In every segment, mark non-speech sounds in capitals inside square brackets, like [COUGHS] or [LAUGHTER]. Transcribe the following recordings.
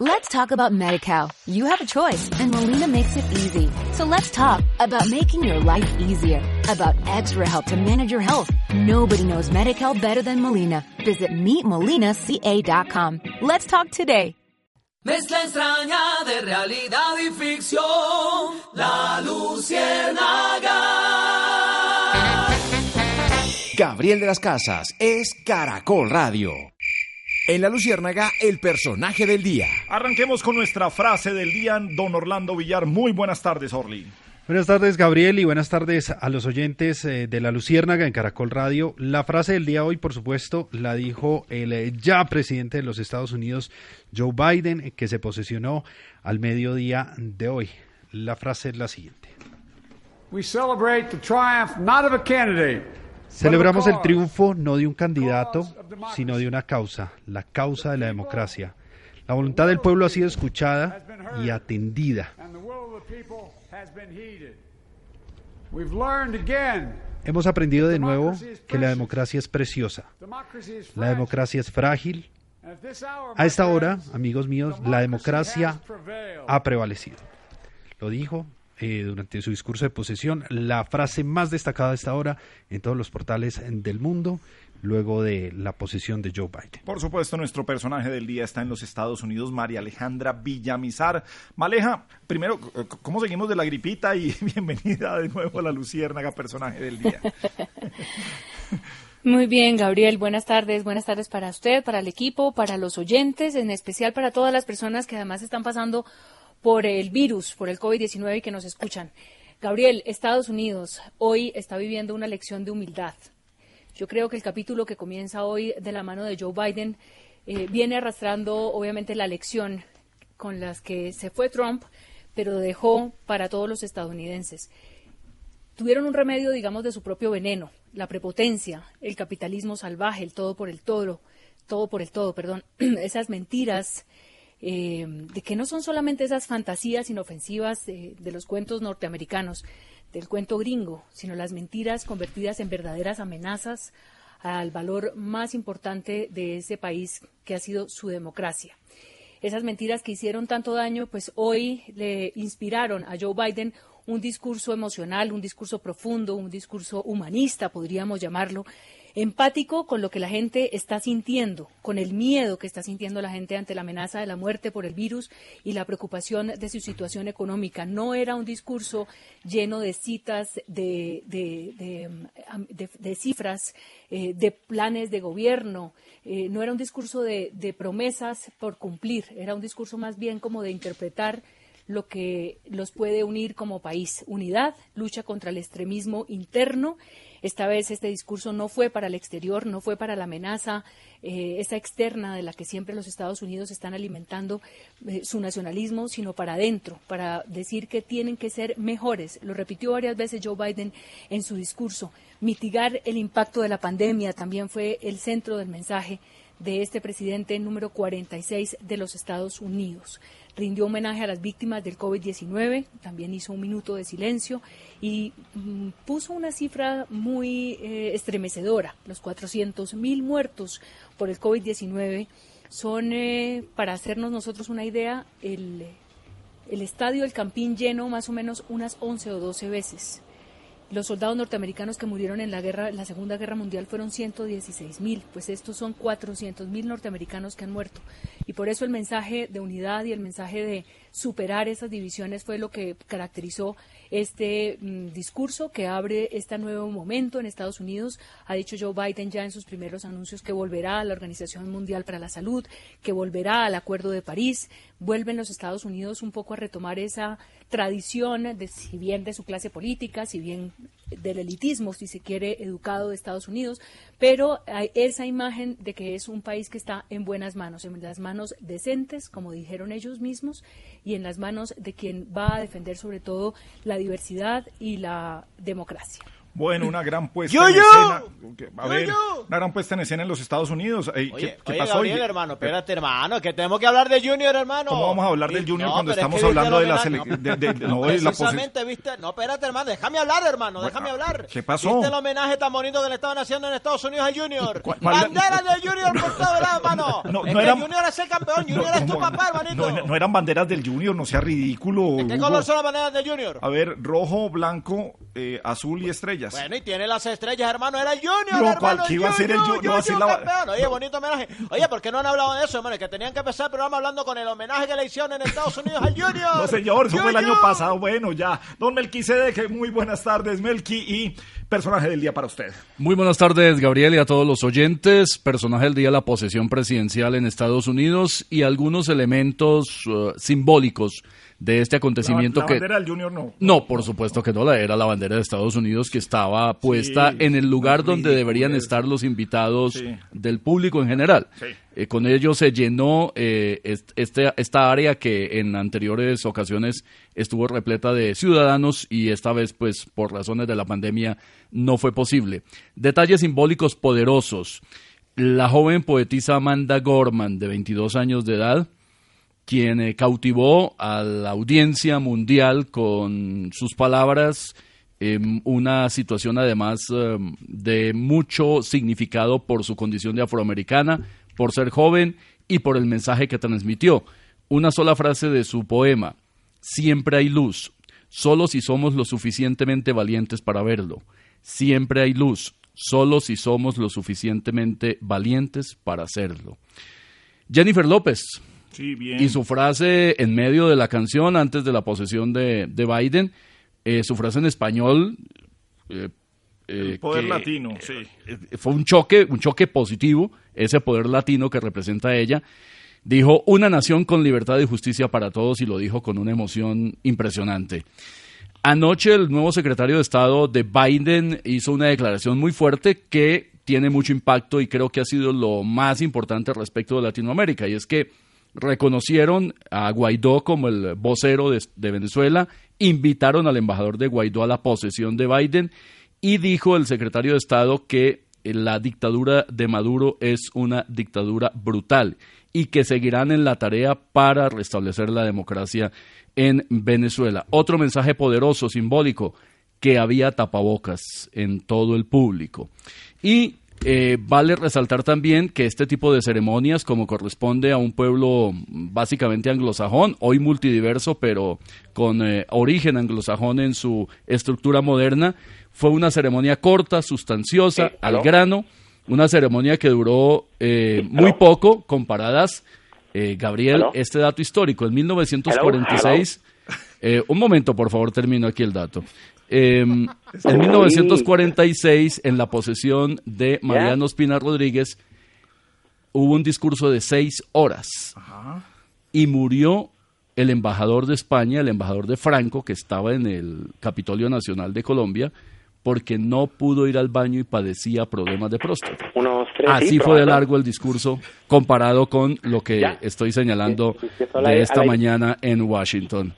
Let's talk about MediCal. You have a choice, and Molina makes it easy. So let's talk about making your life easier, about extra help to manage your health. Nobody knows MediCal better than Molina. Visit meetmolinaca.com. Let's talk today. Mezcla extraña de realidad y ficción, la luciérnaga. Gabriel de las Casas es Caracol Radio. En la Luciérnaga, el personaje del día. Arranquemos con nuestra frase del día, don Orlando Villar. Muy buenas tardes, Orly. Buenas tardes, Gabriel, y buenas tardes a los oyentes eh, de la Luciérnaga en Caracol Radio. La frase del día hoy, por supuesto, la dijo el eh, ya presidente de los Estados Unidos, Joe Biden, que se posesionó al mediodía de hoy. La frase es la siguiente. We celebrate the triumph not of a candidate, Celebramos el triunfo no de un candidato, sino de una causa, la causa de la democracia. La voluntad del pueblo ha sido escuchada y atendida. Hemos aprendido de nuevo que la democracia es preciosa. La democracia es frágil. A esta hora, amigos míos, la democracia ha prevalecido. Lo dijo eh, durante su discurso de posesión, la frase más destacada de esta hora en todos los portales del mundo, luego de la posesión de Joe Biden. Por supuesto, nuestro personaje del día está en los Estados Unidos, María Alejandra Villamizar. Maleja, primero, ¿cómo seguimos de la gripita? Y [LAUGHS] bienvenida de nuevo a la Luciérnaga, personaje del día. Muy bien, Gabriel. Buenas tardes. Buenas tardes para usted, para el equipo, para los oyentes, en especial para todas las personas que además están pasando por el virus, por el COVID-19 y que nos escuchan. Gabriel, Estados Unidos hoy está viviendo una lección de humildad. Yo creo que el capítulo que comienza hoy de la mano de Joe Biden eh, viene arrastrando obviamente la lección con las que se fue Trump, pero dejó para todos los estadounidenses tuvieron un remedio, digamos, de su propio veneno, la prepotencia, el capitalismo salvaje, el todo por el todo, todo por el todo, perdón, [CLEARS THROAT] esas mentiras eh, de que no son solamente esas fantasías inofensivas eh, de los cuentos norteamericanos, del cuento gringo, sino las mentiras convertidas en verdaderas amenazas al valor más importante de ese país que ha sido su democracia. Esas mentiras que hicieron tanto daño, pues hoy le inspiraron a Joe Biden un discurso emocional, un discurso profundo, un discurso humanista, podríamos llamarlo, empático con lo que la gente está sintiendo, con el miedo que está sintiendo la gente ante la amenaza de la muerte por el virus y la preocupación de su situación económica. No era un discurso lleno de citas, de, cifras, eh, de planes de gobierno. Eh, no era un discurso de promesas por cumplir, era un discurso más bien como de interpretar lo que los puede unir como país. Unidad, lucha contra el extremismo interno. Esta vez este discurso no fue para el exterior, no fue para la amenaza, eh, esa externa de la que siempre los Estados Unidos están alimentando eh, su nacionalismo, sino para adentro, para decir que tienen que ser mejores. Lo repitió varias veces Joe Biden en su discurso. Mitigar el impacto de la pandemia también fue el centro del mensaje de este presidente número 46 de los Estados Unidos. Rindió homenaje a las víctimas del COVID-19, también hizo un minuto de silencio y mm, puso una cifra muy eh, estremecedora. Los 400 mil muertos por el COVID-19 son, eh, para hacernos nosotros una idea, el, el estadio del Campín lleno más o menos unas 11 o 12 veces. Los soldados norteamericanos que murieron en la guerra, la Segunda Guerra Mundial fueron 116 mil, pues estos son 400 mil norteamericanos que han muerto. Y por eso el mensaje de unidad y el mensaje de superar esas divisiones fue lo que caracterizó este mm, discurso que abre este nuevo momento en Estados Unidos. Ha dicho Joe Biden ya en sus primeros anuncios que volverá a la Organización Mundial para la Salud, que volverá al Acuerdo de París. Vuelven los Estados Unidos un poco a retomar esa tradición, de, si bien de su clase política, si bien del elitismo, si se quiere, educado de Estados Unidos, pero hay esa imagen de que es un país que está en buenas manos, en las manos decentes, como dijeron ellos mismos, y en las manos de quien va a defender sobre todo la diversidad y la democracia. Bueno, una gran puesta en escena. A ver, una gran puesta en escena en los Estados Unidos. Ey, Oye, ¿Qué, qué oye, pasó? Gabriel, hermano, espérate, hermano, que tenemos que hablar de Junior, hermano. ¿Cómo vamos a hablar del Junior no, cuando pero es estamos que hablando de la homenaje- sele- de- de- de- no, la precisamente, viste, no, espérate, hermano, déjame hablar, hermano, déjame hablar. ¿Qué pasó? ¿Viste el homenaje tan bonito que le estaban haciendo en Estados Unidos al Junior? ¿Cuál- cuál- Bandera de Junior por todo lado, hermano. [LAUGHS] No, es que eran- Junior es el campeón, Junior es tu papá, hermanito. No, eran banderas del Junior, no sea ridículo. ¿De qué color son las banderas de Junior? A ver, rojo, blanco, eh, azul y estrellas. Bueno, y tiene las estrellas, hermano. Era el Junior, No, hermano. ¿Qué iba a ser el Junior? No a ser la- campeón. Oye, bonito homenaje. Oye, ¿por qué no han hablado de eso, hermano? Que tenían que empezar el programa hablando con el homenaje que le hicieron en Estados Unidos al Junior. No, señor, eso fue el año Junior. pasado. Bueno, ya. Don Melquisedec, muy buenas tardes, Melqui, y personaje del día para usted. Muy buenas tardes, Gabriel, y a todos los oyentes. Personaje del día, la posesión presidencial en Estados Unidos y algunos elementos eh, simbólicos de este acontecimiento la, la que... bandera del Junior no. No, por supuesto que no, la era la bandera de Estados Unidos que estaba puesta Sí, en el lugar donde deberían estar los invitados Sí. del público en general. Sí. Eh, con ello se llenó eh, est- este, esta área que en anteriores ocasiones estuvo repleta de ciudadanos y esta vez, pues, por razones de la pandemia, no fue posible. Detalles simbólicos poderosos. La joven poetisa Amanda Gorman, de 22 años de edad, quien eh, cautivó a la audiencia mundial con sus palabras, em, una situación además em, de mucho significado por su condición de afroamericana, por ser joven y por el mensaje que transmitió. Una sola frase de su poema, siempre hay luz, solo si somos lo suficientemente valientes para verlo. Siempre hay luz, solo si somos lo suficientemente valientes para hacerlo. Jennifer López, Sí, bien. y su frase en medio de la canción, antes de la posesión de, de Biden, eh, su frase en español. eh, eh, El poder que, latino, sí. Fue un choque, un choque positivo, ese poder latino que representa ella. Dijo una nación con libertad y justicia para todos y lo dijo con una emoción impresionante. Anoche el nuevo secretario de Estado de Biden hizo una declaración muy fuerte que tiene mucho impacto y creo que ha sido lo más importante respecto de Latinoamérica y es que reconocieron a Guaidó como el vocero de, Venezuela, invitaron al embajador de Guaidó a la posesión de Biden y dijo el secretario de Estado que la dictadura de Maduro es una dictadura brutal y que seguirán en la tarea para restablecer la democracia en Venezuela. Otro mensaje poderoso, simbólico, que había tapabocas en todo el público. Y eh, vale resaltar también que este tipo de ceremonias, como corresponde a un pueblo básicamente anglosajón, hoy multidiverso, pero con eh, origen anglosajón en su estructura moderna, fue una ceremonia corta, sustanciosa, al grano, una ceremonia que duró eh, muy poco comparadas, eh, Gabriel, ¿Aló? este dato histórico, en 1946, eh, un momento por favor, termino aquí el dato. [LAUGHS] Eh, en 1946, en la posesión de Mariano Espina Rodríguez, hubo un discurso de seis horas y murió el embajador de España, el embajador de Franco, que estaba en el Capitolio Nacional de Colombia, porque no pudo ir al baño y padecía problemas de próstata. Tres. Así sí, fue de largo el discurso comparado con lo que Ya. estoy señalando de esta mañana en Washington.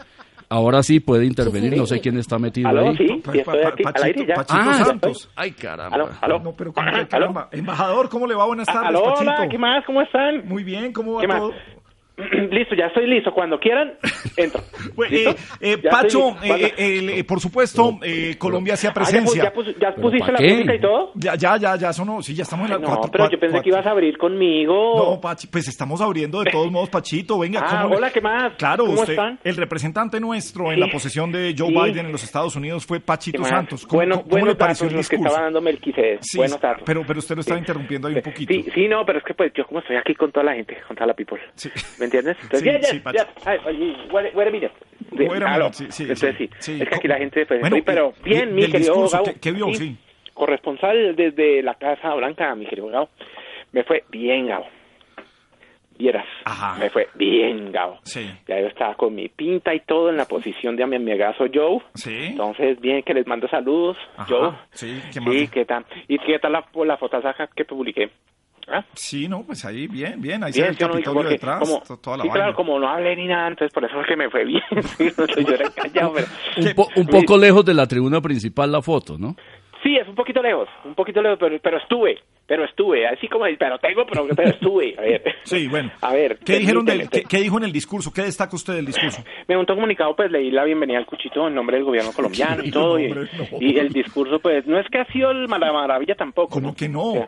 Ahora sí puede intervenir, no sé quién está metido ¿Aló? ahí. Sí, Pa- sí, estoy al Pachito- aire ya. Pachito Ah, Santos. Ay, caramba. ¿Aló? ¿Aló? No, pero ¿cómo caramba? Embajador, ¿cómo le va? Buenas tardes, ¿Aló? Pachito. Hola, ¿qué más? ¿Cómo están? Muy bien, ¿cómo va ¿Qué más? todo? [CLEARS THROAT] listo, ya estoy listo. Cuando quieran, entro. [LAUGHS] Eh, eh, Ya Pacho, eh, eh, el- por supuesto, eh, Colombia hacía Ah, ¿ya pus- presencia. ¿Ya, pus- ya ¿Pero pusiste la qué? música y todo? Ya, ya, ya, ya sonó. Sí, ya estamos en la Ay, no, cuatro- pero yo cuatro- pensé que ibas a abrir conmigo. No, Pachi, pues estamos abriendo de todos modos, Pachito. Venga, Ah, ¿cómo le- hola, ¿qué más? Claro, ¿Cómo usted, están? el representante nuestro en Sí. la posesión de Joe Sí. Biden en los Estados Unidos fue ¿Qué Pachito? Santos. ¿Cómo, Buenos, cómo- le pareció el los que discurso? estaba dando Melquisedec. Sí, buenos datos. pero, pero usted lo estaba Sí. interrumpiendo ahí un poquito. Sí, sí, no, pero es que pues yo como estoy aquí con toda la gente, con toda la people. Sí. ¿Me entiendes? Entonces, Sí, sí, Pachi. ya. Ay, oye, wait, wait a minute. Wait a Aló. minute, sí, sí, Entonces sí, sí, sí. es que aquí la gente... Pues, Bueno, pero bien, mi querido Gabo. ¿qué- qué vio? Sí. Corresponsal desde la Casa Blanca, mi querido Gabo. Me fue bien, Gabo. Vieras, me fue bien, Gabo. Sí. Ya yo estaba con mi pinta y todo en la posición de mi amigazo Joe. Sí. Entonces, bien, que les mando saludos, Ajá. Joe. Sí, ¿qué más? Sí, ¿qué tal? ¿Y qué tal la, la fotazaca que publiqué? ¿Ah? Sí, no, pues ahí, bien, bien. Ahí se ve el ¿sí o no? Capitolio Porque detrás, como- to- toda la sí, vaina. claro, como no hablé ni nada, entonces por eso es que me fue bien. [LAUGHS] Sí, no, yo era callado, pero... Un, po- un poco lejos de la tribuna principal la foto, ¿no? Sí, es un poquito lejos, un poquito lejos, pero, pero estuve, pero estuve, así como, pero tengo, pero, pero estuve, a ver. Sí, bueno. A ver. ¿Qué dijeron del, qué, qué dijo en el discurso? ¿Qué destaca usted del discurso? Me montó un comunicado, pues leí la bienvenida al Cuchito en nombre del gobierno colombiano y todo, y, No, no. el discurso, pues, no es que ha sido el mala maravilla tampoco. ¿Cómo que no? O sea,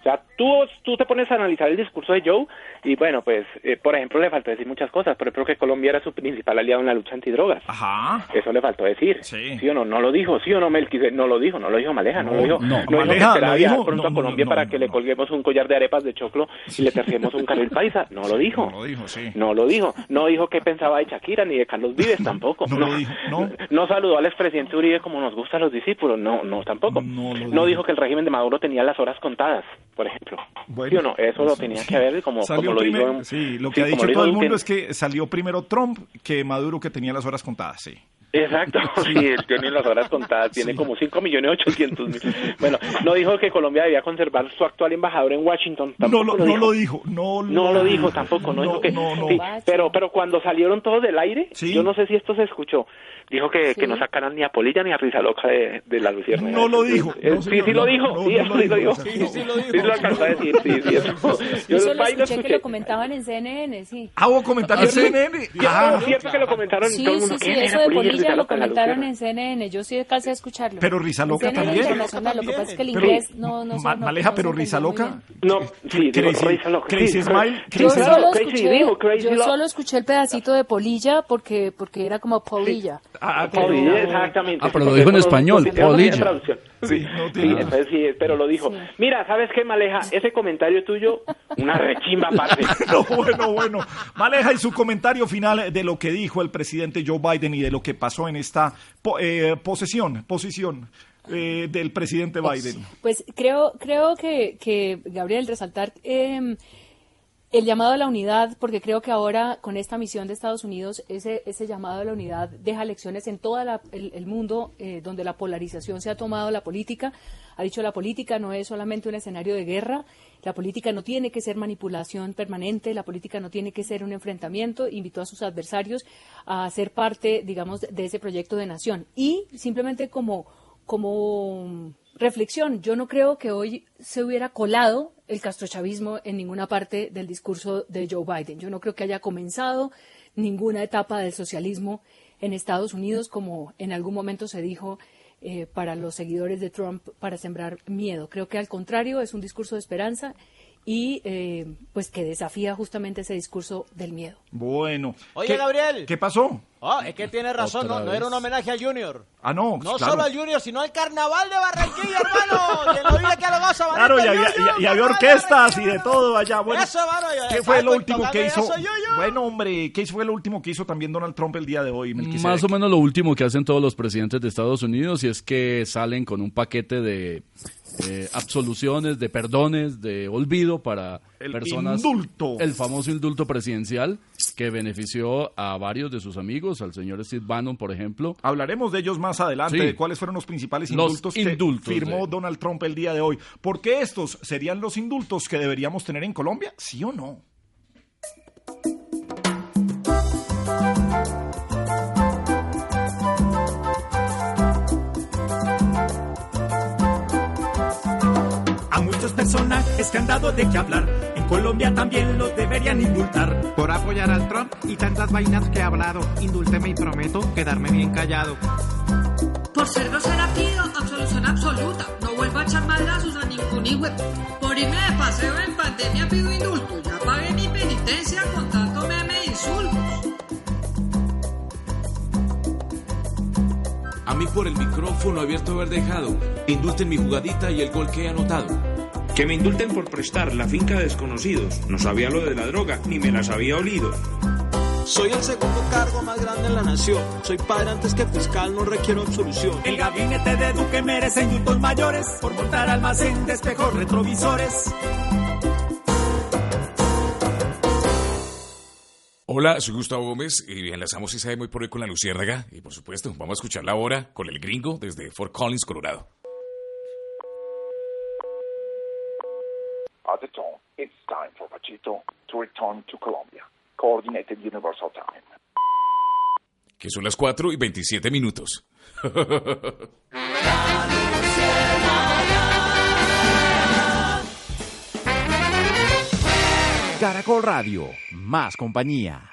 o sea, tú, tú te pones a analizar el discurso de Joe y bueno, pues, eh, por ejemplo, le faltó decir muchas cosas. Por ejemplo, que Colombia era su principal aliado en la lucha antidrogas. Ajá. Eso le faltó decir. Sí. o no? No lo dijo, sí o no, Melquisedec. No lo dijo, no lo dijo Maleja, no, No, lo dijo. no, dijo Maleja, que esperaba ¿lo viajar dijo? pronto No, a Colombia no, para no, que le no. colguemos un collar de arepas de choclo y le terciemos un carril paisa. No lo dijo. No lo dijo, sí. No lo dijo. No dijo qué pensaba de Shakira ni de Carlos Vives [LAUGHS] tampoco. No lo dijo, no. [LAUGHS] No saludó al expresidente Uribe como nos gusta a los discípulos. No, no, tampoco. No lo No dijo. dijo que el régimen de Maduro tenía las horas contadas, por ejemplo. Bueno, ¿Sí o no? Eso lo tenía que haber como, como lo primero- dijo. sí, lo sí, que ha como dicho lo todo el dijo mundo es que salió primero Trump que Maduro que tenía las horas contadas, sí. Exacto, [LAUGHS] sí, [LAUGHS] él tiene las horas contadas, tiene como 5 millones 800 mil. Bueno, no dijo que Colombia debía conservar su actual embajador en Washington. No tampoco lo, no lo dijo, no, No lo dijo tampoco, no, dijo que... no, no. sí, pero, pero cuando salieron todos del aire, Sí. yo no sé si esto se escuchó, dijo que, que no sacaran ni a Polilla ni a Risa Loca de, de la Luciérnaga. No lo dijo, Eh, no, sí, señor, sí lo dijo, sí, eso sí lo dijo, Sí, sí lo dijo. Sí lo alcanzó a decir, sí, sí, eso. Yo Eso lo escuché que lo comentaban en CNN, sí. Ah, hubo comentarios ¿Ah, sí? en CNN. Sí, Ah, es cierto que lo comentaron Sí, todo el sí, mundo. sí, ¿Quién eso era de Polilla lo en comentaron en CNN, yo sí alcancé a escucharlo. Pero Risa En Loca también. Lo que pasa es que el Pero- inglés no, no, Ma- no- Maleja, pero Risa Loca. No, sí, Risa Loca, Crazy sí, Smile. Yo solo escuché, el pedacito de Polilla porque porque era como Polilla. Ah, Pero- Polilla, exactamente. Ah, pero lo dijo en español, no tiene Polilla. traducción. Sí, no Sí, entonces sí, pero lo dijo. Sí. Mira, ¿sabes qué, Maleja? Ese comentario tuyo, una rechimba [LAUGHS] aparte. No, bueno, bueno. Maleja, y su comentario final de lo que dijo el presidente Joe Biden y de lo que pasó en esta po- eh, posesión, posición eh, del presidente Biden. Pues creo, creo que, que Gabriel, resaltar eh, el llamado a la unidad, porque creo que ahora con esta misión de Estados Unidos, ese, ese llamado a la unidad deja lecciones en todo el, el mundo eh, donde la polarización se ha tomado la política. Ha dicho la política no es solamente un escenario de guerra, la política no tiene que ser manipulación permanente, la política no tiene que ser un enfrentamiento. Invitó a sus adversarios a ser parte, digamos, de ese proyecto de nación. Y simplemente como como reflexión, yo no creo que hoy se hubiera colado el castrochavismo en ninguna parte del discurso de Joe Biden. Yo no creo que haya comenzado ninguna etapa del socialismo en Estados Unidos, como en algún momento se dijo eh, para los seguidores de Trump, para sembrar miedo. Creo que al contrario es un discurso de esperanza y eh, pues que desafía justamente ese discurso del miedo. Bueno. Oye, ¿Qué- Gabriel. ¿Qué pasó? Ah, es que tiene razón, no, era un homenaje al Junior. Ah, no, No claro. solo al Junior, sino al Carnaval de Barranquilla, hermano. Quien lo que lo goza, Claro, y había, Junior, y- y había Carnaval de orquestas y de todo allá. Bueno, Eso, mano, yo- ¿Qué fue lo último que hizo? eso, Yuyu. Bueno, hombre, ¿qué fue lo último que hizo también Donald Trump el día de hoy? Melquisedec? Más o menos lo último que hacen todos los presidentes de Estados Unidos y es que salen con un paquete de eh, absoluciones, de perdones, de olvido para El personas. indulto. El famoso indulto presidencial que benefició a varios de sus amigos, al señor Steve Bannon, por ejemplo. Hablaremos de ellos más adelante, Sí. de cuáles fueron los principales Los indultos, indultos que firmó de- Donald Trump el día de hoy. ¿Por qué estos serían los indultos que deberíamos tener en Colombia? ¿Sí o no? Que han dado de qué hablar, en Colombia también los deberían indultar. Por apoyar al Trump y tantas vainas que he hablado, indúlteme y prometo quedarme bien callado. Por ser grosera pido absolución absoluta. No vuelvo a echar madrazos a ningún hijo. Por irme de paseo en pandemia pido indulto. Ya pagué mi penitencia con tanto meme e insultos. A mí por el micrófono abierto haber dejado. Indulten mi jugadita y el gol que he anotado. Que me indulten por prestar la finca a desconocidos. No sabía lo de la droga, ni me las había olido. Soy el segundo cargo más grande en la nación. Soy padre antes que fiscal, no requiero absolución. El gabinete de Duque merece indultos mayores por montar almacén de espejos retrovisores. Hola, soy Gustavo Gómez y enlazamos esa muy por hoy con la Luciérnaga. Y por supuesto, vamos a escucharla ahora con el gringo desde Fort Collins, Colorado. At the tone, it's time for Pachito to return to Colombia. Coordinated Universal Time. Que son las 4 y 27 minutos. Caracol Radio, más compañía.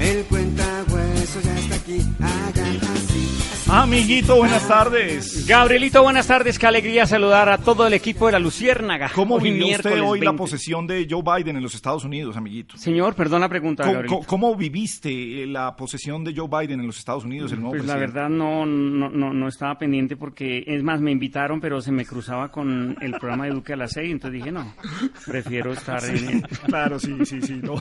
El cuentahueso ya está aquí, hagan así. Amiguito, buenas tardes. Gabrielito, buenas tardes. Qué alegría saludar a todo el equipo de la Luciérnaga. ¿Cómo Hoy vivió usted hoy la 20. posesión de Joe Biden en los Estados Unidos, amiguito? Señor, perdón la pregunta, ¿Cómo, Gabrielito. cómo- viviste eh, la posesión de Joe Biden en los Estados Unidos, el nuevo Pues la verdad no, no, no, no estaba pendiente porque, es más, me invitaron, pero se me cruzaba con el programa de Duque a las seis, entonces dije, no, prefiero estar en... [LAUGHS] Claro, sí, sí, sí, no.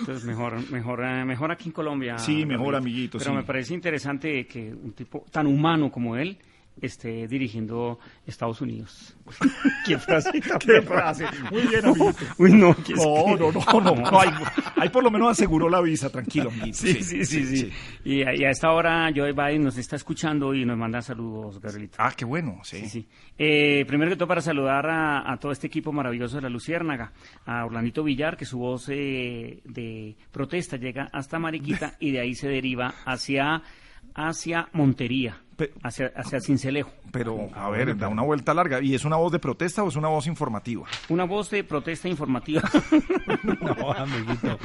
Entonces mejor, mejor, eh, mejor aquí en Colombia. Sí, mejor, Gabrielito. amiguito, Pero sí. me parece interesante que un tipo tan humano como él esté dirigiendo Estados Unidos. [LAUGHS] ¿Qué frase? Qué frase. Muy bien, amiguito. Uy, no, No, no, no, no, [LAUGHS] no, ahí, ahí por lo menos aseguró la visa, tranquilo, amiguito. Sí, sí, sí, sí. Y, a, y a esta hora Joe Biden nos está escuchando y nos manda saludos, Gabrielito. Ah, qué bueno, sí. sí. Eh, primero que todo para saludar a, a todo este equipo maravilloso de la Luciérnaga, a Orlandito Villar, que su voz eh, de protesta llega hasta Mariquita [LAUGHS] y de ahí se deriva hacia, hacia Montería, hacia, hacia Cincelejo. Pero, a ver, da una vuelta larga. ¿Y es una voz de protesta o es una voz informativa? Una voz de protesta informativa. [LAUGHS] No, amiguito.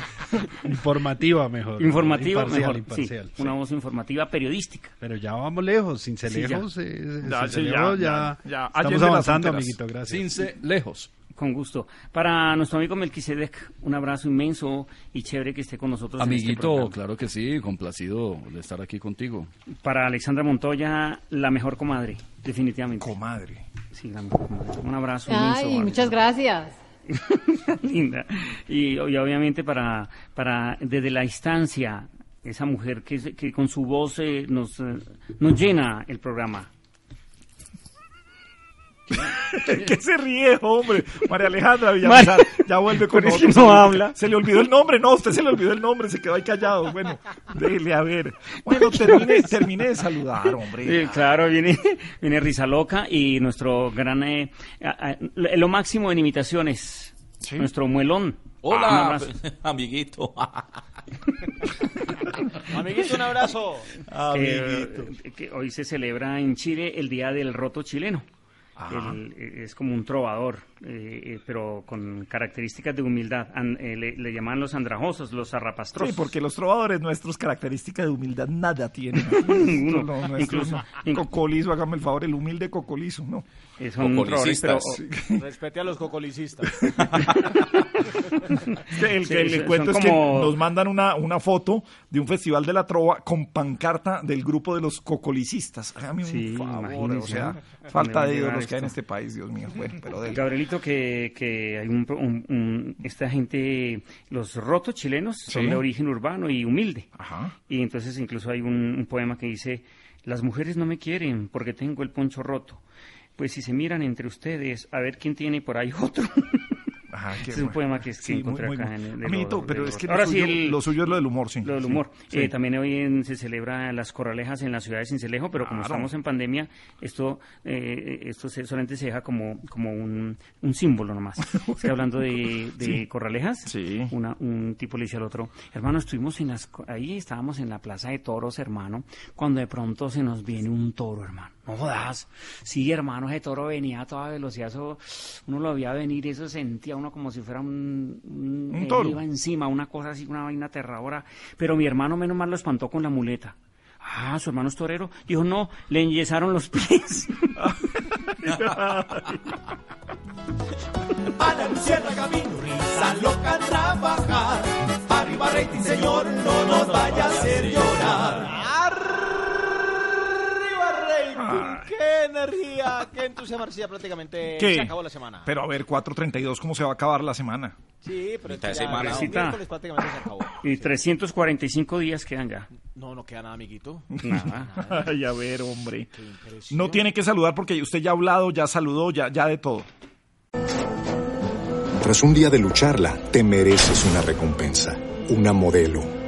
Informativa mejor. Informativa Imparcial, mejor, imparcial, sí. Una voz informativa periodística. Pero ya vamos lejos, sin Sí, ya. eh, Ya, lejos, ya, ya. Estamos avanzando, amiguito, gracias. Cince lejos. Con gusto. Para nuestro amigo Melquisedec, un abrazo inmenso y chévere que esté con nosotros. en este Amiguito, claro que sí, complacido de estar aquí contigo. Para Alexandra Montoya, la mejor comadre, definitivamente. Comadre. Sí, la mejor comadre. Un abrazo inmenso. Ay, muchas gracias. [LAUGHS] Linda. Y, y obviamente para, para desde la distancia, esa mujer que, que con su voz eh, nos, eh, nos llena el programa. [LAUGHS] ¿Qué se ríe, hombre? María Alejandra Villamizar, ya vuelve con Pero es que nosotros. no habla. Se le olvidó el nombre, no, usted se le olvidó el nombre, se quedó ahí callado. Bueno, déjele a ver. Bueno, termine, termine de saludar, hombre. Sí, claro, viene, viene Risa Loca y nuestro gran, eh, lo máximo en imitaciones, nuestro muelón. Hola, [LAUGHS] amiguito. [LAUGHS] Amiguito, un abrazo. que, que hoy se celebra en Chile el Día del Roto Chileno. El- eh, es como un trovador, eh, eh, pero con características de humildad. An- eh, le, le llaman los andrajosos, los zarrapastrosos. Sí, porque los trovadores nuestros características de humildad nada tienen. [LAUGHS] Ninguno. No, Incluso- no. Cocolizo, hágame el favor, el humilde cocolizo, ¿no? Eh, son trovadores, pero- Respete a los cocolicistas. El, Sí, que son cuento es como- que nos mandan una, una foto de un festival de la trova con pancarta del grupo de los cocolicistas. Hágame un Sí, favor, o imagínese, sea, ¿no? falta ¿Dónde de llegar que hay en este país, Dios mío. Bueno, pero de Gabrielito, que, que hay un, un- un- esta gente, los rotos chilenos son Sí. de origen urbano y humilde. Ajá. Y entonces incluso hay un, un poema que dice, las mujeres no me quieren porque tengo el poncho roto. Pues si se miran entre ustedes, a ver quién tiene por ahí otro. [LAUGHS] Ajá, es un bueno. poema que, Sí, muy, encontré muy acá bueno. en el... Amiguito, de pero es que lo Ahora suyo- sí, el- lo suyo es lo del humor, sí. Lo del humor. sí. Eh, también hoy en- se celebra las corralejas en la ciudad de Cincelejo, pero como Claro. estamos en pandemia, esto eh, esto se- solamente se deja como, como un, un símbolo nomás. [LAUGHS] Estoy hablando de, de Sí. corralejas. Una, un tipo le dice al otro, hermano, estuvimos en las, ahí estábamos en la plaza de toros, hermano, cuando de pronto se nos viene un toro, hermano. No jodas. Sí, hermano, ese toro venía a toda velocidad, eso, uno lo veía venir, eso sentía uno como si fuera un, un, toro. iba encima, una cosa así, una vaina aterradora. Pero mi hermano menos mal lo espantó con la muleta. Ah, su hermano es torero. Dijo, no, le enyesaron los [LAUGHS] pies. [LAUGHS] A la lucierna camino, risa loca trabajar. Arriba rating, señor, no nos vaya a hacer llorar. ¡Qué energía! ¡Qué entusiasmo! Sí, ya prácticamente ¿Qué? se acabó la semana. Pero a ver, 4.32, ¿cómo se va a acabar la semana? Sí, pero Mitad de ya, semana. ya, Pobrecita. miércoles prácticamente se acabó. Y 345 días quedan ya. No, no queda nada, amiguito. Nada. Ay, a ver, hombre. No tiene que saludar porque usted ya ha hablado, ya saludó, ya, ya de todo. Tras un día de lucharla, te mereces una recompensa, una modelo,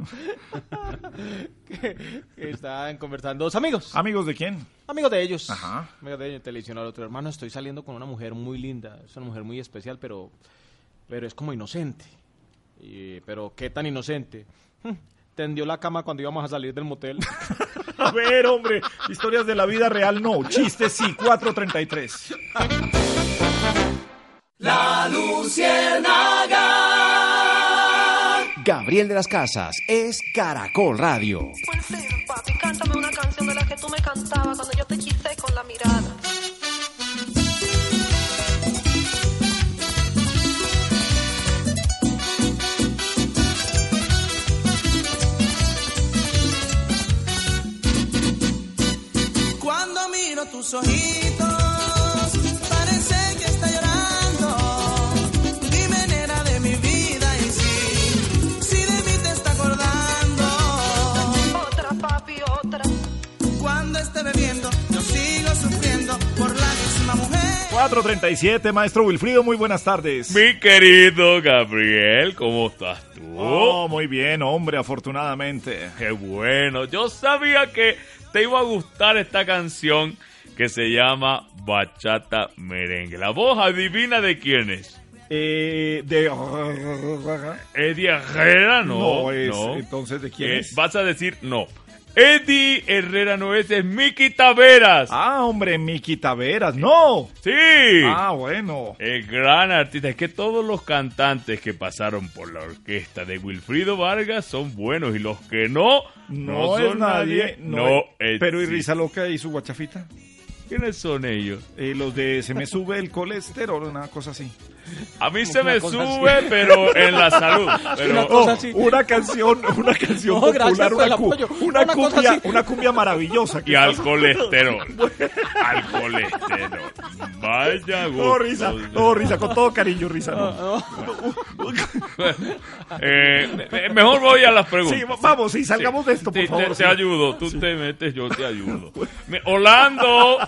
[LAUGHS] que, que estaban conversando dos amigos. ¿Amigos de quién? Amigos de ellos. Ajá. Amigos de ellos televisión al otro hermano. Estoy saliendo con una mujer muy linda. Es una mujer muy especial, pero, pero es como inocente. Y- pero qué tan inocente. Hm, Tendió la cama cuando íbamos a salir del motel. [LAUGHS] A ver, hombre, historias de la vida real no, chistes sí, 433. La Luciérnaga. Gabriel de las Casas es Caracol Radio. Papi, cántame una canción de la que tú me cantabas cuando yo te hechicé con la mirada. Cuando miro tus ojitos, esté bebiendo, yo sigo sufriendo por la misma mujer. 437, maestro Wilfrido, muy buenas tardes. Mi querido Gabriel, ¿cómo estás tú? Oh, muy bien, hombre, afortunadamente. Qué bueno. Yo sabía que te iba a gustar esta canción que se llama Bachata Merengue. La voz adivina de quién es. Eh, de... Eddie Herrera, no. No, es- no. entonces, ¿de quién Eh, es? Vas a decir no. Eddie Herrera no es, es Miki Taveras. Ah, hombre, Miki Taveras, no. Sí. Ah, bueno. El gran artista. Es que todos los cantantes que pasaron por la orquesta de Wilfrido Vargas son buenos y los que no, no, No, son es nadie. No, es- Pero ¿y. Risa Loca y su guachafita? ¿Quiénes son ellos? Eh, los de Se me sube el colesterol, una cosa así. A mí se me sube, así. pero en la salud. [LAUGHS] Pero, Una, cosa así. una canción, una canción No, popular, una, cu- una cumbia, una cumbia maravillosa. Y al colesterol. [LAUGHS] al colesterol. Vaya No, gusto. risa, no, risa, con todo cariño, risa. No. [LAUGHS] Eh, eh, mejor voy a las preguntas. Sí, vamos, sí, salgamos de esto, por Sí, te- favor, Te, sí. ayudo, tú te metes, yo te ayudo. Orlando.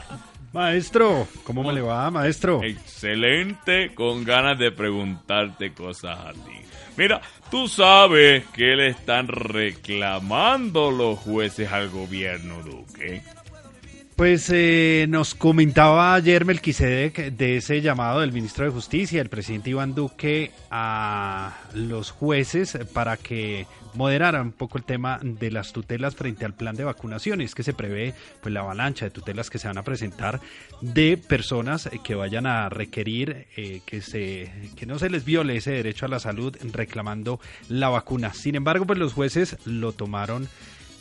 Maestro, ¿cómo me le va, maestro? Excelente, con ganas de preguntarte cosas a ti. Mira, tú sabes que le están reclamando los jueces al gobierno, Duque. Pues eh, nos comentaba ayer Melquisedec de ese llamado del ministro de Justicia, el presidente Iván Duque, a los jueces para que moderaran un poco el tema de las tutelas frente al plan de vacunaciones, que se prevé pues la avalancha de tutelas que se van a presentar de personas que vayan a requerir eh, que se que no se les viole ese derecho a la salud reclamando la vacuna. Sin embargo, pues los jueces lo tomaron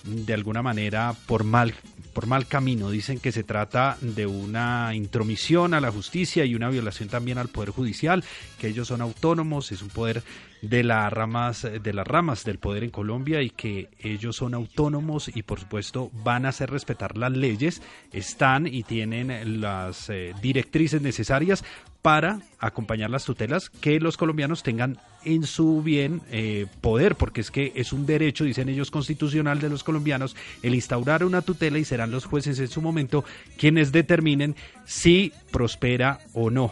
de alguna manera por mal por mal camino. Dicen que se trata de una intromisión a la justicia y una violación también al poder judicial, que ellos son autónomos, es un poder de las ramas de las ramas del poder en Colombia y que ellos son autónomos y por supuesto van a hacer respetar las leyes, están y tienen las eh, directrices necesarias para acompañar las tutelas que los colombianos tengan en su bien eh, poder, porque es que es un derecho, dicen ellos, constitucional de los colombianos el instaurar una tutela y serán los jueces en su momento quienes determinen si prospera o no.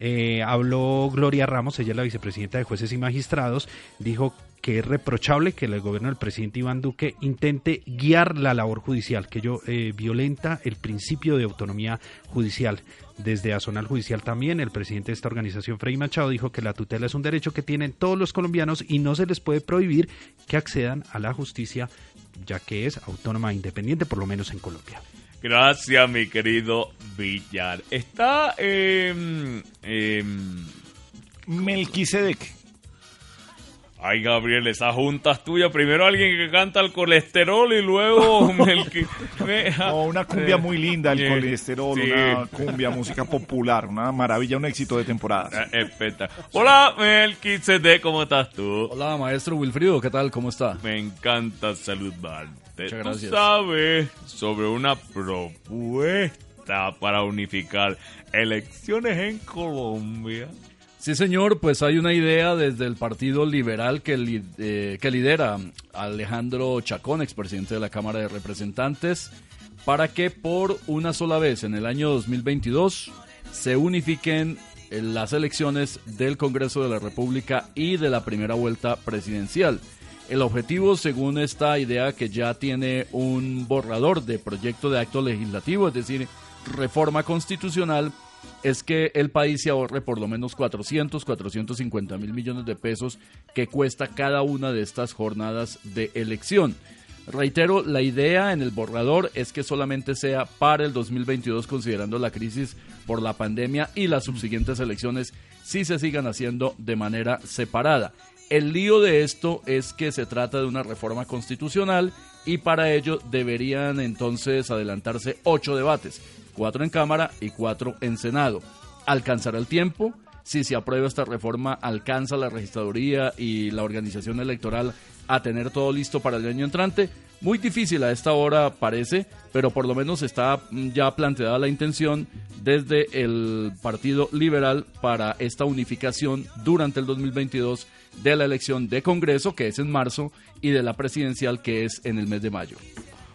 Eh, habló Gloria Ramos, ella es la vicepresidenta de jueces y magistrados, dijo que es reprochable que el gobierno del presidente Iván Duque intente guiar la labor judicial, que ello eh, violenta el principio de autonomía judicial. Desde Azonal Judicial también, el presidente de esta organización, Frei Machado, dijo que la tutela es un derecho que tienen todos los colombianos y no se les puede prohibir que accedan a la justicia, ya que es autónoma e independiente, por lo menos en Colombia. Gracias, mi querido Villar. Está eh, eh, Melquisedec. Ay, Gabriel, esas juntas tuyas. Primero alguien que canta el colesterol y luego [LAUGHS] Melqui- me- No, una cumbia muy linda, el Sí, colesterol, sí. una cumbia, música popular, una maravilla, un éxito de temporada. Eh, Hola, Melquisede, ¿cómo estás tú? Hola, maestro Wilfrido, ¿qué tal? ¿Cómo está? Me encanta saludarte. Muchas gracias. Tú sabes sobre una propuesta para unificar elecciones en Colombia. Sí, señor, pues hay una idea desde el Partido Liberal que, li- eh, que lidera Alejandro Chacón, expresidente de la Cámara de Representantes, para que por una sola vez en el año 2022 se unifiquen eh, las elecciones del Congreso de la República y de la primera vuelta presidencial. El objetivo, según esta idea que ya tiene un borrador de proyecto de acto legislativo, es decir, reforma constitucional, es que el país se ahorre por lo menos 400, 450 mil millones de pesos que cuesta cada una de estas jornadas de elección. Reitero, la idea en el borrador es que solamente sea para el 2022 considerando la crisis por la pandemia y las subsiguientes elecciones si se sigan haciendo de manera separada. El lío de esto es que se trata de una reforma constitucional y para ello deberían entonces adelantarse ocho debates, cuatro en Cámara y cuatro en Senado. ¿Alcanzará el tiempo? Si se aprueba esta reforma, ¿alcanza la registraduría y la organización electoral a tener todo listo para el año entrante? Muy difícil a esta hora parece, pero por lo menos está mm, ya planteada la intención desde el Partido Liberal para esta unificación durante el 2022 de la elección de Congreso, que es en marzo, y de la presidencial, que es en el mes de mayo.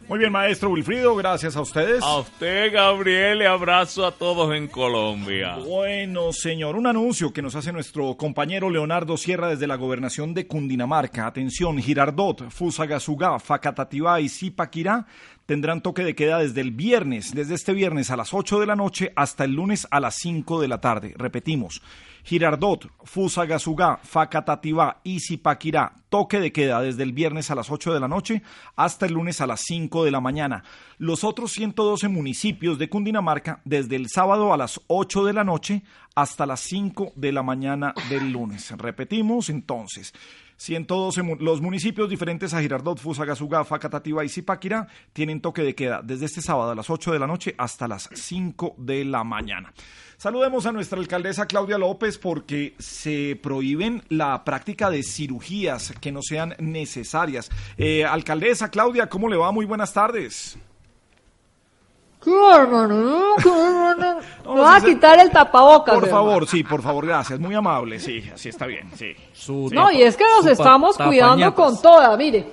Muy bien, maestro Wilfrido, gracias a ustedes. A usted, Gabriel, y abrazo a todos en Colombia. Bueno, señor, un anuncio que nos hace nuestro compañero Leonardo Sierra desde la gobernación de Cundinamarca. Atención, Girardot, Fusagasugá, Facatativá y Zipaquirá tendrán toque de queda desde el viernes, desde este viernes a las 8 de la noche hasta el lunes a las 5 de la tarde. Repetimos, Girardot, Fusagasugá, Facatativá y Zipaquirá, toque de queda desde el viernes a las 8 de la noche hasta el lunes a las 5 de la mañana. Los otros 112 municipios de Cundinamarca desde el sábado a las 8 de la noche hasta las 5 de la mañana del lunes. Repetimos entonces. 112 mu- los municipios diferentes a Girardot, Fusagasugá, Facatativá y Zipaquirá tienen toque de queda desde este sábado a las 8 de la noche hasta las 5 de la mañana. Saludemos a nuestra alcaldesa Claudia López porque se prohíben la práctica de cirugías que no sean necesarias. Eh, alcaldesa Claudia, ¿cómo le va? Muy buenas tardes. ¿Qué, hermano? ¿Qué, hermano? No, [LAUGHS] Me va a sí, quitar el tapabocas. Por hermano. favor, sí, por favor, gracias. Muy amable, sí, así está bien, sí. No, y es que nos estamos cuidando con toda, mire.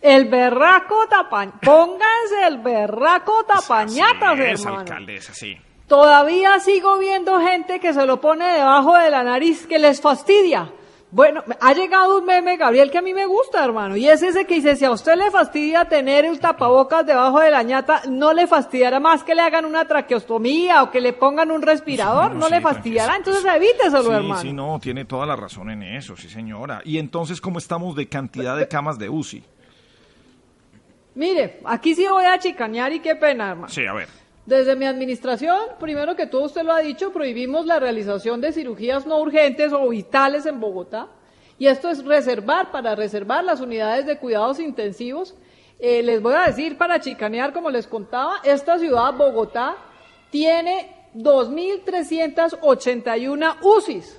El berraco tapañatas. Pónganse el berraco tapañatas, Así es, hermano. alcaldesa, sí. Todavía sigo viendo gente que se lo pone debajo de la nariz que les fastidia. Bueno, ha llegado un meme, Gabriel, que a mí me gusta, hermano, y es ese que dice, si a usted le fastidia tener el tapabocas debajo de la ñata, no le fastidiará más que le hagan una traqueostomía o que le pongan un respirador, no, No, le fastidiará, entonces evíteselo, Sí, hermano. sí, no, tiene toda la razón en eso, sí, señora. Y entonces, ¿cómo estamos de cantidad de camas de UCI? Mire, aquí sí voy a chicanear y qué pena, hermano. Sí, a ver. Desde mi administración, primero que todo usted lo ha dicho, prohibimos la realización de cirugías no urgentes o vitales en Bogotá. Y esto es reservar, para reservar las unidades de cuidados intensivos. Eh, les voy a decir, para chicanear, como les contaba, esta ciudad, Bogotá, tiene 2.381 UCIs.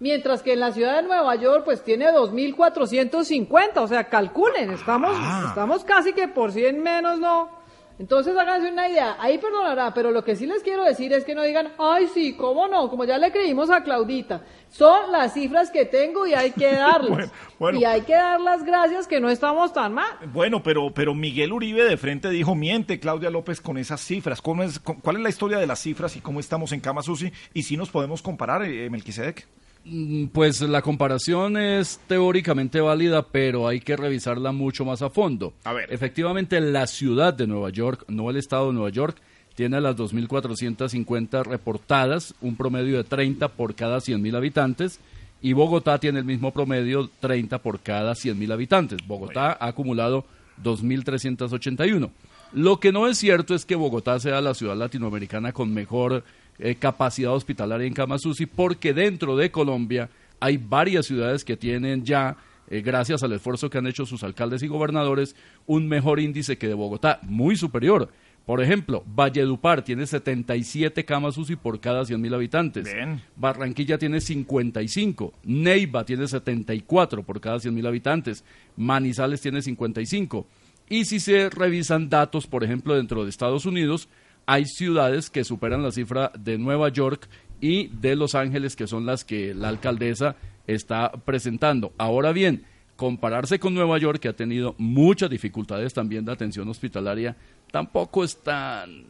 Mientras que en la ciudad de Nueva York, pues tiene 2.450. O sea, calculen, estamos, estamos casi que por 100 menos, ¿no? Entonces háganse una idea, ahí perdonará, pero lo que sí les quiero decir es que no digan, ay sí, cómo no, como ya le creímos a Claudita, son las cifras que tengo y hay que [LAUGHS] darlas. Bueno, bueno. Y hay que dar las gracias que no estamos tan mal. Bueno, pero, pero Miguel Uribe de frente dijo, miente Claudia López con esas cifras. ¿Cómo es, cu- ¿Cuál es la historia de las cifras y cómo estamos en camas UCI? Y si nos podemos comparar, eh, Melquisedec. Mm, Pues la comparación es teóricamente válida, pero hay que revisarla mucho más a fondo. A ver. Efectivamente, la ciudad de Nueva York, no el estado de Nueva York, tiene las 2.450 reportadas, un promedio de 30 por cada 100.000 habitantes, y Bogotá tiene el mismo promedio, 30 por cada 100.000 habitantes. Bogotá ha acumulado 2.381. Lo que no es cierto es que Bogotá sea la ciudad latinoamericana con mejor eh, capacidad hospitalaria en camas UCI, porque dentro de Colombia Hay varias ciudades que tienen ya, eh, gracias al esfuerzo que han hecho sus alcaldes y gobernadores, un mejor índice que de Bogotá, muy superior. Por ejemplo, Valledupar tiene 77 camas UCI por cada 100.000 habitantes. Bien. Barranquilla tiene 55. Neiva tiene 74 por cada 100.000 habitantes. Manizales tiene 55. Y si se revisan datos, por ejemplo, dentro de Estados Unidos, hay ciudades que superan la cifra de Nueva York y de Los Ángeles, que son las que la alcaldesa está presentando. Ahora bien, compararse con Nueva York, que ha tenido muchas dificultades también de atención hospitalaria, tampoco es tan,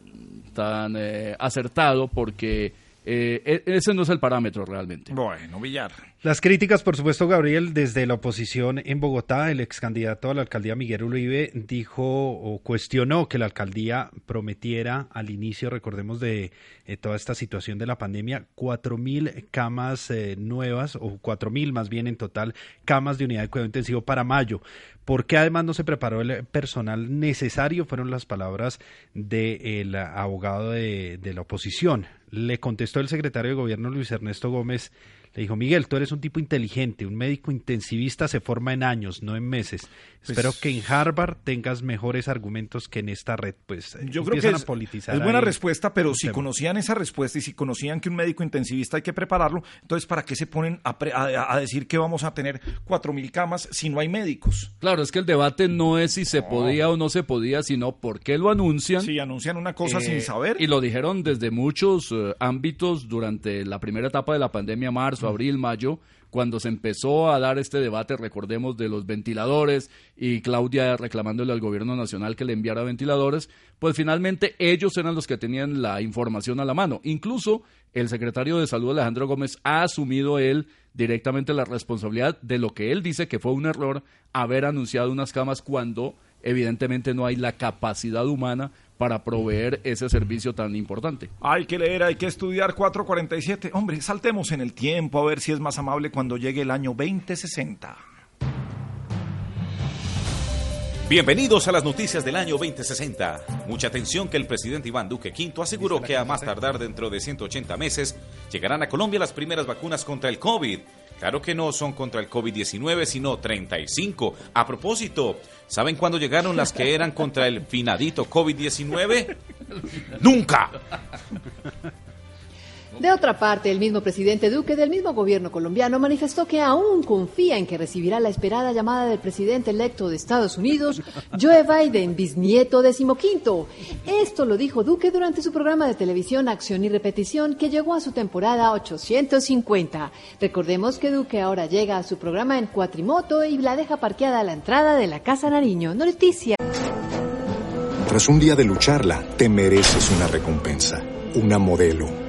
tan eh, acertado porque eh, e- ese no es el parámetro realmente. Bueno, Villar. Las críticas, por supuesto, Gabriel, desde la oposición en Bogotá, el ex candidato a la alcaldía Miguel Uribe dijo o cuestionó que la alcaldía prometiera al inicio, recordemos, de eh, toda esta situación de la pandemia, cuatro mil camas eh, nuevas, o cuatro mil más bien en total, camas de unidad de cuidado intensivo para mayo. ¿Por qué además no se preparó el personal necesario? Fueron las palabras del abogado de, de la oposición. Le contestó el secretario de gobierno Luis Ernesto Gómez le dijo, Miguel, tú eres un tipo inteligente, un médico intensivista se forma en años, no en meses. Pues Espero que en Harvard tengas mejores argumentos que en esta red. Pues eh, Yo creo que empiezan es, a politizar es buena respuesta, pero si tema. conocían esa respuesta y si conocían que un médico intensivista hay que prepararlo, entonces ¿para qué se ponen a, pre- a- a decir que vamos a tener cuatro mil camas si no hay médicos? Claro, es que el debate no es si se podía o no se podía, sino por qué lo anuncian. Si anuncian una cosa Eh, sin saber. Y lo dijeron desde muchos eh, ámbitos durante la primera etapa de la pandemia, marzo, Mm. abril, mayo, cuando se empezó a dar este debate, recordemos, de los ventiladores y Claudia reclamándole al gobierno nacional que le enviara ventiladores, pues finalmente ellos eran los que tenían la información a la mano. Incluso el secretario de Salud, Alejandro Gómez, ha asumido él directamente la responsabilidad de lo que él dice que fue un error haber anunciado unas camas cuando evidentemente no hay la capacidad humana para proveer ese servicio tan importante. Hay que leer, hay que estudiar 447. Hombre, saltemos en el tiempo a ver si es más amable cuando llegue el año 2060. Bienvenidos a las noticias del año 2060. Mucha atención que el presidente Iván Duque V aseguró que a más tardar dentro de 180 meses llegarán a Colombia las primeras vacunas contra el COVID. Claro que no son contra el COVID-19, sino 35. A propósito, ¿saben cuándo llegaron las que eran contra el finadito COVID-19? [LAUGHS] ¡Nunca! De otra parte, el mismo presidente Duque del mismo gobierno colombiano manifestó que aún confía en que recibirá la esperada llamada del presidente electo de Estados Unidos, [LAUGHS] Joe Biden, bisnieto decimoquinto. Esto lo dijo Duque durante su programa de televisión Acción y Repetición, que llegó a su temporada 850. Recordemos que Duque ahora llega a su programa en cuatrimoto y la deja parqueada a la entrada de la Casa Nariño. Noticia. Tras un día de lucharla, te mereces una recompensa, una modelo,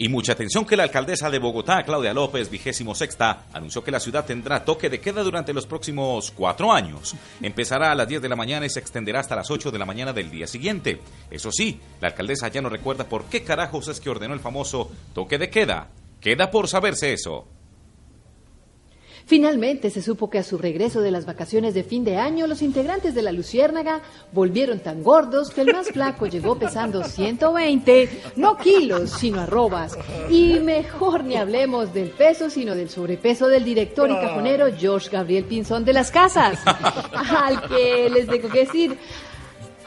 Y mucha atención que la alcaldesa de Bogotá, Claudia López, vigésimo sexta, anunció que la ciudad tendrá toque de queda durante los próximos cuatro años. Empezará a las 10 de la mañana y se extenderá hasta las 8 de la mañana del día siguiente. Eso sí, la alcaldesa ya no recuerda por qué carajos es que ordenó el famoso toque de queda. Queda por saberse eso. Finalmente se supo que a su regreso de las vacaciones de fin de año, los integrantes de la Luciérnaga volvieron tan gordos que el más flaco llegó pesando 120, no kilos, sino arrobas. Y mejor ni hablemos del peso, sino del sobrepeso del director y cajonero George Gabriel Pinzón de las Casas, al que les tengo que decir,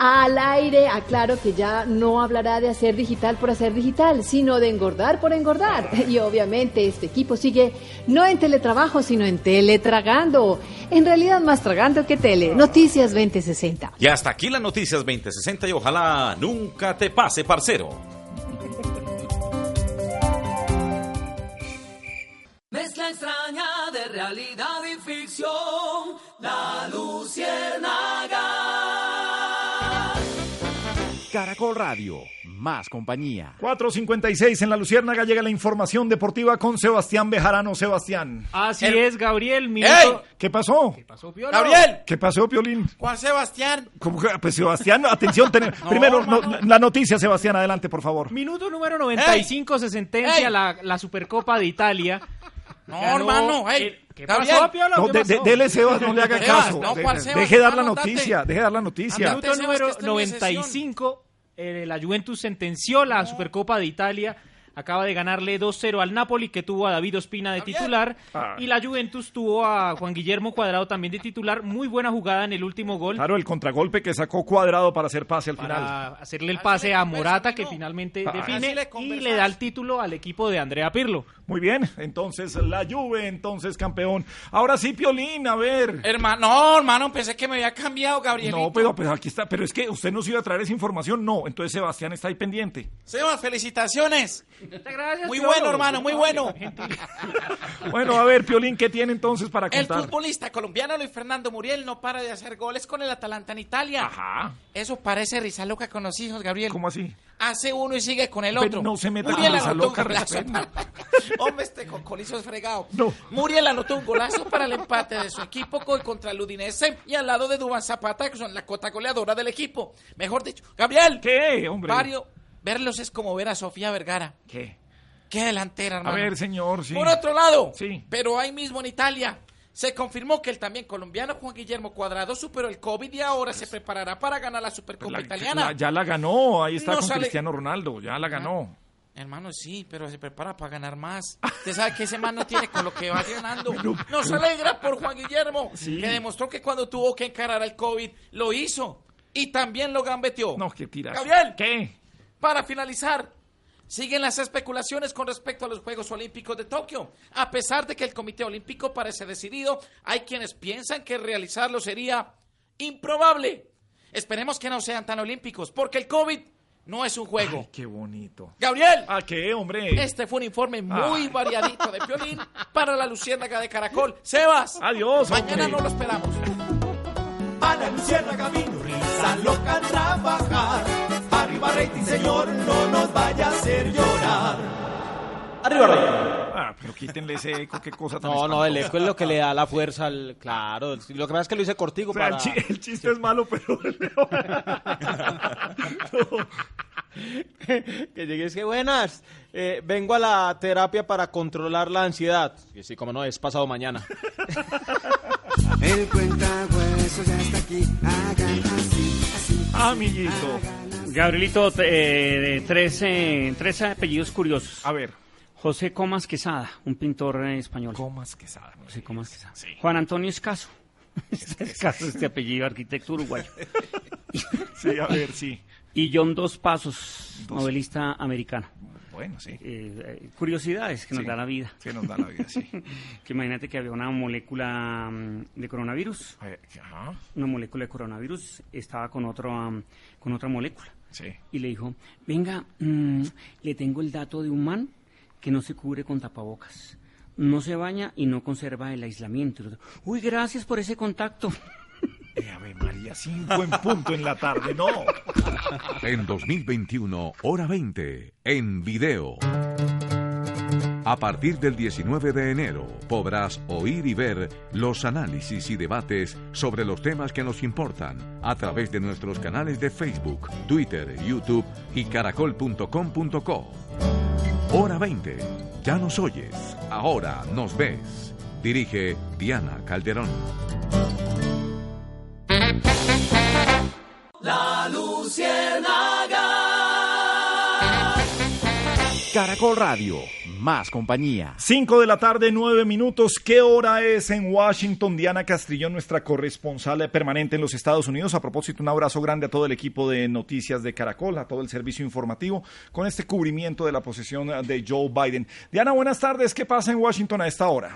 al aire aclaro que ya no hablará de hacer digital por hacer digital, sino de engordar por engordar. Y obviamente este equipo sigue no en teletrabajo, sino en teletragando. En realidad más tragando que tele. Noticias 2060. Y hasta aquí las noticias 2060 y ojalá nunca te pase, parcero. Mezcla extraña de realidad y ficción, La Luciérnaga. Caracol Radio, más compañía. 4.56 en la Luciérnaga llega la información deportiva con Sebastián Bejarano. Sebastián. Así El- es, Gabriel. ¿Qué pasó? ¿Qué pasó, Piolo? Gabriel. ¿Qué pasó, Piolín? Juan Sebastián. ¿Cómo que- Pues Sebastián, atención. tener- [LAUGHS] Primero, no- la noticia, Sebastián, adelante, por favor. Minuto número 95 se sentencia ¡Ey! la, la Supercopa de Italia. No, Ganó hermano, ey, el- ¿Qué Gabriel. pasó, Piolo? No, ¿Qué de- pasó? de- dele, Sebas, no le haga Sebas, caso. no, De- ¿cuál Sebas? deje dar la Andate. noticia, deje dar la noticia. Andate. Minuto número que está en mi sesión. 95, eh, la Juventus sentenció la Supercopa de Italia. Acaba de ganarle 2-0 al Napoli, que tuvo a David Ospina de titular. Ah. Y la Juventus tuvo a Juan Guillermo Cuadrado también de titular. Muy buena jugada en el último gol. Claro, el contragolpe que sacó cuadrado para hacer pase al para final. hacerle el pase a Morata, que finalmente Ah. define le y le da el título al equipo de Andrea Pirlo. Muy bien, entonces la Juve, entonces campeón. Ahora sí, Piolín, a ver. Hermano, no, hermano, pensé que me había cambiado, Gabrielito. No, pero pues aquí está. Pero es que usted nos iba a traer esa información. No, entonces Sebastián está ahí pendiente. Sebas, felicitaciones. Gracias, Muy bueno, hermano, muy bueno. [LAUGHS] Bueno, a ver, Piolín, ¿qué tiene entonces para El contar? futbolista colombiano Luis Fernando Muriel no para de hacer goles con el Atalanta en Italia. Ajá. Eso parece risa loca con los hijos, Gabriel. ¿Cómo así? Hace uno y sigue con el Pero otro. no se meta Muriel con esa anotó un loca, golazo. respete. [LAUGHS] Hombre, este cocolizo es fregado. No. Muriel anotó un golazo para el empate de su equipo co- contra el Udinese y al lado de Dubán Zapata, que son la cota goleadora del equipo. Mejor dicho, Gabriel. ¿Qué, hombre? Vario, verlos es como ver a Sofía Vergara. ¿Qué? Qué delantera, A hermano. ver, señor, sí. Por otro lado, Sí. pero ahí mismo en Italia, se confirmó que el también colombiano Juan Guillermo Cuadrado superó el COVID y ahora se preparará para ganar la Supercopa La- Italiana. la- ya la ganó, ahí está No con sale- Cristiano Ronaldo, ya la ganó. Hermano, sí, pero se prepara para ganar más. Usted sabe que ese man no tiene con lo que va ganando. [LAUGHS] Nos alegra por Juan Guillermo, Sí. que demostró que cuando tuvo que encarar al COVID, lo hizo. Y también lo gambeteó. No, qué tiras. Gabriel. ¿Qué? Para finalizar, siguen las especulaciones con respecto a los Juegos Olímpicos de Tokio. A pesar de que el Comité Olímpico parece decidido, hay quienes piensan que realizarlo sería improbable. Esperemos que no sean tan olímpicos, porque el COVID no es un juego. Ay, qué bonito. Gabriel, ¿A qué, hombre? este fue un informe muy Ay. variadito de Piolín [LAUGHS] para la Luciérnaga de Caracol. Sebas, Adiós, mañana hombre. no lo esperamos. A la luciérnaga vino risa loca a trabajar. Arriba rating, señor, no nos vaya a hacer llorar. Arriba, Rey. Ah, pero quítenle ese eco, qué cosa tan No, no, el eco es lo que le da la fuerza al... Claro, lo que pasa es que lo hice cortico O sea, para... el, chi- el chiste es malo, pero... [LAUGHS] que llegue es que buenas. Eh, vengo a la terapia para controlar la ansiedad. Que sí, como no, es pasado mañana. [LAUGHS] El cuentahueso ya está aquí. Hagan así, así. Amiguito. Gabrielito, eh, tres, eh, tres apellidos curiosos. A ver. José Comas Quesada, un pintor eh, español. Comas Quesada. José Comas Quesada. Sí. Juan Antonio Escaso. [LAUGHS] Escaso, este apellido, arquitecto uruguayo. [LAUGHS] Sí, a ver, sí. Y John Dos Pasos, Dos. novelista americano. Bueno, sí. Eh, eh, curiosidades que nos Sí. da la vida. Que nos da la vida, sí. [LAUGHS] que imagínate que había una molécula mm, de coronavirus. Eh, Ajá. Una molécula de coronavirus estaba con, otro, am, con otra molécula. Sí. Y le dijo, venga, mm, le tengo el dato de un man que no se cubre con tapabocas. No se baña y no conserva el aislamiento. Uy, gracias por ese contacto. [LAUGHS] Eh, Ave María, cinco en punto en la tarde, no. En 2021, hora 20, en video. A partir del 19 de enero podrás oír y ver los análisis y debates sobre los temas que nos importan a través de nuestros canales de Facebook, Twitter, YouTube y caracol.com.co. Hora 20. Ya nos oyes, ahora nos ves. Dirige Diana Calderón. La luciérnaga. Caracol Radio, más compañía. 5 de la tarde, 9 minutos. ¿Qué hora es en Washington? Diana Castrillón, nuestra corresponsal permanente en los Estados Unidos. A propósito, un abrazo grande a todo el equipo de noticias de Caracol, a todo el servicio informativo, con este cubrimiento de la posesión de Joe Biden. Diana, buenas tardes. ¿Qué pasa en Washington a esta hora?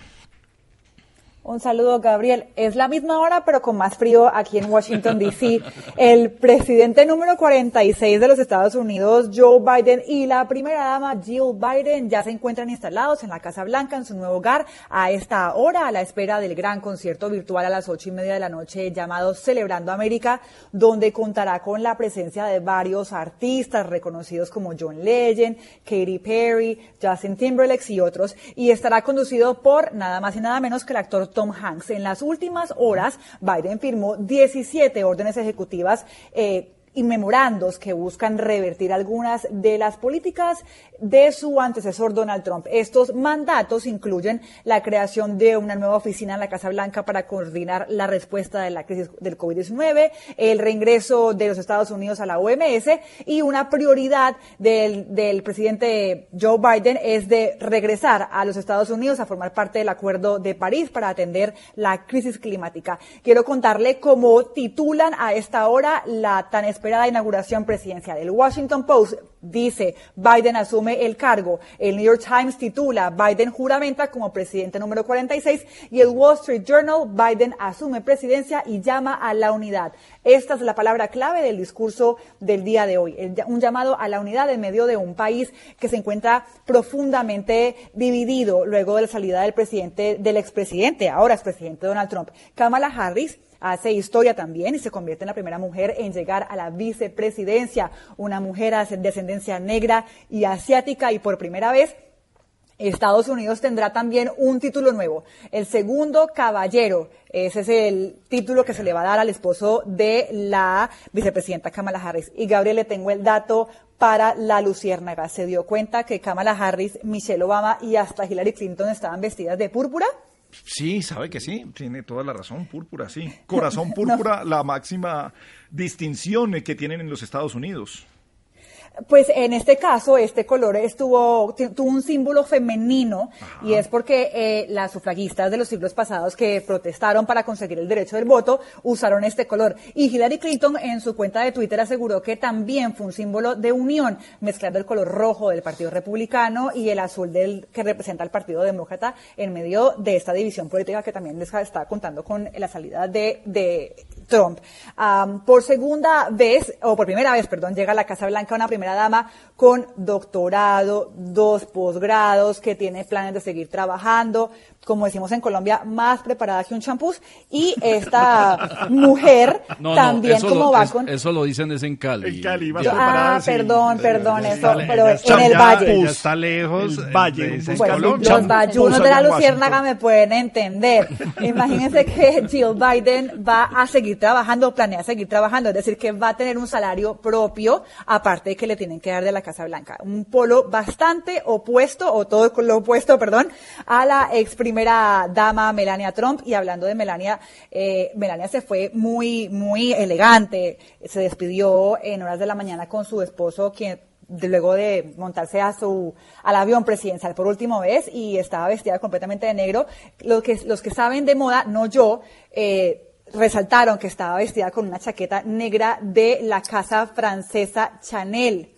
Un saludo, Gabriel. Es la misma hora, pero con más frío aquí en Washington, D.C. El presidente número 46 de los Estados Unidos, Joe Biden, y la primera dama, Jill Biden, ya se encuentran instalados en la Casa Blanca, en su nuevo hogar, a esta hora, a la espera del gran concierto virtual a las ocho y media de la noche llamado Celebrando América, donde contará con la presencia de varios artistas reconocidos como John Legend, Katy Perry, Justin Timberlake y otros, y estará conducido por nada más y nada menos que el actor Tom Hanks. En las últimas horas, Biden firmó 17 órdenes ejecutivas eh, y memorandos que buscan revertir algunas de las políticas de su antecesor Donald Trump. Estos mandatos incluyen la creación de una nueva oficina en la Casa Blanca para coordinar la respuesta de la crisis del COVID-19, el reingreso de los Estados Unidos a la OMS y una prioridad del, del presidente Joe Biden es de regresar a los Estados Unidos a formar parte del Acuerdo de París para atender la crisis climática. Quiero contarle cómo titulan a esta hora la tan esperada inauguración presidencial. El Washington Post dice Biden asume el cargo. El New York Times titula Biden juramenta como presidente número 46 y el Wall Street Journal Biden asume presidencia y llama a la unidad. Esta es la palabra clave del discurso del día de hoy, un llamado a la unidad en medio de un país que se encuentra profundamente dividido luego de la salida del presidente, del expresidente, ahora expresidente Donald Trump. Kamala Harris hace historia también y se convierte en la primera mujer en llegar a la vicepresidencia, una mujer de descendencia negra y asiática y por primera vez Estados Unidos tendrá también un título nuevo, el segundo caballero. Ese es el título que se le va a dar al esposo de la vicepresidenta Kamala Harris. Y Gabriel, le tengo el dato para la luciérnaga. Se dio cuenta que Kamala Harris, Michelle Obama y hasta Hillary Clinton estaban vestidas de púrpura. Sí, sabe que sí, tiene toda la razón, púrpura, sí. [LAUGHS] Corazón púrpura, la máxima distinción que tienen en los Estados Unidos. Pues en este caso, este color estuvo, tu- tuvo un símbolo femenino y es porque eh, las sufragistas de los siglos pasados que protestaron para conseguir el derecho del voto usaron este color. Y Hillary Clinton en su cuenta de Twitter aseguró que también fue un símbolo de unión, mezclando el color rojo del Partido Republicano y el azul del que representa al Partido Demócrata en medio de esta división política que también les está contando con la salida de, de Trump. Am, por segunda vez, o por primera vez, perdón, llega a la Casa Blanca una primera dama con doctorado, dos posgrados, que tiene planes de seguir trabajando, como decimos en Colombia, más preparada que un champús. Y esta [LAUGHS] mujer No, no, también eso como lo, va es- con... eso lo dicen es en Cali. En Cali, Ya. Ah, perdón, perdón, eso, le- pero en el ya- valle. ya está lejos. El valle, ese bus- Bueno, Colombia. los bayunos de la Luciérnaga me pueden entender. Imagínense que [LAUGHS] Jill Biden va a seguir trabajando, planea seguir trabajando, es decir, que va a tener un salario propio, aparte de que le tienen que dar de la Casa Blanca. Un polo bastante opuesto, o todo lo opuesto, perdón, a la ex primera dama Melania Trump. Y hablando de Melania, eh, Melania se fue muy, muy elegante. Se despidió en horas de la mañana con su esposo, quien luego de montarse a su al avión presidencial por última vez y estaba vestida completamente de negro. Lo que, los que saben de moda, no yo, eh, resaltaron que estaba vestida con una chaqueta negra de la casa francesa Chanel.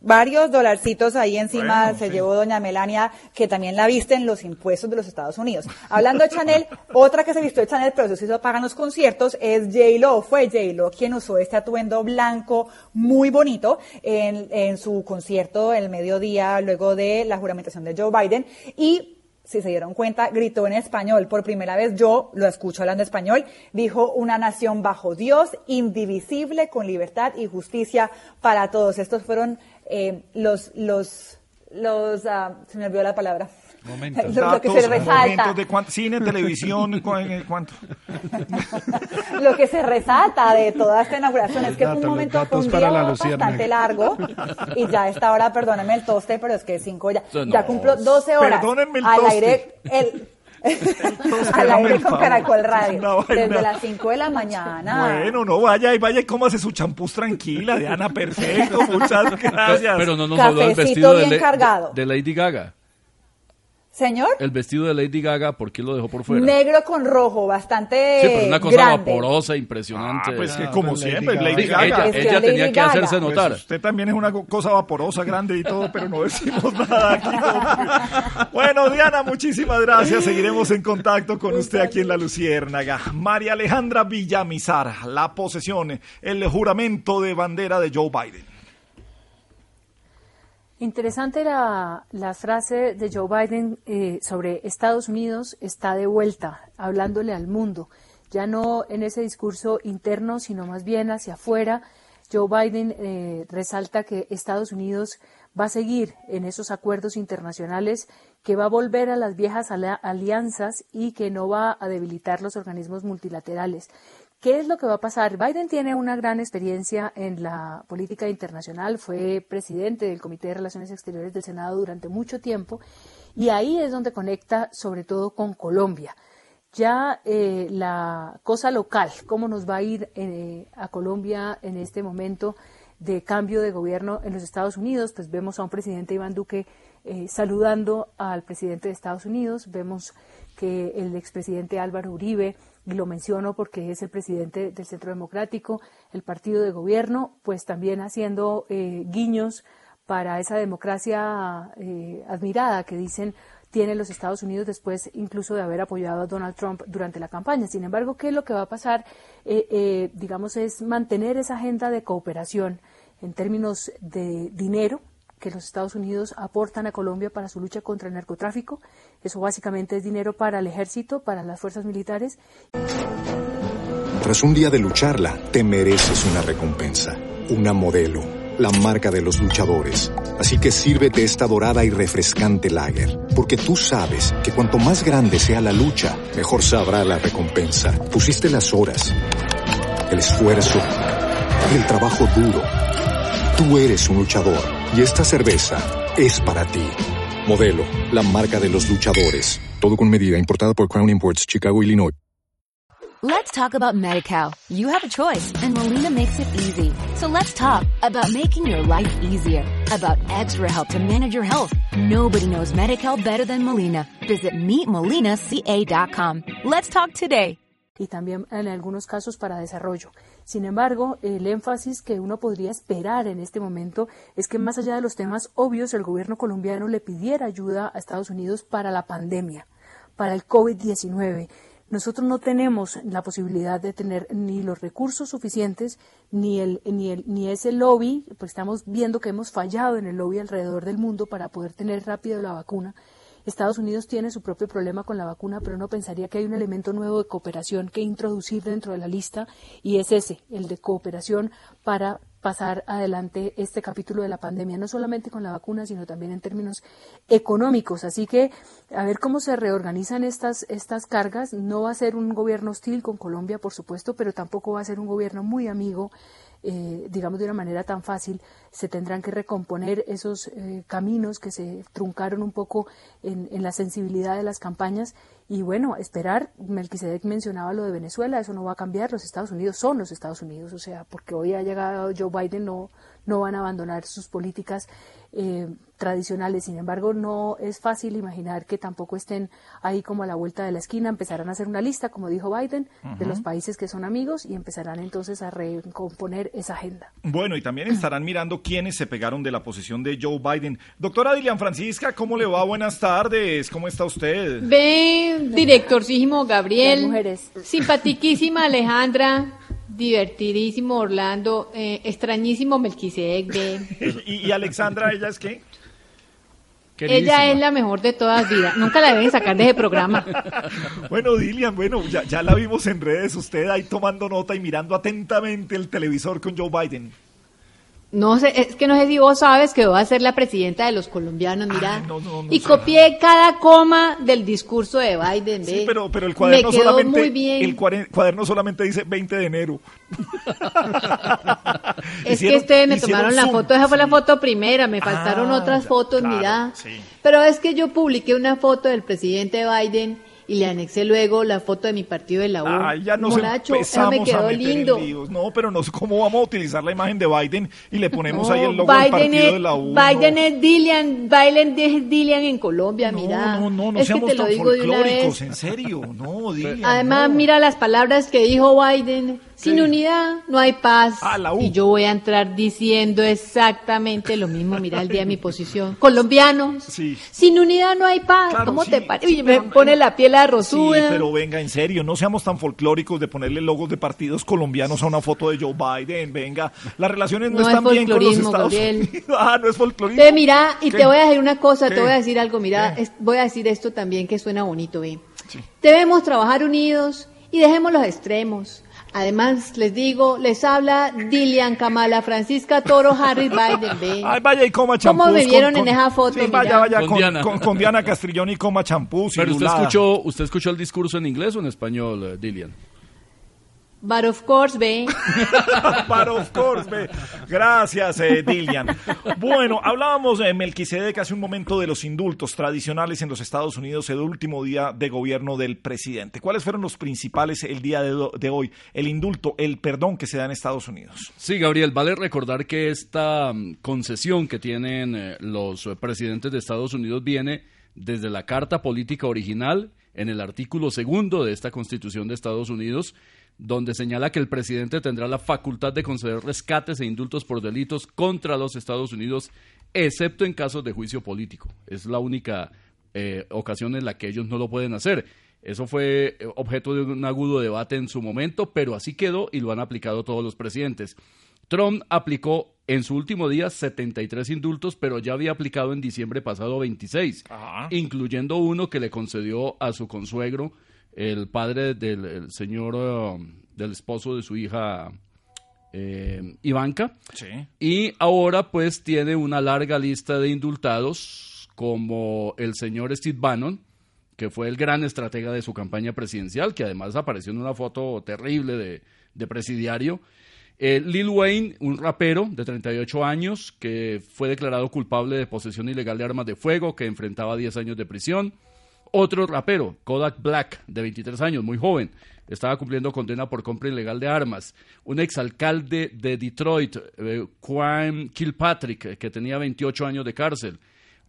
Varios dolarcitos ahí encima Bueno, se sí. llevó doña Melania, que también la viste en los impuestos de los Estados Unidos. Hablando de Chanel, [LAUGHS] otra que se vistió de Chanel, pero eso se pagan los conciertos, es J-Lo. Fue J-Lo quien usó este atuendo blanco muy bonito en, en su concierto el mediodía, luego de la juramentación de Joe Biden. Y si se dieron cuenta, gritó en español. Por primera vez yo lo escucho hablando español. Dijo, una nación bajo Dios, indivisible, con libertad y justicia para todos. Estos fueron eh, los, los, los, ah, se me olvidó la palabra. Momentos. Lo, [LAUGHS] lo que se Datos, resalta. de cuánto- cine, televisión, eh, cuánto. [LAUGHS] lo que se resalta de toda esta inauguración es que fue un momento datos un para día la bastante largo y ya a esta hora, perdónenme el toste, pero es que cinco ya, No, ya cumplo 12 horas perdónenme el al toste. aire, el, al aire con. Caracol Radio, desde las 5 de la mañana. Bueno, no vaya y vaya y cómase su champús tranquila, Diana, perfecto, [LAUGHS] muchas gracias. Pero no nos habló del vestido de, bien Le- cargado. de Lady Gaga. Señor. El vestido de Lady Gaga, ¿por qué lo dejó por fuera? Negro con rojo, bastante Sí, pero una cosa grande. vaporosa, impresionante. Ah, pues que como siempre, Lady Gaga. Ella, Es que ella Lady tenía que hacerse notar. Pues usted también es una co- cosa vaporosa, grande y todo, pero no [LAUGHS] decimos nada aquí. Bueno, Diana, muchísimas gracias. Seguiremos en contacto con usted aquí en La Luciérnaga. María Alejandra Villamizar, la posesión, el juramento de bandera de Joe Biden. Interesante la, frase de Joe Biden eh, sobre Estados Unidos está de vuelta, hablándole al mundo, ya no en ese discurso interno, sino más bien hacia afuera. Joe Biden eh, resalta que Estados Unidos va a seguir en esos acuerdos internacionales, que va a volver a las viejas alianzas y que no va a debilitar los organismos multilaterales. ¿Qué es lo que va a pasar? Biden tiene una gran experiencia en la política internacional, fue presidente del Comité de Relaciones Exteriores del Senado durante mucho tiempo y ahí es donde conecta sobre todo con Colombia. Ya eh, la cosa local, cómo nos va a ir eh, a Colombia en este momento de cambio de gobierno en los Estados Unidos, pues vemos a un presidente Iván Duque eh, saludando al presidente de Estados Unidos, vemos que el expresidente Álvaro Uribe, y lo menciono porque es el presidente del Centro Democrático, el partido de gobierno, pues también haciendo eh, guiños para esa democracia eh, admirada que dicen tienen los Estados Unidos después incluso de haber apoyado a Donald Trump durante la campaña. Sin embargo, ¿qué es lo que va a pasar? Eh, eh, digamos, es mantener esa agenda de cooperación en términos de dinero que los Estados Unidos aportan a Colombia para su lucha contra el narcotráfico. Eso básicamente es dinero para el ejército, para las fuerzas militares. Tras un día de lucharla, te mereces una recompensa, una modelo, la marca de los luchadores. Así que sírvete esta dorada y refrescante lager, porque tú sabes que cuanto más grande sea la lucha, mejor sabrá la recompensa. Pusiste las horas, el esfuerzo, el trabajo duro. Tú eres un luchador y esta cerveza es para ti. Modelo, la marca de los luchadores. Todo con medida, importada por Crown Imports, Chicago, Illinois. Let's talk about MediCal. You have a choice, and Molina makes it easy. So let's talk about making your life easier, about extra help to manage your health. Nobody knows MediCal better than Molina. Visit meetmolinaca.com. Let's talk today. y también en algunos casos para desarrollo. Sin embargo, el énfasis que uno podría esperar en este momento es que más allá de los temas obvios, el gobierno colombiano le pidiera ayuda a Estados Unidos para la pandemia, para el COVID-19. Nosotros no tenemos la posibilidad de tener ni los recursos suficientes ni el ni el ni ese lobby, pues estamos viendo que hemos fallado en el lobby alrededor del mundo para poder tener rápido la vacuna. Estados Unidos tiene su propio problema con la vacuna, pero uno pensaría que hay un elemento nuevo de cooperación que introducir dentro de la lista y es ese, el de cooperación para pasar adelante este capítulo de la pandemia, no solamente con la vacuna, sino también en términos económicos. Así que a ver cómo se reorganizan estas, estas cargas. No va a ser un gobierno hostil con Colombia, por supuesto, pero tampoco va a ser un gobierno muy amigo eh, digamos de una manera tan fácil, se tendrán que recomponer esos eh, caminos que se truncaron un poco en, en, la sensibilidad de las campañas. Y bueno, esperar, Melquisedec mencionaba lo de Venezuela, eso no va a cambiar, los Estados Unidos son los Estados Unidos, o sea, porque hoy ha llegado Joe Biden no, no van a abandonar sus políticas eh, tradicionales. Sin embargo, no es fácil imaginar que tampoco estén ahí como a la vuelta de la esquina. Empezarán a hacer una lista, como dijo Biden, uh -huh. de los países que son amigos y empezarán entonces a recomponer esa agenda. Bueno, y también estarán mirando quiénes se pegaron de la posición de Joe Biden. Doctora Dilian Francisca, ¿cómo le va? Buenas tardes. ¿Cómo está usted? Ven, directorcísimo Gabriel. mujeres. Simpatiquísima Alejandra. Divertidísimo Orlando, eh, extrañísimo Melquisedec. [LAUGHS] ¿Y, ¿Y, Alexandra, ella es qué? Ella es la mejor de todas vidas. Nunca la deben sacar de ese programa. [LAUGHS] bueno, Dilian, bueno, ya, ya la vimos en redes, usted ahí tomando nota y mirando atentamente el televisor con Joe Biden. No sé, es que no sé si vos sabes que voy a ser la presidenta de los colombianos, mira. Ay, no, no, no, y copié cada coma del discurso de Biden, Sí, pero, pero el cuaderno Me quedó solamente muy bien. el cuaderno solamente dice 20 de enero. [LAUGHS] es Hicieron- que ustedes me tomaron la foto, esa fue la foto primera, me faltaron Ah, otras fotos, claro, mira. sí. Pero es que yo publiqué una foto del presidente Biden y le anexé luego la foto de mi partido de la U. Ay, ya nos Molacho, empezamos me quedó a meter en lindo. líos. No, pero no sé cómo vamos a utilizar la imagen de Biden y le ponemos No, ahí el logo del Biden partido es, de la U. Biden es Dillian, Biden es Dillian en Colombia, mira. No, no, no es que seamos te lo tan digo de una folclóricos, vez. en serio. No, Dilian, Además, mira las palabras que dijo Biden. Sin unidad no hay paz. Ah, Y yo voy a entrar diciendo exactamente lo mismo. Mira el día de mi posición. Colombianos. Sin unidad no hay paz. ¿Cómo te parece? Me pone la piel Sí, arrozuda. pero venga, en serio, no seamos tan folclóricos de ponerle logos de partidos colombianos a una foto de Joe Biden. Venga, las relaciones no, No es están bien con los Estados Gabriel. Unidos. [LAUGHS] Ah, no es folclorismo. Ve, mira, y ¿Qué? te voy a decir una cosa, ¿Qué? te voy a decir algo, mira, es- voy a decir esto también que suena bonito. Debemos trabajar unidos y dejemos los extremos. Además, les digo, les habla Dilian Kamala Francisca Toro Harris Biden. Ay, vaya y coma champús. ¿Cómo me con- vieron con- en esa foto? Sí, vaya, vaya, Con con, Diana. con- con Diana Castrillón y coma champús. Pero usted escuchó, usted escuchó el discurso en inglés o en español, eh, Dilian. But of course, ve. [LAUGHS] But of course, ve. Gracias, eh, Dilian. Bueno, hablábamos, eh, Melquisedec, hace un momento de los indultos tradicionales en los Estados Unidos, el último día de gobierno del presidente. ¿Cuáles fueron los principales el día de, hoy? El indulto, el perdón que se da en Estados Unidos. Sí, Gabriel, vale recordar que esta mm, concesión que tienen eh, los presidentes de Estados Unidos viene desde la Carta Política original, en el artículo segundo de esta Constitución de Estados Unidos, donde señala que el presidente tendrá la facultad de conceder rescates e indultos por delitos contra los Estados Unidos, excepto en casos de juicio político. Es la única eh, ocasión en la que ellos no lo pueden hacer. Eso fue eh, objeto de un agudo debate en su momento, pero así quedó y lo han aplicado todos los presidentes. Trump aplicó en su último día 73 indultos, pero ya había aplicado en diciembre pasado 26, incluyendo uno que le concedió a su consuegro, el padre del el señor, eh, del esposo de su hija eh, Ivanka. Sí. Y ahora pues tiene una larga lista de indultados como el señor Steve Bannon, que fue el gran estratega de su campaña presidencial, que además apareció en una foto terrible de, de presidiario. Eh, Lil Wayne, un rapero de 38 años que fue declarado culpable de posesión ilegal de armas de fuego, que enfrentaba 10 años de prisión. Otro rapero, Kodak Black, de 23 años, muy joven, estaba cumpliendo condena por compra ilegal de armas. Un exalcalde de Detroit, eh, Quam Kilpatrick, que tenía 28 años de cárcel.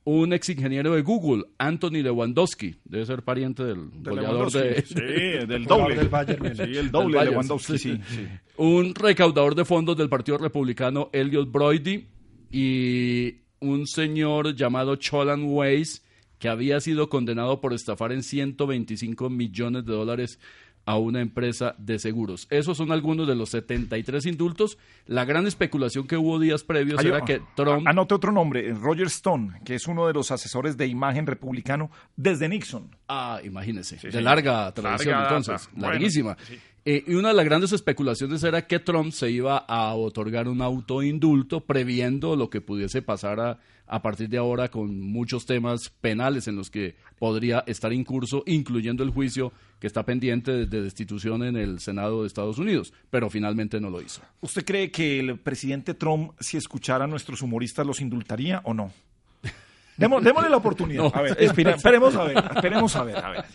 Un ex ingeniero de Google, Anthony Lewandowski, debe ser pariente del goleador de, sí, del [LAUGHS] doble. del Bayern. Sí, el Del doble de Bayern, Lewandowski, sí, sí. Un recaudador de fondos del Partido Republicano, Elliot Brody, y un señor llamado Cholan Weiss, que había sido condenado por estafar en 125 millones de dólares a una empresa de seguros. Esos son algunos de los 73 indultos. La gran especulación que hubo días previos era que Trump... a- Anote otro nombre, Roger Stone, que es uno de los asesores de imagen republicano desde Nixon. Ah, imagínese. Sí, de sí. larga tradición, Larga entonces. Bueno, larguísima. sí. Eh, y una de las grandes especulaciones era que Trump se iba a otorgar un autoindulto previendo lo que pudiese pasar a, a partir de ahora con muchos temas penales en los que podría estar incurso, incluyendo el juicio que está pendiente de, de destitución en el Senado de Estados Unidos, pero finalmente no lo hizo. ¿Usted cree que el presidente Trump, si escuchara a nuestros humoristas, los indultaría o no? Demo- démosle la oportunidad. [LAUGHS] No. A ver, esperemos a ver, esperemos a ver, a ver.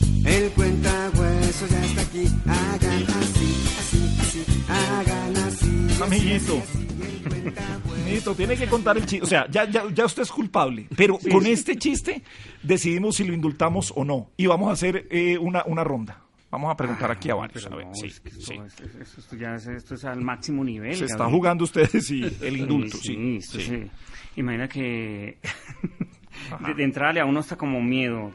El cuenta hueso ya está aquí. Hagan así, así, así. Hagan así. Amiguito. Amiguito, tiene que contar el chiste. O sea, ya, ya, ya usted es culpable. Pero Sí, con este chiste decidimos si lo indultamos o no. Y vamos a hacer eh, una, una ronda. Vamos a preguntar aquí a varios. A ver, No, sí, es que esto, sí. es- es- esto ya es, esto es al máximo nivel. Se está Gabriel. jugando ustedes y el indulto, sí. sí. Imagina que de, de entrada le a uno hasta como miedo.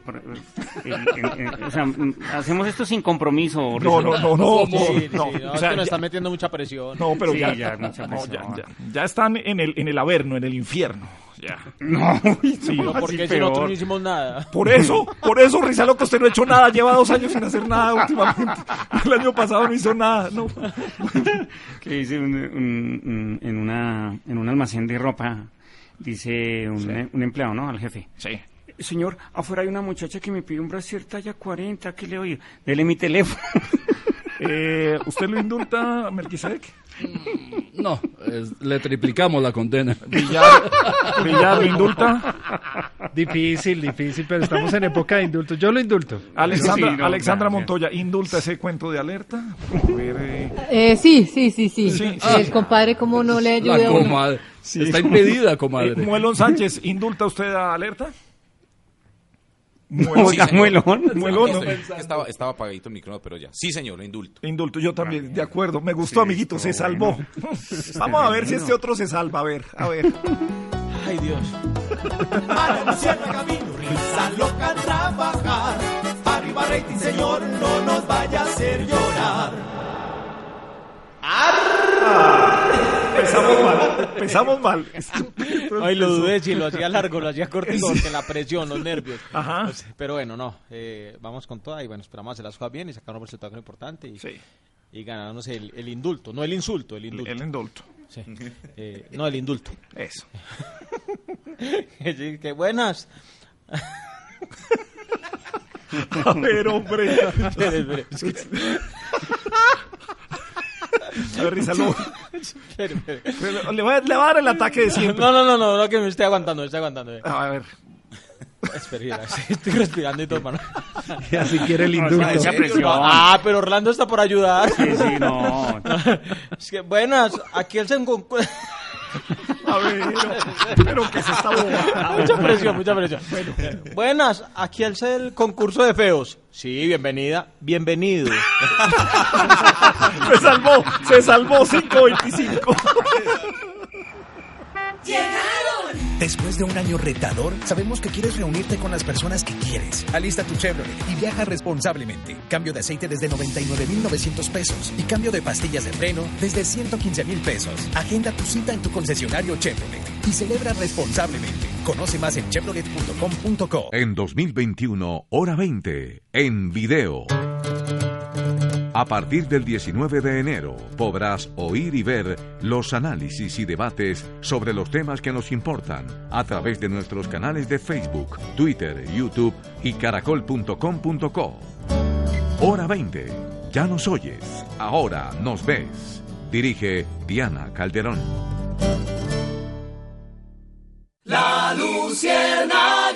El- o sea, mm, hacemos esto sin compromiso. No, no, no, no, Sí, no, sí, no. sí, no, O es sea, que nos ya- está metiendo mucha presión. No, pero Sí, ya, ya, mucha no, ya, presión. ya, ya están en el, en el averno, en el infierno. Ya. No, [LAUGHS] Sí, Pero ¿por así qué si nosotros no hicimos nada? Por eso, por eso, Rizalo, que usted no ha hecho nada. Lleva dos años sin hacer nada últimamente. El año pasado no hizo nada. No. [LAUGHS] que dice un- un- un- en, una, en un almacén de ropa, dice un, un empleado, ¿no? Al jefe. Sí. Señor, afuera hay una muchacha que me pide un brasier talla 40, ¿qué le oigo? Dele mi teléfono. [LAUGHS] Eh, ¿Usted lo indulta, Melquisedec? No, es- le triplicamos la condena. Villar, Villar lo indulta. Difícil, difícil, pero estamos en época de indulto. Yo lo indulto. Alexandra, Sí, no, Alexandra gracias. Montoya, indulta ese cuento de alerta. Ver, eh, Eh, sí, sí, sí, sí. Sí, El compadre, ¿cómo no le ayuda. Está impedida, comadre. Eh, Muelón Sánchez, ¿indulta usted a alerta? Muelón. Muelón. Estoy- Estaba, estaba apagadito el micrófono, pero ya. Sí, señor, indulto. Indulto, yo también, de acuerdo. Me gustó, amiguito, se salvó. [LAUGHS] Vamos a ver si este otro se salva. A ver, a ver. Ay, Dios. Para anunciar el camino, risa loca trabajar. Arriba rating, señor, no nos vaya a hacer llorar. Empezamos mal, empezamos [LAUGHS] mal. Ay, lo dudé, si lo hacía largo, lo hacía cortico, Sí. porque la presión, los nervios. Ajá. Pues, Pero bueno, no, eh, vamos con toda y bueno, esperamos hacer las cosas bien y sacar un resultado importante y, y ganarnos el, el indulto, no el insulto, el indulto. El indulto. Sí. Eh, no, el indulto. Eso. [LAUGHS] Sí, que buenas. [LAUGHS] A ver, hombre. [LAUGHS] A ver, Risa, Le va, a- le va a dar el ataque de siempre. No, no, no, no, no, que me estoy aguantando, me estoy aguantando. eh. A ver. Espera, [LAUGHS] sí, estoy respirando y todo, mano. [LAUGHS] Y así quiere el indulto. Esa presión. Ah, pero Orlando está por ayudar. Sí, sí, no. Es que, buenas, aquí el Sencon... A ver, pero que se está bobada. Mucha presión, mucha presión. Buenas, aquí el el concurso de feos. Sí, bienvenida, bienvenido. [LAUGHS] Se salvó, se salvó 525. [LAUGHS] Después de un año retador, sabemos que quieres reunirte con las personas que quieres. Alista tu Chevrolet y viaja responsablemente. Cambio de aceite desde 99,900 pesos y cambio de pastillas de freno desde 115 mil pesos. Agenda tu cita en tu concesionario Chevrolet y celebra responsablemente. Conoce más en chevrolet.com.co. En 2021, hora 20, en video. A partir del 19 de enero podrás oír y ver los análisis y debates sobre los temas que nos importan a través de nuestros canales de Facebook, Twitter, YouTube y caracol.com.co. Hora 20. Ya nos oyes, ahora nos ves. Dirige Diana Calderón. La Luciérnaga.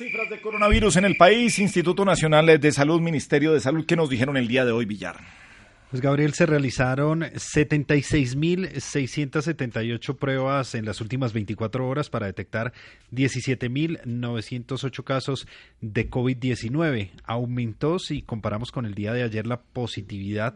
Cifras de coronavirus en el país, Instituto Nacional de Salud, Ministerio de Salud, ¿qué nos dijeron el día de hoy, Villar? Pues Gabriel, se realizaron 76.678 pruebas en las últimas 24 horas para detectar 17.908 casos de COVID-19. Aumentó, si comparamos con el día de ayer, la positividad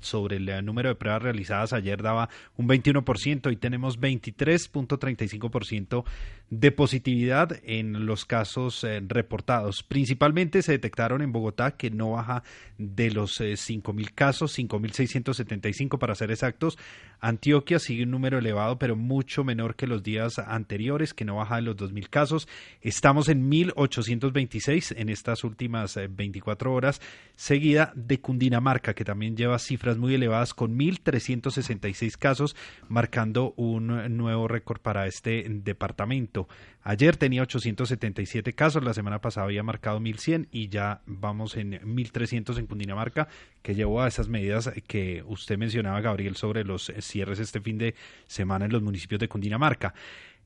sobre el número de pruebas realizadas. Ayer daba un 21% y tenemos 23.35% de positividad en los casos eh, reportados. Principalmente se detectaron en Bogotá, que no baja de los eh, 5.000 casos, 5.675 para ser exactos. Antioquia sigue un número elevado, pero mucho menor que los días anteriores, que no baja de los 2.000 casos. Estamos en 1.826 en estas últimas eh, 24 horas, seguida de Cundinamarca, que también lleva cifras muy elevadas con 1.366 casos, marcando un nuevo récord para este departamento. Ayer tenía 877 casos, la semana pasada había marcado 1100 y ya vamos en 1300 en Cundinamarca, que llevó a esas medidas que usted mencionaba, Gabriel, sobre los cierres este fin de semana en los municipios de Cundinamarca.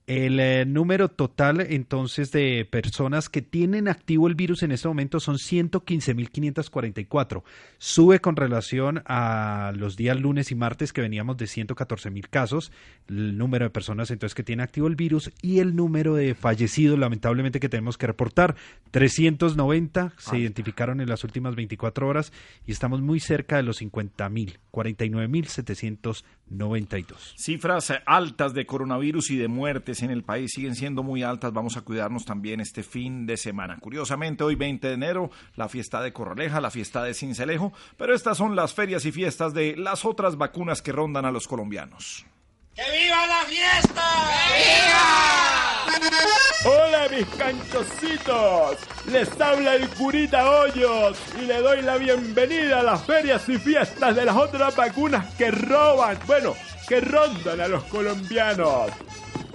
El eh, número total entonces de personas que tienen activo el virus en este momento son 115.544. Sube con relación a los días lunes y martes que veníamos de 114.000 casos, el número de personas entonces que tienen activo el virus y el número de fallecidos lamentablemente que tenemos que reportar. 390 se identificaron en las últimas 24 horas y estamos muy cerca de los 50.000, 49.792. Cifras eh, altas de coronavirus y de muertes en el país siguen siendo muy altas. Vamos a cuidarnos también este fin de semana. Curiosamente, hoy 20 de enero, la fiesta de Corraleja, la fiesta de Cincelejo, pero estas son las ferias y fiestas de las otras vacunas que rondan a los colombianos. ¡Que viva la fiesta! Hola mis canchocitos, les habla el curita Hoyos y le doy la bienvenida a las ferias y fiestas de las otras vacunas que roban, bueno, que rondan a los colombianos.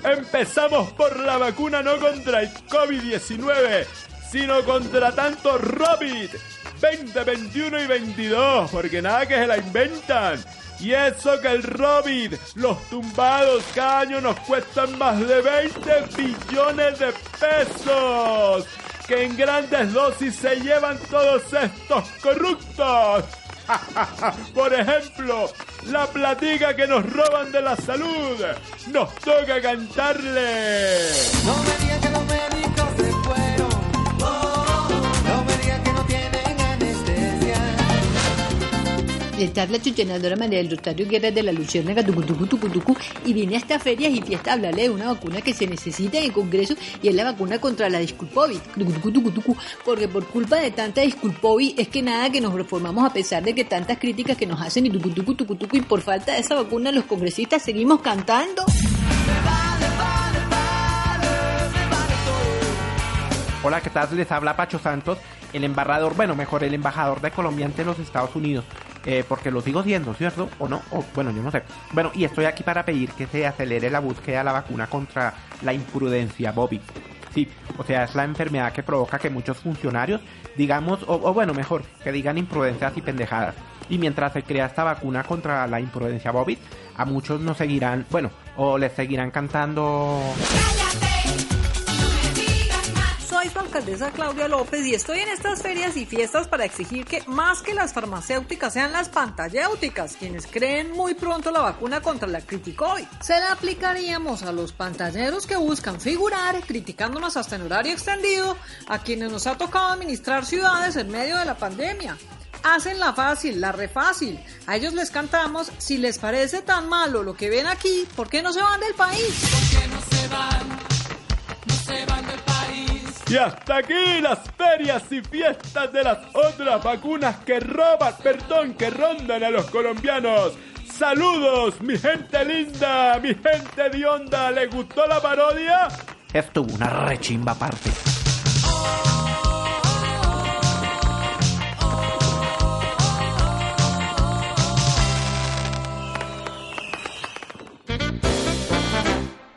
Empezamos por la vacuna no contra el COVID-19, sino contra tanto Robit 20, 21 y 22, porque nada que se la inventan. Y eso que el Robin, los tumbados cada año nos cuestan más de 20 billones de pesos. Que en grandes dosis se llevan todos estos corruptos. [LAUGHS] Por ejemplo, la platica que nos roban de la salud. Nos toca cantarle. Les la chuchenadora María del Rosario Guerra de la Luciérnaga y vine a estas ferias y fiestas a hablarle de una vacuna que se necesita en el Congreso y es la vacuna contra la disculpovid. Porque por culpa de tanta disculpovid es que nada que nos reformamos a pesar de que tantas críticas que nos hacen y y por falta de esa vacuna los congresistas seguimos cantando. Hola, ¿qué tal? Les habla Pacho Santos, el embajador, bueno, mejor, el embajador de Colombia ante los Estados Unidos. Eh, porque lo sigo siendo, ¿cierto? ¿O no? O, bueno, yo no sé. Bueno, y estoy aquí para pedir que se acelere la búsqueda de la vacuna contra la imprudencia, Bobby. Sí, o sea, es la enfermedad que provoca que muchos funcionarios, digamos, o, o bueno, mejor, que digan imprudencias y pendejadas. Y mientras se crea esta vacuna contra la imprudencia Bobby, a muchos nos seguirán, bueno, o les seguirán cantando... Soy alcaldesa Claudia López y estoy en estas ferias y fiestas para exigir que más que las farmacéuticas sean las pantalléuticas quienes creen muy pronto la vacuna contra la criticoid. Se la aplicaríamos a los pantalleros que buscan figurar criticándonos hasta en horario extendido a quienes nos ha tocado administrar ciudades en medio de la pandemia. Hacen la fácil, la refácil. A ellos les cantamos, si les parece tan malo lo que ven aquí, ¿por qué no se van del país? Y hasta aquí las ferias y fiestas de las otras vacunas que roban, perdón, que rondan a los colombianos. Saludos, mi gente linda, mi gente de onda. ¿Les gustó la parodia? Estuvo una rechimba aparte.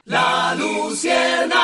La Luciérnaga.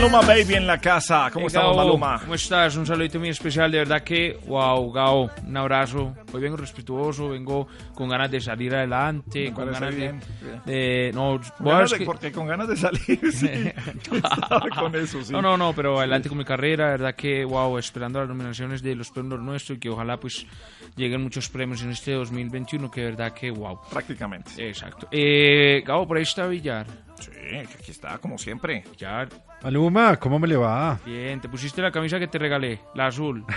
Maluma Baby en la casa. ¿Cómo Eh, estamos, Gao, Maluma? ¿Cómo estás? Un saludito muy especial, de verdad que, wow, Gao, un abrazo. Hoy vengo respetuoso, vengo con ganas de salir adelante, Me con ganas bien, de, no, Con ganas de- que- porque con ganas de salir, sí. [LAUGHS] con eso, sí. No, no, no, pero adelante con mi carrera, de verdad que, wow, esperando las nominaciones de los premios nuestros y que ojalá pues lleguen muchos premios en este 2021, que de verdad que, wow. Prácticamente. Exacto. Eh, Gabo, por ahí está Villar. Sí, aquí está, como siempre. Villar. Maluma, ¿cómo me le va? Bien, te pusiste la camisa que te regalé, la azul. [LAUGHS]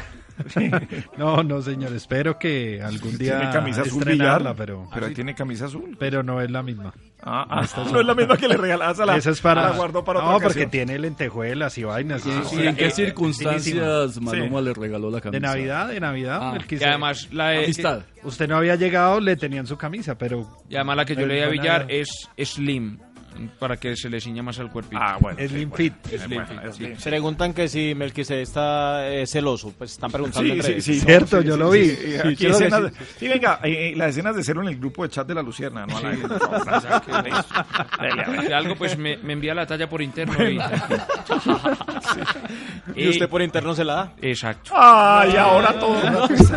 No, no, señor. Espero que algún día Tiene camisa azul Villar, pero, pero ahí tiene camisa azul. pero no es la misma. Ah, ah, Esta no es la misma que le regalabas a la- Esa es para. la guardó para no, otra porque tiene lentejuelas y vainas. ¿Y, Ah, y sí, en qué eh, circunstancias. Maluma le regaló la camisa? De Navidad, de Navidad. Ah, el que y se- además la de- Amistad. Usted no había llegado, le tenían su camisa, pero. Y además la que yo le di a Villar es slim, para que se le ciña más al cuerpito. Ah, bueno. Slim fit. Slim fit, sí. Se preguntan que si Melquisede está eh, celoso, pues están preguntando Sí, sí. Cierto, yo lo vi. sí, aquí escenas venga, eh, eh, las escenas de cero en el grupo de chat de la Lucierna, ¿no? al que-. Si algo, pues me, me envía la talla por interno. Bueno. [LAUGHS] Y usted por interno se la da. Exacto. Ay, ahora todo.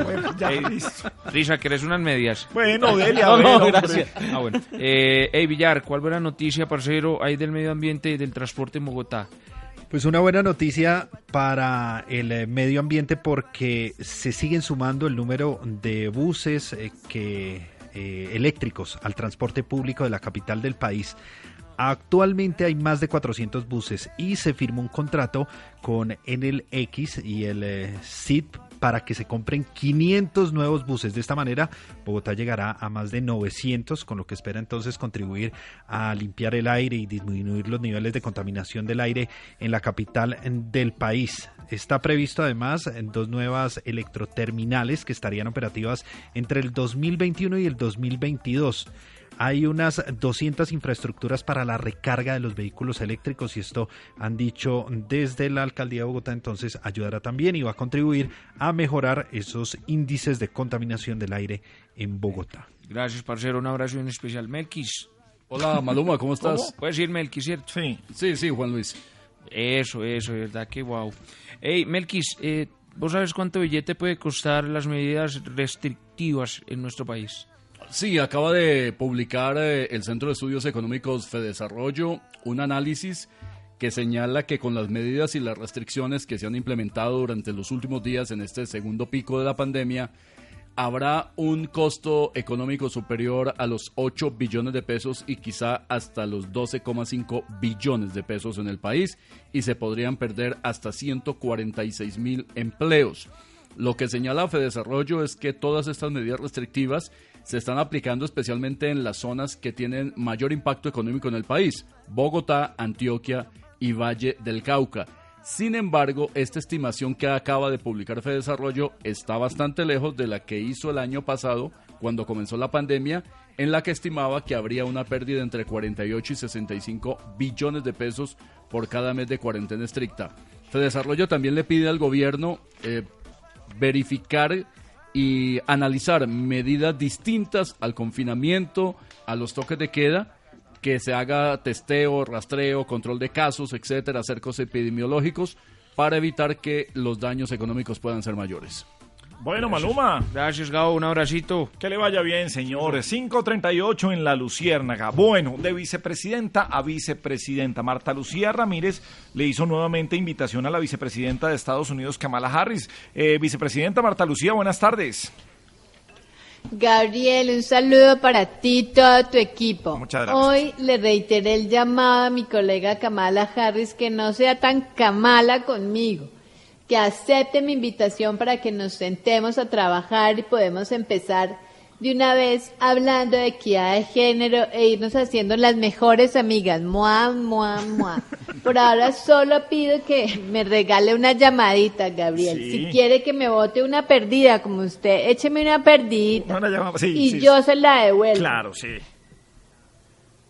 Bueno, [LAUGHS] ya, listo. Risa, ¿querés unas medias? Bueno, dele, a [LAUGHS] No, no, gracias. Ah, bueno. Eh, hey, Villar, ¿cuál buena noticia, parcero, hay del medio ambiente y del transporte en Bogotá? Pues una buena noticia para el eh, medio ambiente porque se siguen sumando el número de buses eh, que eh, eléctricos al transporte público de la capital del país. Actualmente hay más de 400 buses y se firmó un contrato con Enel X y el eh, para que se compren 500 nuevos buses. De esta manera, Bogotá llegará a más de 900, con lo que espera entonces contribuir a limpiar el aire y disminuir los niveles de contaminación del aire en la capital del país. Está previsto además dos nuevas electroterminales que estarían operativas entre el 2021 y el 2022 hay unas 200 infraestructuras para la recarga de los vehículos eléctricos y esto han dicho desde la alcaldía de Bogotá, entonces ayudará también y va a contribuir a mejorar esos índices de contaminación del aire en Bogotá. Gracias, parcero. Un abrazo en especial. Melquis. Hola, Maluma, ¿cómo estás? ¿Cómo? Puedes ir, Melquis, ¿cierto? Sí. Sí, sí, Juan Luis. Eso, eso, de verdad que wow. Hey, Melquis, eh, ¿vos sabes cuánto billete puede costar las medidas restrictivas en nuestro país? Sí, acaba de publicar eh, el Centro de Estudios Económicos Fedesarrollo un análisis que señala que con las medidas y las restricciones que se han implementado durante los últimos días en este segundo pico de la pandemia, habrá un costo económico superior a los 8 billones de pesos y quizá hasta los 12,5 billones de pesos en el país y se podrían perder hasta 146 mil empleos. Lo que señala Fedesarrollo es que todas estas medidas restrictivas se están aplicando especialmente en las zonas que tienen mayor impacto económico en el país, Bogotá, Antioquia y Valle del Cauca. Sin embargo, esta estimación que acaba de publicar Fedesarrollo está bastante lejos de la que hizo el año pasado, cuando comenzó la pandemia, en la que estimaba que habría una pérdida entre 48 y 65 billones de pesos por cada mes de cuarentena estricta. Fedesarrollo también le pide al gobierno eh, verificar y analizar medidas distintas al confinamiento, a los toques de queda, que se haga testeo, rastreo, control de casos, etcétera, cercos epidemiológicos, para evitar que los daños económicos puedan ser mayores. Bueno, Maluma. Gracias, Gabo. Un abracito. Que le vaya bien, señores. 538 en la Luciérnaga. Bueno, de vicepresidenta a vicepresidenta. Marta Lucía Ramírez le hizo nuevamente invitación a la vicepresidenta de Estados Unidos, Kamala Harris. Eh, vicepresidenta Marta Lucía, buenas tardes. Gabriel, un saludo para ti y todo tu equipo. Muchas gracias. Hoy le reiteré el llamado a mi colega Kamala Harris que no sea tan Kamala conmigo, que acepte mi invitación para que nos sentemos a trabajar y podemos empezar de una vez hablando de equidad de género e irnos haciendo las mejores amigas. Mua, mua, mua. Por ahora solo pido que me regale una llamadita, Gabriel. Sí. Si quiere que me vote una perdida como usted, écheme una perdidita. Una llamada- sí, y sí. yo se la devuelvo. Claro, sí.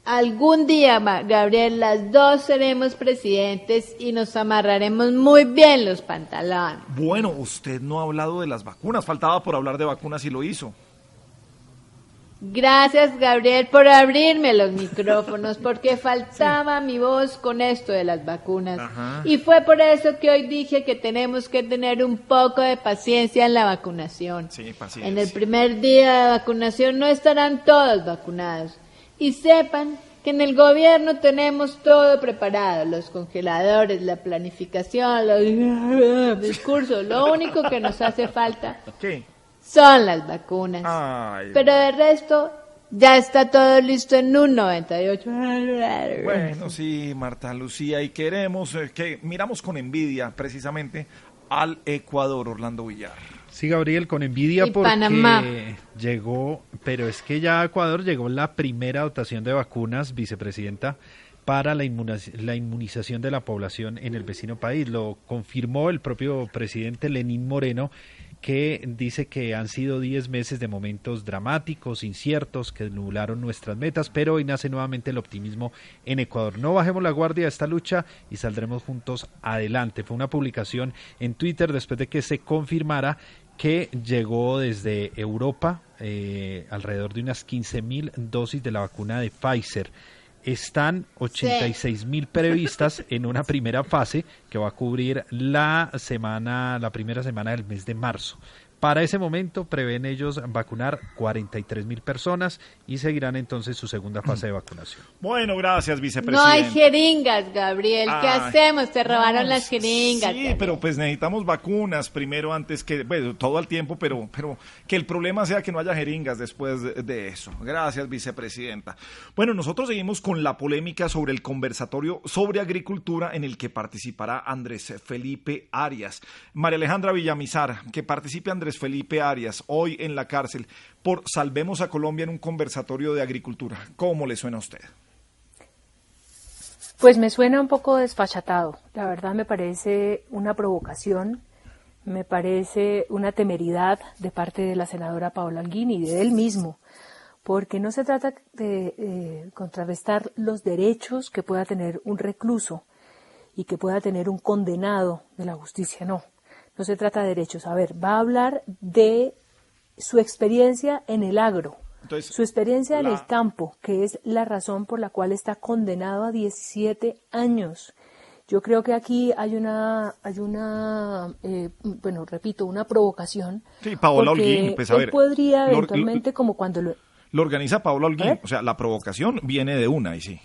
Algún día, Gabriel, las dos seremos presidentes y nos amarraremos muy bien los pantalones. Bueno, usted no ha hablado de las vacunas. Faltaba por hablar de vacunas y lo hizo. Gracias, Gabriel, por abrirme los micrófonos, porque [LAUGHS] faltaba mi voz con esto de las vacunas. Ajá. Y fue por eso que hoy dije que tenemos que tener un poco de paciencia en la vacunación. Sí, paciencia. En el primer día de vacunación no estarán todos vacunados. Y sepan que en el gobierno tenemos todo preparado, los congeladores, la planificación, los [LAUGHS] discursos. Lo único que nos hace falta ¿Qué? son las vacunas. Ay. Pero de resto, ya está todo listo en un 98. Bueno, sí, Marta Lucía, y queremos eh, que miramos con envidia precisamente al Ecuador, Orlando Villar. Sí, Gabriel, con envidia Y porque Panamá. llegó, pero es que ya a Ecuador llegó la primera dotación de vacunas, vicepresidenta, para la, inmuniz- la inmunización de la población en el vecino país. Lo confirmó el propio presidente Lenín Moreno, que dice que han sido 10 meses de momentos dramáticos, inciertos, que nublaron nuestras metas, pero hoy nace nuevamente el optimismo en Ecuador. No bajemos la guardia a esta lucha y saldremos juntos adelante. Fue una publicación en Twitter después de que se confirmara que llegó desde Europa eh, alrededor de unas 15 mil dosis de la vacuna de Pfizer. Están 86 mil previstas en una primera fase que va a cubrir la semana, la primera semana del mes de marzo. Para ese momento prevén ellos vacunar 43 mil personas y seguirán entonces su segunda fase de vacunación. [CLEARS THROAT] Bueno, gracias, No vicepresidente. hay jeringas, Gabriel. ¿Qué Ay, hacemos? Te robaron no, las jeringas. Sí, pero pues necesitamos vacunas primero antes que, bueno, todo al tiempo, pero, pero que el problema sea que no haya jeringas después de, de eso. Gracias, vicepresidenta. Bueno, nosotros seguimos con la polémica sobre el conversatorio sobre agricultura en el que participará Andrés Felipe Arias. María Alejandra Villamizar, que participe Andrés Felipe Arias hoy en la cárcel por Salvemos a Colombia en un conversatorio de agricultura. ¿Cómo le suena a usted? Pues me suena un poco desfachatado. La verdad me parece una provocación, me parece una temeridad de parte de la senadora Paola Alguín y de él mismo, porque no se trata de eh, contrarrestar los derechos que pueda tener un recluso y que pueda tener un condenado de la justicia, no. No se trata de derechos. A ver, va a hablar de su experiencia en el agro, Entonces, su experiencia en el campo, que es la razón por la cual está condenado a 17 años. Yo creo que aquí hay una, hay una, eh, bueno, repito, una provocación. Sí, Paola Holguín, pues a él ver, podría lo- lo- eventualmente, como cuando lo, Lo organiza Paola Holguín. O sea, la provocación viene de una y sí.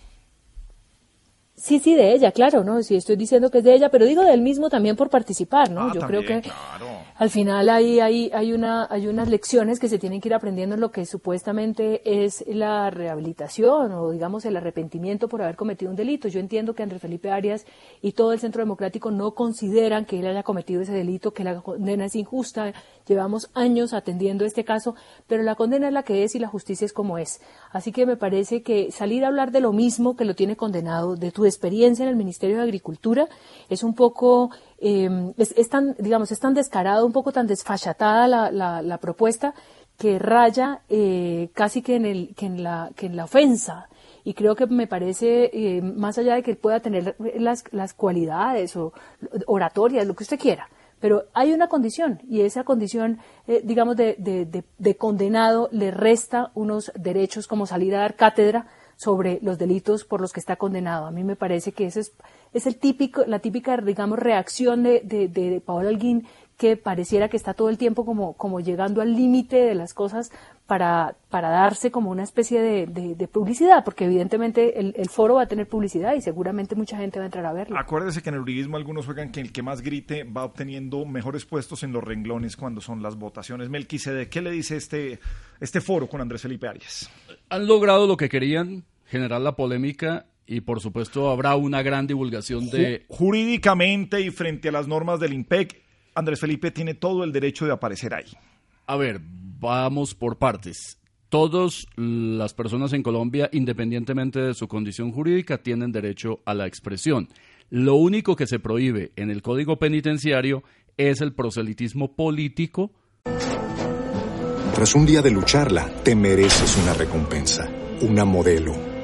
Sí, sí, de ella, claro, ¿no? Sí, estoy diciendo que es de ella, pero digo de él mismo también por participar, ¿no? Ah, Yo también, creo que claro. al final hay, hay, hay, una, hay unas lecciones que se tienen que ir aprendiendo en lo que supuestamente es la rehabilitación o, digamos, el arrepentimiento por haber cometido un delito. Yo entiendo que Andrés Felipe Arias y todo el Centro Democrático no consideran que él haya cometido ese delito, que la condena es injusta. Llevamos años atendiendo este caso, pero la condena es la que es y la justicia es como es. Así que me parece que salir a hablar de lo mismo que lo tiene condenado, de tu experiencia en el Ministerio de Agricultura, es un poco, eh, es, es tan, digamos, es tan descarado, un poco tan desfachatada la, la, la propuesta que raya eh, casi que en, el, que, en la, que en la ofensa. Y creo que me parece, eh, más allá de que pueda tener las, las cualidades o oratorias, lo que usted quiera, pero hay una condición y esa condición, eh, digamos, de, de- de- de condenado le resta unos derechos como salir a dar cátedra sobre los delitos por los que está condenado. A mí me parece que ese es, es el típico, la típica, digamos, reacción de, de, Paola Holguín que pareciera que está todo el tiempo como, como llegando al límite de las cosas para, para darse como una especie de, de- de publicidad, porque evidentemente el, el foro va a tener publicidad y seguramente mucha gente va a entrar a verlo. Acuérdese que en el uribismo algunos juegan que el que más grite va obteniendo mejores puestos en los renglones cuando son las votaciones. Melquisede, ¿qué le dice este, este foro con Andrés Felipe Arias? Han logrado lo que querían, generar la polémica y por supuesto habrá una gran divulgación de... Ju- Jurídicamente y frente a las normas del IMPEC, Andrés Felipe tiene todo el derecho de aparecer ahí. A ver, vamos por partes. Todas las personas en Colombia, independientemente de su condición jurídica, tienen derecho a la expresión. Lo único que se prohíbe en el Código Penitenciario es el proselitismo político Tras un día de lucharla, te mereces una recompensa, una modelo,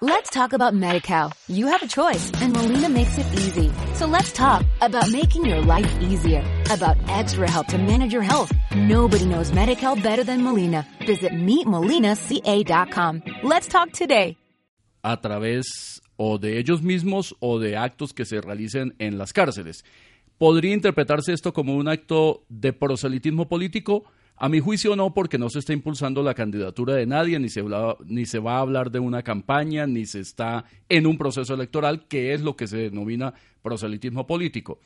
Let's talk about MediCal. You have a choice and Molina makes it easy. So let's talk about making your life easier, about extra help to manage your health. Nobody knows MediCal better than Molina. Visit meetmolinaca.com. Let's talk today. a través o de ellos mismos o de actos que se realicen en las cárceles. ¿Podría interpretarse esto como un acto de proselitismo político? A mi juicio no, porque no se está impulsando la candidatura de nadie, ni se, ni se va a hablar de una campaña, ni se está en un proceso electoral, que es lo que se denomina proselitismo político.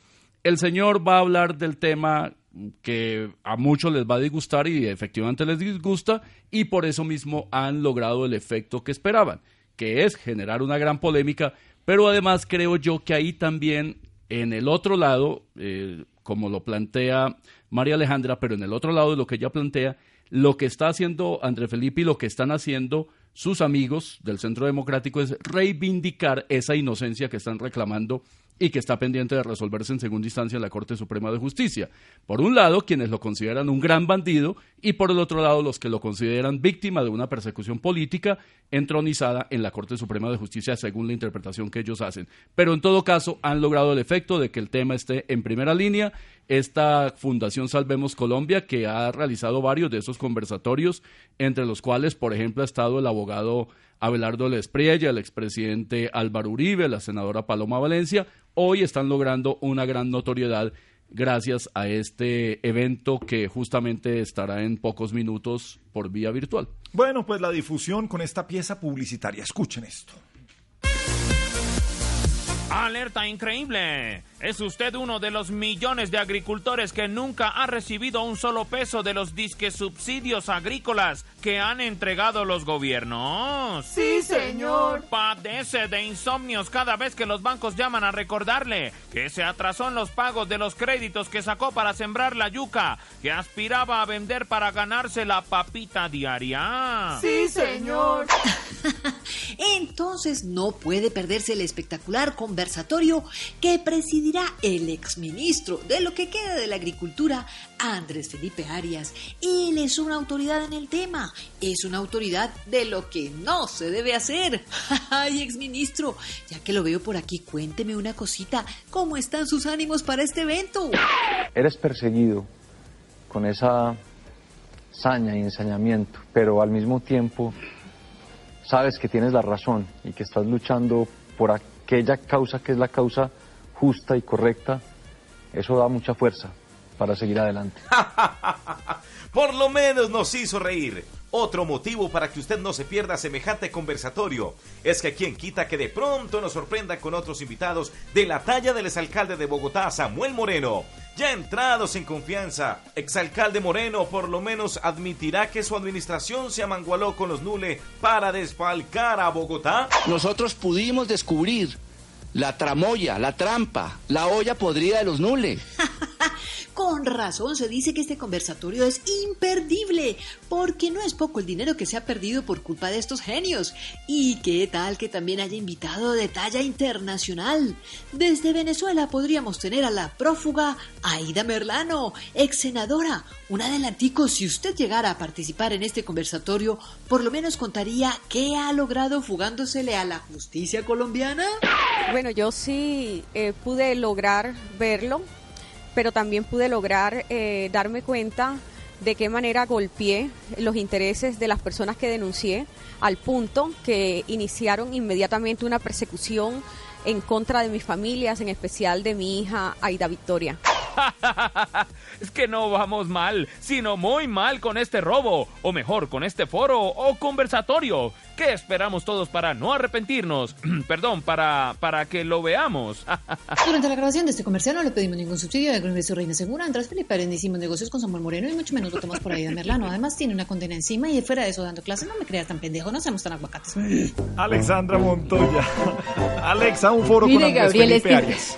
El señor va a hablar del tema que a muchos les va a disgustar y efectivamente les disgusta y por eso mismo han logrado el efecto que esperaban, que es generar una gran polémica, pero además creo yo que ahí también en el otro lado, eh, como lo plantea María Alejandra, pero en el otro lado de lo que ella plantea, lo que está haciendo André Felipe y lo que están haciendo sus amigos del Centro Democrático es reivindicar esa inocencia que están reclamando y que está pendiente de resolverse en segunda instancia en la Corte Suprema de Justicia. Por un lado, quienes lo consideran un gran bandido y por el otro lado los que lo consideran víctima de una persecución política entronizada en la Corte Suprema de Justicia según la interpretación que ellos hacen. Pero en todo caso han logrado el efecto de que el tema esté en primera línea. Esta Fundación Salvemos Colombia que ha realizado varios de esos conversatorios, entre los cuales, por ejemplo, ha estado el abogado Abelardo Lespriella, el expresidente Álvaro Uribe, la senadora Paloma Valencia, hoy están logrando una gran notoriedad gracias a este evento que justamente estará en pocos minutos por vía virtual. Bueno, pues la difusión con esta pieza publicitaria. Escuchen esto. Alerta increíble. ¿Es usted uno de los millones de agricultores que nunca ha recibido un solo peso de los disques subsidios agrícolas que han entregado los gobiernos? Sí, señor. Padece de insomnios cada vez que los bancos llaman a recordarle que se atrasó en los pagos de los créditos que sacó para sembrar la yuca que aspiraba a vender para ganarse la papita diaria. Sí, señor. [LAUGHS] Entonces no puede perderse el espectacular conversatorio que presidirá el exministro de lo que queda de la agricultura, Andrés Felipe Arias. Él es una autoridad en el tema, es una autoridad de lo que no se debe hacer. [LAUGHS] Ay, exministro, ya que lo veo por aquí, cuénteme una cosita, ¿cómo están sus ánimos para este evento? Eres perseguido con esa saña y ensañamiento, pero al mismo tiempo sabes que tienes la razón y que estás luchando por aquella causa que es la causa justa y correcta, eso da mucha fuerza para seguir adelante. [LAUGHS] Por lo menos nos hizo reír. Otro motivo para que usted no se pierda semejante conversatorio es que quien quita que de pronto nos sorprenda con otros invitados de la talla del exalcalde de Bogotá, Samuel Moreno. Ya entrados en confianza, exalcalde Moreno por lo menos admitirá que su administración se amangualó con los Nule para desfalcar a Bogotá. Nosotros pudimos descubrir la tramoya, la trampa, la olla podrida de los Nule. [LAUGHS] Con razón se dice que este conversatorio es imperdible, porque no es poco el dinero que se ha perdido por culpa de estos genios. Y qué tal que también haya invitado de talla internacional. Desde Venezuela podríamos tener a la prófuga Aida Merlano, ex senadora. Un adelantico, si usted llegara a participar en este conversatorio, por lo menos contaría qué ha logrado fugándosele a la justicia colombiana. Bueno, yo sí eh, pude lograr verlo pero también pude lograr eh, darme cuenta de qué manera golpeé los intereses de las personas que denuncié, al punto que iniciaron inmediatamente una persecución en contra de mis familias, en especial de mi hija Aida Victoria. [LAUGHS] es que no vamos mal, sino muy mal con este robo, o mejor, con este foro o conversatorio. ¿Qué esperamos todos para no arrepentirnos? [CLEARS THROAT] Perdón, para, para que lo veamos. [LAUGHS] Durante la grabación de este comercial no le pedimos ningún subsidio de Congreso Reina Segura. Andrés Felipe Arena hicimos negocios con Samuel Moreno y mucho menos votamos por ahí de Merlano. Además tiene una condena encima y fuera de eso dando clases no me creas tan pendejo, no hacemos tan aguacates. Alexandra Montoya. [LAUGHS] Alexa, un foro Mire, con Andrés Gabriel, Felipe Arias.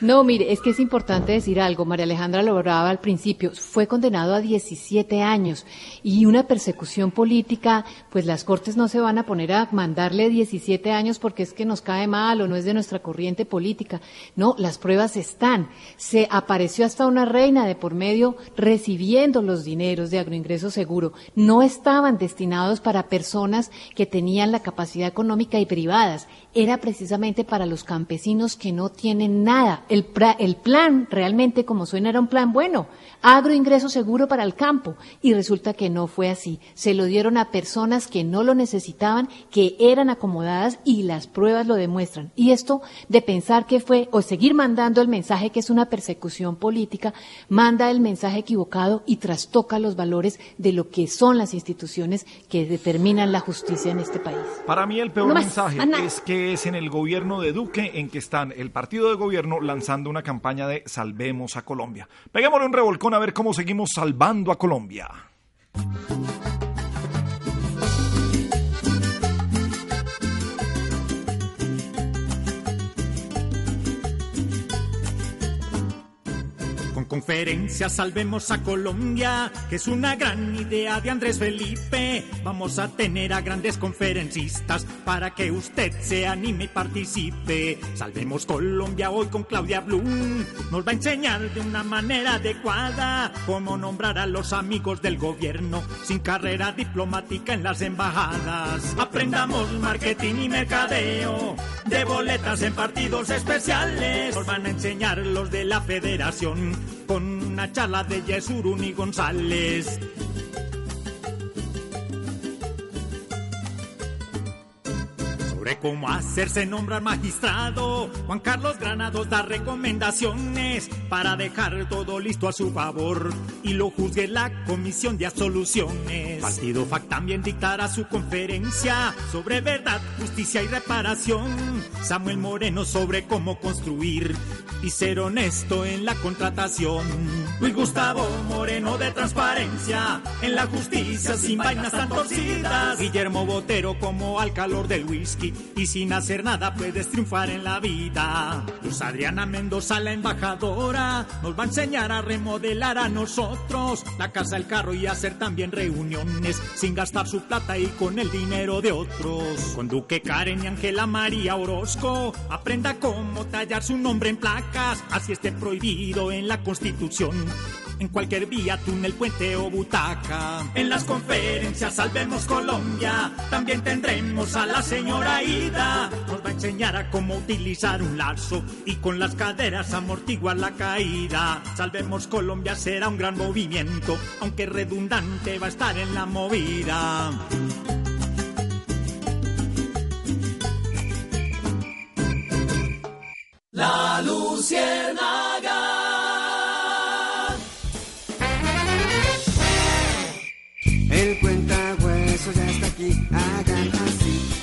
No, mire, es que es importante decir algo. María Alejandra lo hablaba al principio. Fue condenado a 17 años y una persecución política, pues las cortes no se van a poner a mandarle 17 años porque es que nos cae mal o no es de nuestra corriente política. No, las pruebas están. Se apareció hasta una reina de por medio recibiendo los dineros de agroingreso seguro. No estaban destinados para personas que tenían la capacidad económica y privadas. Era precisamente para los campesinos que no tienen nada. El, pra- el plan realmente, como suena, era un plan bueno. Agroingreso seguro para el campo. Y resulta que no fue así. Se lo dieron a personas que no lo necesitaban, que eran acomodadas y las pruebas lo demuestran. Y esto de pensar que fue, o seguir mandando el mensaje que es una persecución política, manda el mensaje equivocado y trastoca los valores de lo que son las instituciones que determinan la justicia en este país. Para mí el peor No más, mensaje es que es en el gobierno de Duque en que están el partido de gobierno lanzando una campaña de Salvemos a Colombia. Peguémosle un revolcón a ver cómo seguimos salvando a Colombia. Conferencia Salvemos a Colombia, que es una gran idea de Andrés Felipe. Vamos a tener a grandes conferencistas para que usted se anime y participe. Salvemos Colombia hoy con Claudia Blum. Nos va a enseñar de una manera adecuada cómo nombrar a los amigos del gobierno sin carrera diplomática en las embajadas. Aprendamos marketing y mercadeo de boletas en partidos especiales. Nos van a enseñar los de la federación con una charla de Yesuruni González. Sobre cómo hacerse nombrar magistrado, Juan Carlos Granados da recomendaciones para dejar todo listo a su favor y lo juzgue la Comisión de Absoluciones. Partido FAC también dictará su conferencia sobre verdad, justicia y reparación. Samuel Moreno sobre cómo construir y ser honesto en la contratación. Luis Gustavo Moreno de transparencia en la justicia sin vainas tan torcidas. Guillermo Botero como al calor del whisky y sin hacer nada puedes triunfar en la vida. Luz Adriana Mendoza, la embajadora, nos va a enseñar a remodelar a nosotros la casa, el carro y hacer también reuniones sin gastar su plata y con el dinero de otros. Con Duque Karen y Ángela María Orozco, aprenda cómo tallar su nombre en placas, así esté prohibido en la Constitución en cualquier vía, túnel, puente o butaca. En las conferencias Salvemos Colombia, también tendremos a la señora Ida. Nos va a enseñar a cómo utilizar un lazo y con las caderas amortiguar la caída. Salvemos Colombia será un gran movimiento, aunque redundante va a estar en la movida. La Luciérnaga.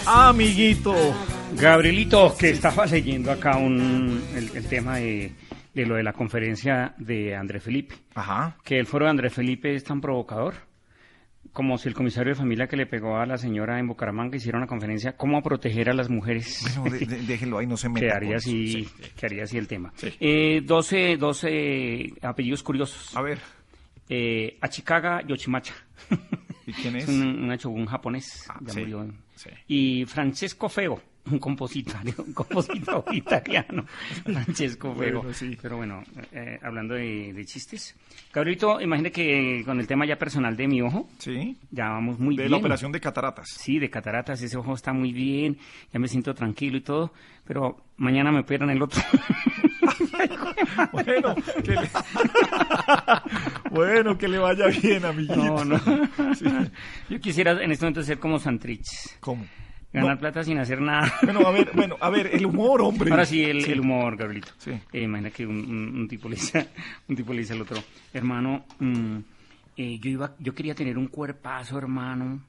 Amiguito. Gabrielito, que estaba leyendo acá un, el, el tema de, de lo de la conferencia de André Felipe. Ajá. Que el foro de André Felipe es tan provocador como si el comisario de familia que le pegó a la señora en Bucaramanga hiciera una conferencia cómo proteger a las mujeres. Bueno, de- de- déjelo ahí, no se meta Quedaría con así, eso, sí. quedaría así el tema. Eh, 12, 12 apellidos curiosos. A ver. Eh, Achikaga Yoshimacha. [LAUGHS] ¿Y quién es? un, un shogun japonés. ya sí, murió. sí. Y Francesco Feo, un compositor, un [LAUGHS] compositor italiano. Francesco Feo. Bueno, sí. Pero bueno, eh, hablando de, de chistes. Gabrielito, imagine que con el tema ya personal de mi ojo. Sí. Ya vamos muy De bien. la operación de cataratas. Sí, de cataratas, ese ojo está muy bien, ya me siento tranquilo y todo, pero mañana me operan el otro. [LAUGHS] Bueno, que le... [LAUGHS] bueno, que le vaya bien, amiguito. No, no. Sí. Yo quisiera en este momento ser como Santrich. ¿Cómo? Ganar No. plata sin hacer nada. Bueno, a ver, bueno, a ver, el humor, hombre. Ahora sí, el, Sí. el humor, Gabrielito. Sí. Eh, imagina que un, un- un tipo le dice, [LAUGHS] un tipo le dice al otro, hermano, mm, eh, yo iba, yo quería tener un cuerpazo, hermano,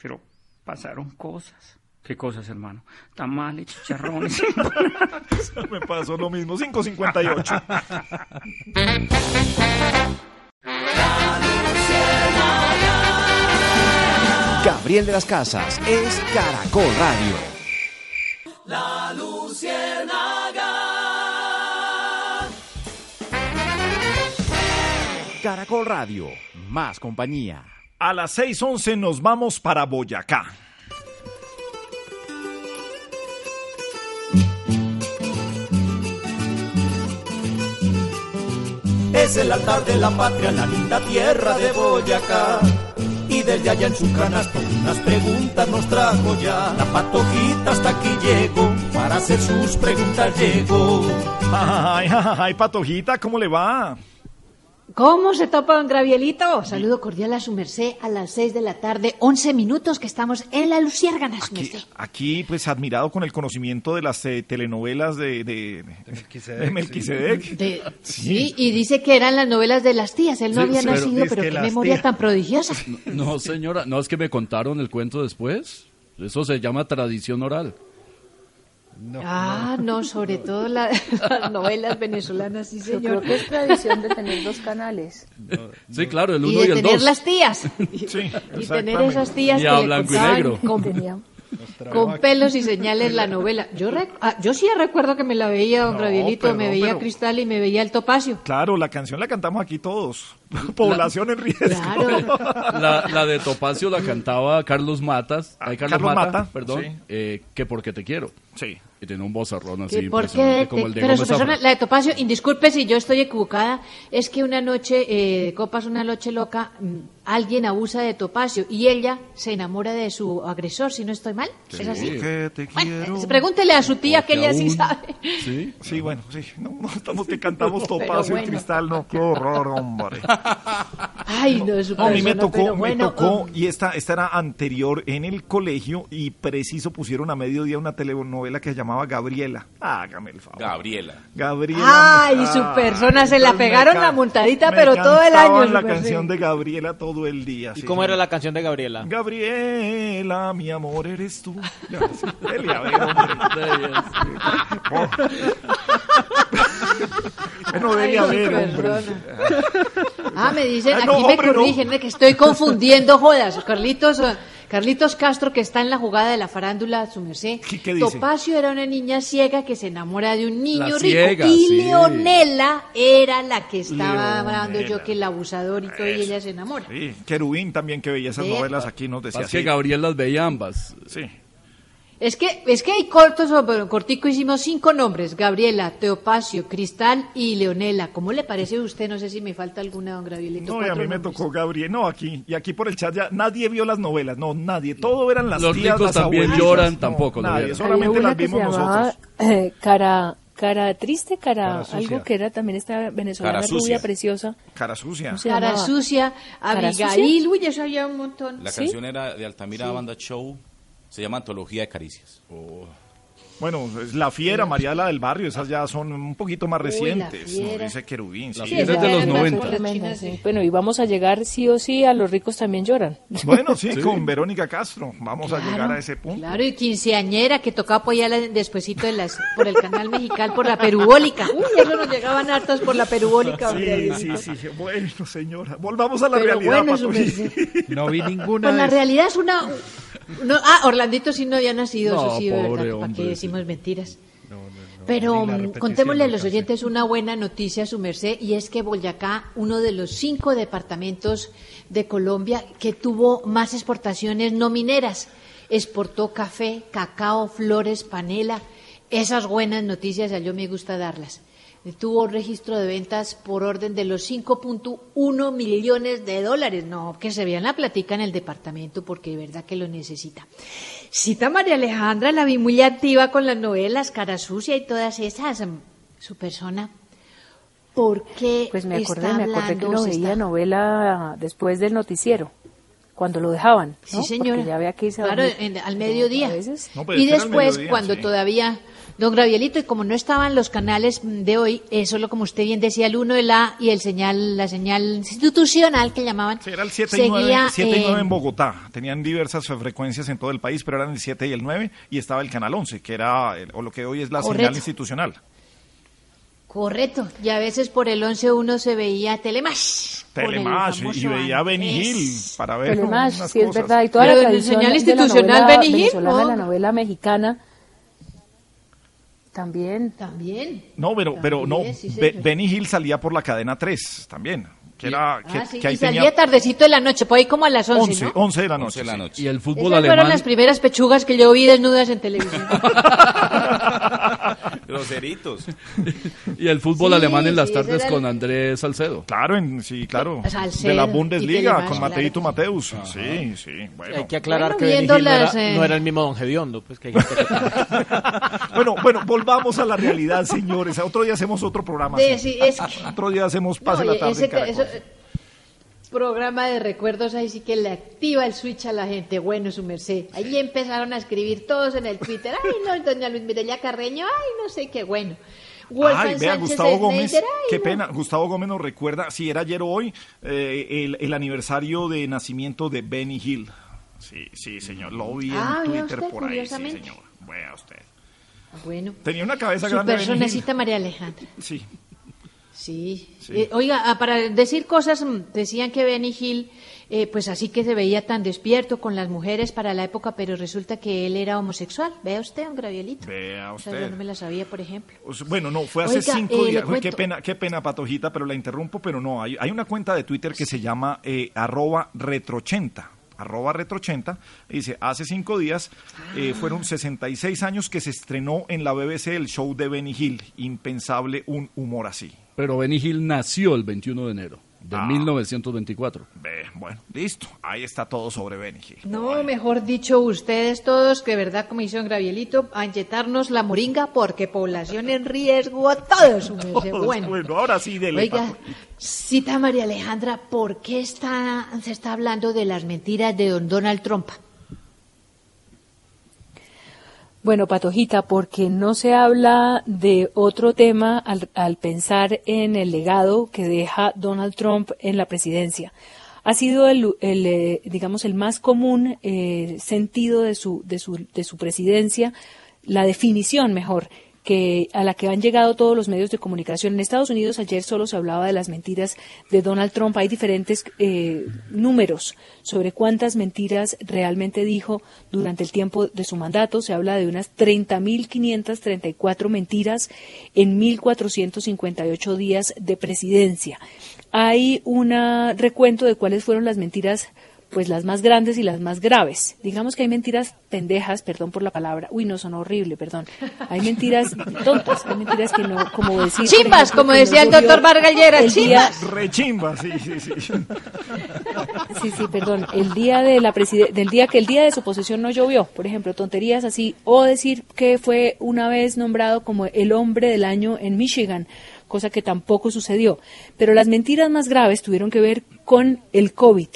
pero pasaron cosas. ¿Qué cosas, hermano? Tamales, chicharrones. [LAUGHS] Me pasó lo mismo, 558. Gabriel de las Casas es Caracol Radio. La Luciérnaga. Caracol Radio, más compañía. A las 6:11 nos vamos para Boyacá. Es el altar de la patria, la linda tierra de Boyacá. Y desde allá en su canasto unas preguntas nos trajo ya. La patojita hasta aquí llegó, para hacer sus preguntas llegó. Ay, ay, ay, Patojita, ¿cómo le va? ¿Cómo se topa don Gravielito? Saludo cordial a su merced a las 6 de la tarde, 11 minutos que estamos en la Luciérgana, su merced. Aquí, pues, admirado con el conocimiento de las eh, telenovelas de, de, de Melquisedec. De- sí, y dice que eran las novelas de las tías. Él no Sí, había pero nacido, pero que qué memoria tías- tan prodigiosa. No, señora, no es que me contaron el cuento después. Eso se llama tradición oral. Ah, no, sobre todo la- [LAUGHS] las novelas venezolanas, sí, Yo señor. creo que es tradición de tener dos canales. Sí, claro, el y uno y, de el tener dos. las tías. [LAUGHS] y tener esas tías Y que blanco y negro. con- Con pelos y señales la novela. Yo, rec- ah, yo sí recuerdo que me la veía don No, Gravielito, perdón, me veía pero- Cristal y me veía el Topacio. Claro, la canción la cantamos aquí todos. Población en riesgo. La, la de Topacio la cantaba Carlos Matas, ay, Carlos, Carlos Mata, Mata, perdón, sí. eh, que porque te quiero. Sí. Y tiene un vozarrón así Que ¿Por impresionante, qué? como el de Pero Gómez su persona, la de Topacio, indisculpe si yo estoy equivocada, es que una noche eh, copas, una noche loca, mm, alguien abusa de Topacio y ella se enamora de su agresor, si no estoy mal. ¿Es así? Te quiero. Bueno, pregúntele a su tía que ella sí sabe. Sí, sí, bueno, sí. No, no estamos que cantamos Topacio y. Cristal, no, qué horror, hombre. Ay, no, es No, a mí me tocó, me bueno, tocó, um, y esta, esta era anterior en el colegio, y preciso pusieron a mediodía una telenovela que se llamaba Gabriela. Hágame el favor. Gabriela. Gabriela. Ay, su persona, se la pegaron la montadita, pero todo el año. la su canción de Gabriela todo el día. ¿Y sí, cómo era la canción de Gabriela? Gabriela, mi amor, eres tú. Ya, sí, [LAUGHS] [LAUGHS] dele, a ver, hombre. Bueno, dele, a Ay, ver, su hombre. persona. Ah, me dicen, Ah, no, aquí hombre, me no. corrigen, que estoy confundiendo, jodas. Carlitos, eh, Carlitos Castro, que está en la jugada de la farándula, su merced. qué dice? Topacio era una niña ciega que se enamora de un niño La rico. ciega, y sí. Leonela era la que estaba hablando yo, que el abusador y todo, y ella se enamora. Sí, Querubín también que veía esas novelas aquí nos decía Es que así. Gabriel las veía ambas. Sí. Es que, es que hay cortos, o pero cortico hicimos cinco nombres, Gabriela, Teopacio, Cristal y Leonela. ¿Cómo le parece a usted? No sé si me falta alguna, don Gabrielito. No, y a mí me tocó Gabriel. No, aquí. Y aquí por el chat ya nadie vio las novelas. No, nadie. Todo eran las Los tías, ricos las también lloran, No, tampoco Nadie, solamente las vimos nosotros. eh, cara, cara triste, cara, algo que era también esta venezolana rubia preciosa. Cara sucia. ¿Cómo se Cara llamaba? sucia, ¿Cara sucia? Abigail, uy, eso había un montón. La ¿Sí? canción era de Altamira Sí. Banda Show. Se llama Antología de Caricias. Bueno, es La Fiera, María la del Barrio, esas ya son un poquito más Uy, La recientes. Dice Querubín. sí. Sí, esa era tremenda, sí. Bueno, y vamos a llegar sí o sí a los ricos también lloran. Bueno, sí, [LAUGHS] con Verónica Castro. Vamos a llegar a ese punto. Claro, y quinceañera que tocaba apoyarla despuesito de las, por el canal mexicano, por la perubólica. Uy, eso nos llegaban hartos por la perubólica. Sí, sí, sí. Bueno, señora. Volvamos a la Pero realidad, bueno. [LAUGHS] No vi ninguna Pues la de realidad es una... no, ah, Orlandito sí no había nacido, No, eso sí, pobre ¿verdad? ¿Para hombre, qué sí. Decimos mentiras? Pero ni la mm, contémosle a no los oyentes una buena noticia a su merced y es que Boyacá, uno de los cinco departamentos de Colombia que tuvo más exportaciones no mineras, exportó café, cacao, flores, panela. Esas buenas noticias a yo me gusta darlas. Tuvo registro de ventas por orden de los 5.1 millones de dólares. No, que se vean la platica en el departamento porque de verdad que lo necesita. Cita María Alejandra, la vi muy activa con las novelas, Cara Sucia y todas esas. mm, Su persona. ¿Por qué Pues me acordé, está me acordé que se veía está- novela después del noticiero, cuando lo dejaban. Sí, ¿no? señora. Porque ya había que irse a Claro, en- al mediodía. A veces. No, pero y después, mediodía, cuando sí. todavía, don Gravielito, y como no estaban los canales de hoy, eh, solo como usted bien decía, el 1, el A y el señal, la señal institucional que llamaban, Era el 7 y 9, seguía 7 y 9 en- en Bogotá. Tenían diversas frecuencias en todo el país, pero eran el 7 y el 9 y estaba el canal 11, que era el- o lo que hoy es la señal Correcto. institucional. Correcto, y a veces por el 11 uno se veía Telemash. Telemash y- veía a Benny. Hill para ver Telemash, sí es cosas. verdad, y toda Pero la tradición señal de la institucional, novela Benny Hill, la novela mexicana, también. También. No, pero, pero no, También, sí, Be- señor. Benny Hill salía por la cadena 3 también, que era que, Ah, sí, que ahí y salía tenía tardecito de la noche, por ahí como a las 11, 11, ¿no? 11 de la noche. sí. Y el fútbol Esas fueron alemán. las primeras pechugas que yo vi desnudas en televisión. [LAUGHS] [LAUGHS] Groseritos. [LAUGHS] Y el fútbol Sí, alemán en las sí, tardes con el- Andrés Salcedo. Claro, en, sí, claro. Salcedo de la Bundesliga con Mateito Mateus. Sí, sí, bueno. Hay que aclarar Bueno, que no las, era, eh, no era el mismo Don Gediondo. Pues, que hay que- [LAUGHS] Bueno, bueno, volvamos a la realidad, señores. Otro día hacemos otro programa. De- sí, es que- Otro día hacemos pase No, la tarde ese en programa de recuerdos, ahí sí que le activa el switch a la gente. Bueno, su merced. Ahí empezaron a escribir todos en el Twitter. Ay, no, doña Luis Mireya Carreño, ay, no sé qué bueno. Wolfgang Ay, vea, Sánchez Gustavo Gómez, ay, qué no. pena, Gustavo Gómez nos recuerda, si era ayer o hoy, eh, el, el aniversario de nacimiento de Benny Hill. Sí, sí, señor, lo vi Ah, en vea Twitter usted, por ahí, sí, señor. Vea usted. Bueno, Tenía una cabeza su grande Hill. personecita María Alejandra. Sí. Sí. Eh, oiga, ah, para decir cosas, mm, decían que Benny Hill, eh, pues así que se veía tan despierto con las mujeres para la época, pero resulta que él era homosexual. Vea usted, un gravielito. Vea O sea, usted. yo no me la sabía, por ejemplo. Bueno, no, fue hace Oiga, cinco eh, días. Uy, qué pena, qué pena, Patojita, pero la interrumpo, pero no. Hay, hay una cuenta de Twitter que se llama eh, arroba retro80. Arroba retro80. y Dice, hace cinco días eh, Ah. fueron 66 años que se estrenó en la BBC el show de Benny Hill. Impensable un humor así. Pero Benny Hill nació el 21 de enero de Ah. 1924. Ve, bueno, listo. Ahí está todo sobre Benny Hill. No, mejor dicho, ustedes todos, que verdad, un gravielito, a inyectarnos la moringa porque población en riesgo, todo su merced. Todos, Bueno, bueno, ahora sí, dele. Oiga, cita María Alejandra, ¿por qué está, se está hablando de las mentiras de don Donald Trump? Bueno, Patojita, porque no se habla de otro tema al, al pensar en el legado que deja Donald Trump en la presidencia. Ha sido el, el, eh, digamos, el más común eh, sentido de su, de, su, de su presidencia, la definición mejor que a la que han llegado todos los medios de comunicación. En Estados Unidos ayer solo se hablaba de las mentiras de Donald Trump. Hay diferentes eh, números sobre cuántas mentiras realmente dijo durante el tiempo de su mandato. Se habla de unas 30.534 mentiras en 1.458 días de presidencia. Hay un recuento de cuáles fueron las mentiras pues las más grandes y las más graves. Digamos que hay mentiras pendejas, perdón por la palabra. Uy, no son horrible, perdón. Hay mentiras tontas, hay mentiras que no, como decir. Chimbas, ejemplo, como decía el doctor Vargas Lleras, el día- chimbas. Rechimba, sí, sí, sí. Sí, sí, perdón. El día de la preside- del día que el día de su posesión no llovió, por ejemplo, tonterías así, o decir que fue una vez nombrado como el hombre del año en Michigan, cosa que tampoco sucedió. Pero las mentiras más graves tuvieron que ver con el COVID.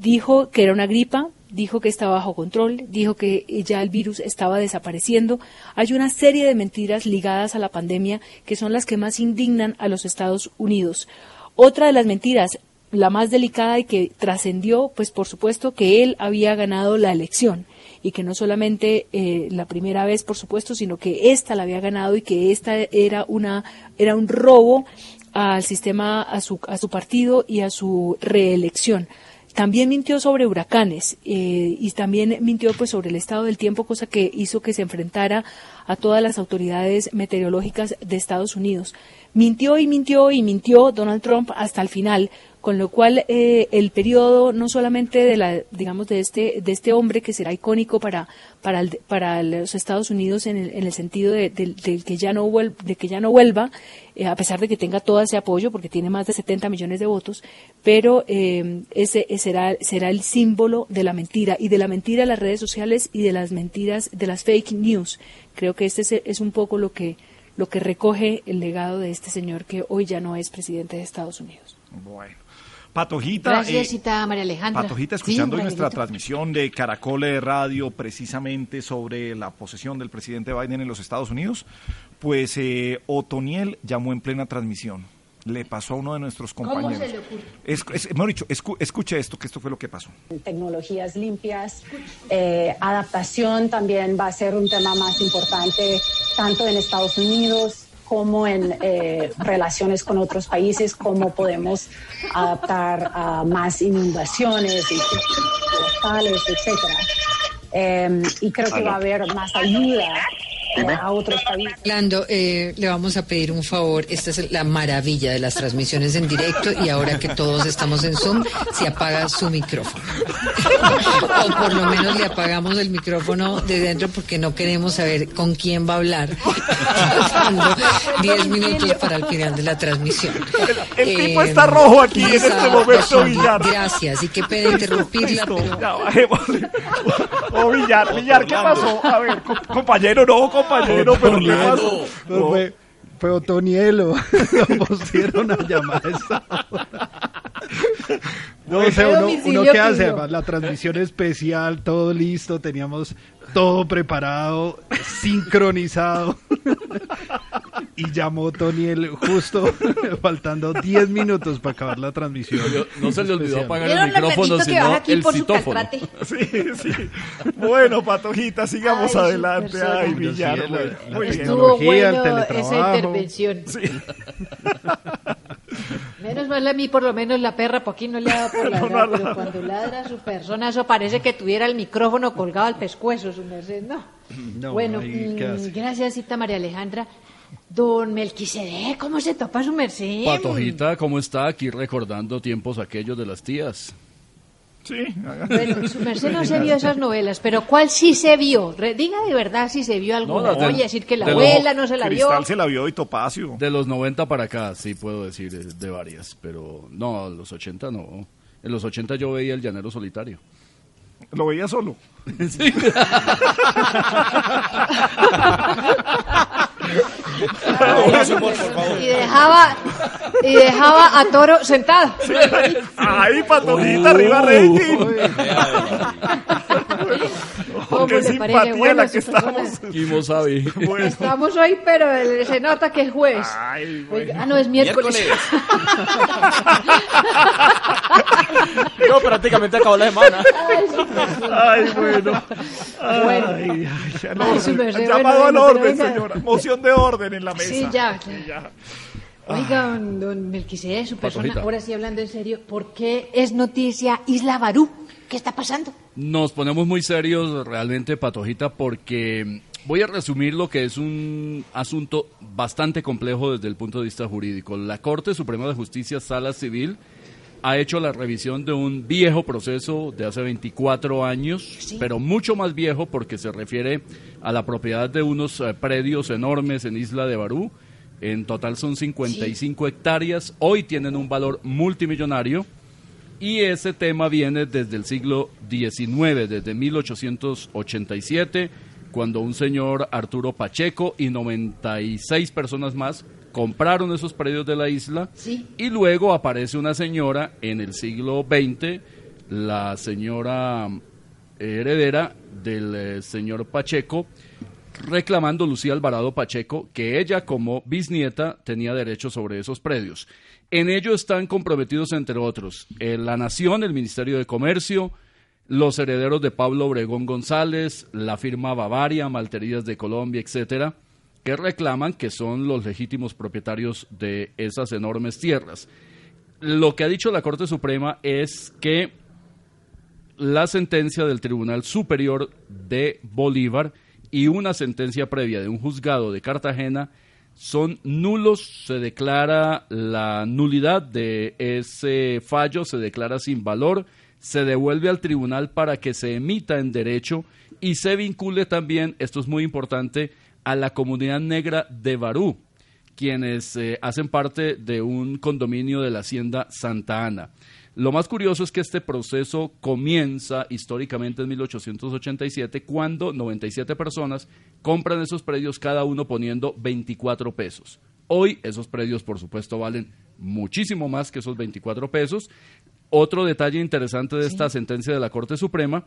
Dijo que era una gripa, dijo que estaba bajo control, dijo que ya el virus estaba desapareciendo. Hay una serie de mentiras ligadas a la pandemia que son las que más indignan a los Estados Unidos. Otra de las mentiras, la más delicada y que trascendió, pues por supuesto que él había ganado la elección y que no solamente eh, la primera vez, por supuesto, sino que esta la había ganado y que esta era una era un robo al sistema, a su, a su partido y a su reelección. También mintió sobre huracanes eh, y también mintió pues sobre el estado del tiempo, cosa que hizo que se enfrentara a todas las autoridades meteorológicas de Estados Unidos. Mintió y mintió y mintió Donald Trump hasta el final, con lo cual eh, el periodo no solamente de la digamos de este de este hombre que será icónico para para el- para los Estados Unidos en el, en el sentido de, de- de que ya no vuel- de que ya no vuelva eh, a pesar de que tenga todo ese apoyo porque tiene más de 70 millones de votos pero eh, ese será será el símbolo de la mentira y de la mentira en las redes sociales y de las mentiras de las fake news creo que este es, es un poco lo que lo que recoge el legado de este señor que hoy ya no es presidente de Estados Unidos Bueno. Patojita. Gracias, eh, María Alejandra. Patojita, Sí, escuchando María nuestra transmisión de Caracol de Radio precisamente sobre la posesión del presidente Biden en los Estados Unidos, pues eh, Otoniel llamó en plena transmisión. Le pasó a uno de nuestros ¿Cómo compañeros. se le ocurre? Es, es- escu- escuche esto, que esto fue lo que pasó. tecnologías limpias. Eh, adaptación también va a ser un tema más importante, tanto en Estados Unidos como en eh, relaciones con otros países, cómo podemos adaptar a más inundaciones locales, etcétera. Eh, y creo que va a haber más ayuda a otros países. Orlando, eh, le vamos a pedir un favor. Esta es la maravilla de las transmisiones en directo y ahora que todos estamos en Zoom, se apaga su micrófono. o por lo menos le apagamos el micrófono de dentro porque no queremos saber con quién va a hablar. 10 minutos para el final de la transmisión. El Eh, tipo está rojo aquí en este momento, Villar. Gracias, y qué pena interrumpirla, pero... ya. Oh, Villar, Villar, ¿qué pasó? A ver, co- compañero, no, compañero, pero ¿qué pasó? No, fue, fue Otonielo. [LAUGHS] Lo pusieron a llamar a esa hora. No, o sea, ¿Qué uno, uno que hace, además la transmisión especial, todo listo, teníamos todo preparado, sincronizado. y llamó Toniel justo [LAUGHS] faltando 10 minutos para acabar la transmisión. No se le olvidó apagar ¿Vieron el micrófono, sino baja aquí el citófono. Sí, sí. Bueno, Patojita, sigamos Ay, adelante. Ay, sí, Villar. la- bueno, la tecnología, el bueno esa teletrabajo. intervención. [LAUGHS] Menos mal a mí, por lo menos la perra por aquí no le ha dado por [LAUGHS] No, no ladrar, ha pero cuando ladra a su persona, eso parece que tuviera el micrófono colgado al pescuezo, su merced, ¿no? No, bueno, ahí, ¿qué mm, gracias, cita María Alejandra. Don Melquisedec, ¿cómo se topa su merced? Patojita, ¿cómo está? Aquí recordando tiempos aquellos de las tías. Sí, Bueno, su merced no se vio esas novelas, pero ¿cuál sí se vio? Re- diga de verdad si se vio alguna. las del- Oye, decir que la de abuela no se la vio. Cristal se la vio y Topacio. De los 90 para acá, sí puedo decir eh, de varias, pero no, los 80 no. En los 80 yo veía El Llanero Solitario. Lo veía solo. [LAUGHS] Sí. [LAUGHS] Y dejaba, y dejaba a Toro sentado. Ay, Patojita, arriba rating. ¿Cómo Qué le parece? simpatía Bueno, la que estamos. [LAUGHS] Bueno. Estamos hoy, pero el- se nota que es jueves. Ay, Oiga, ah, no, es miércoles. [LAUGHS] No, prácticamente acabó la semana. Ay, persona. Ay, bueno. Bueno. Ay, ay, al Ay, su orden. merced, Llamado bueno, al bueno, orden, venga. señora. Moción de orden en la mesa. Sí, ya. ya. Oiga, don, don Melquisedec, su persona, Patojita. ahora sí hablando en serio, ¿por qué es noticia Isla Barú? ¿Qué está pasando? Nos ponemos muy serios realmente, Patojita, porque voy a resumir lo que es un asunto bastante complejo desde el punto de vista jurídico. La Corte Suprema de Justicia, Sala Civil, ha hecho la revisión de un viejo proceso de hace 24 años, pero mucho más viejo porque se refiere a la propiedad de unos eh, predios enormes en Isla de Barú. En total son 55 hectáreas. Hoy tienen un valor multimillonario. Y ese tema viene desde el siglo XIX, desde 1887, cuando un señor Arturo Pacheco y 96 personas más compraron esos predios de la isla. Sí. Y luego aparece una señora en el siglo XX, la señora heredera del eh, señor Pacheco, reclamando Lucía Alvarado Pacheco que ella como bisnieta tenía derecho sobre esos predios. En ello están comprometidos, entre otros, eh, la Nación, el Ministerio de Comercio, los herederos de Pablo Obregón González, la firma Bavaria, Malterías de Colombia, etcétera, que reclaman que son los legítimos propietarios de esas enormes tierras. Lo que ha dicho la Corte Suprema es que la sentencia del Tribunal Superior de Bolívar y una sentencia previa de un juzgado de Cartagena son nulos, se declara la nulidad de ese fallo, se declara sin valor, se devuelve al tribunal para que se emita en derecho y se vincule también, esto es muy importante, a la comunidad negra de Barú, quienes eh, hacen parte de un condominio de la hacienda Santa Ana. Lo más curioso es que este proceso comienza históricamente en 1887 cuando 97 personas compran esos predios cada uno poniendo 24 pesos. Hoy esos predios por supuesto valen muchísimo más que esos 24 pesos. Otro detalle interesante de esta sentencia de la Corte Suprema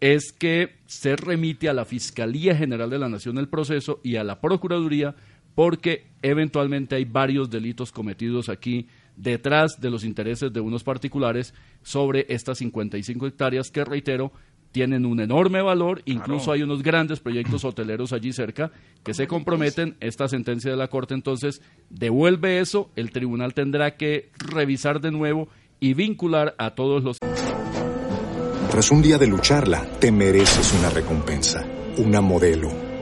es que se remite a la Fiscalía General de la Nación el proceso y a la Procuraduría porque eventualmente hay varios delitos cometidos aquí detrás de los intereses de unos particulares sobre estas 55 hectáreas que, reitero, tienen un enorme valor, incluso hay unos grandes proyectos [CLEARS THROAT] hoteleros allí cerca que se comprometen, esta sentencia de la Corte entonces devuelve eso, el tribunal tendrá que revisar de nuevo y vincular a todos los... Tras un día de lucharla, te mereces una recompensa, una modelo,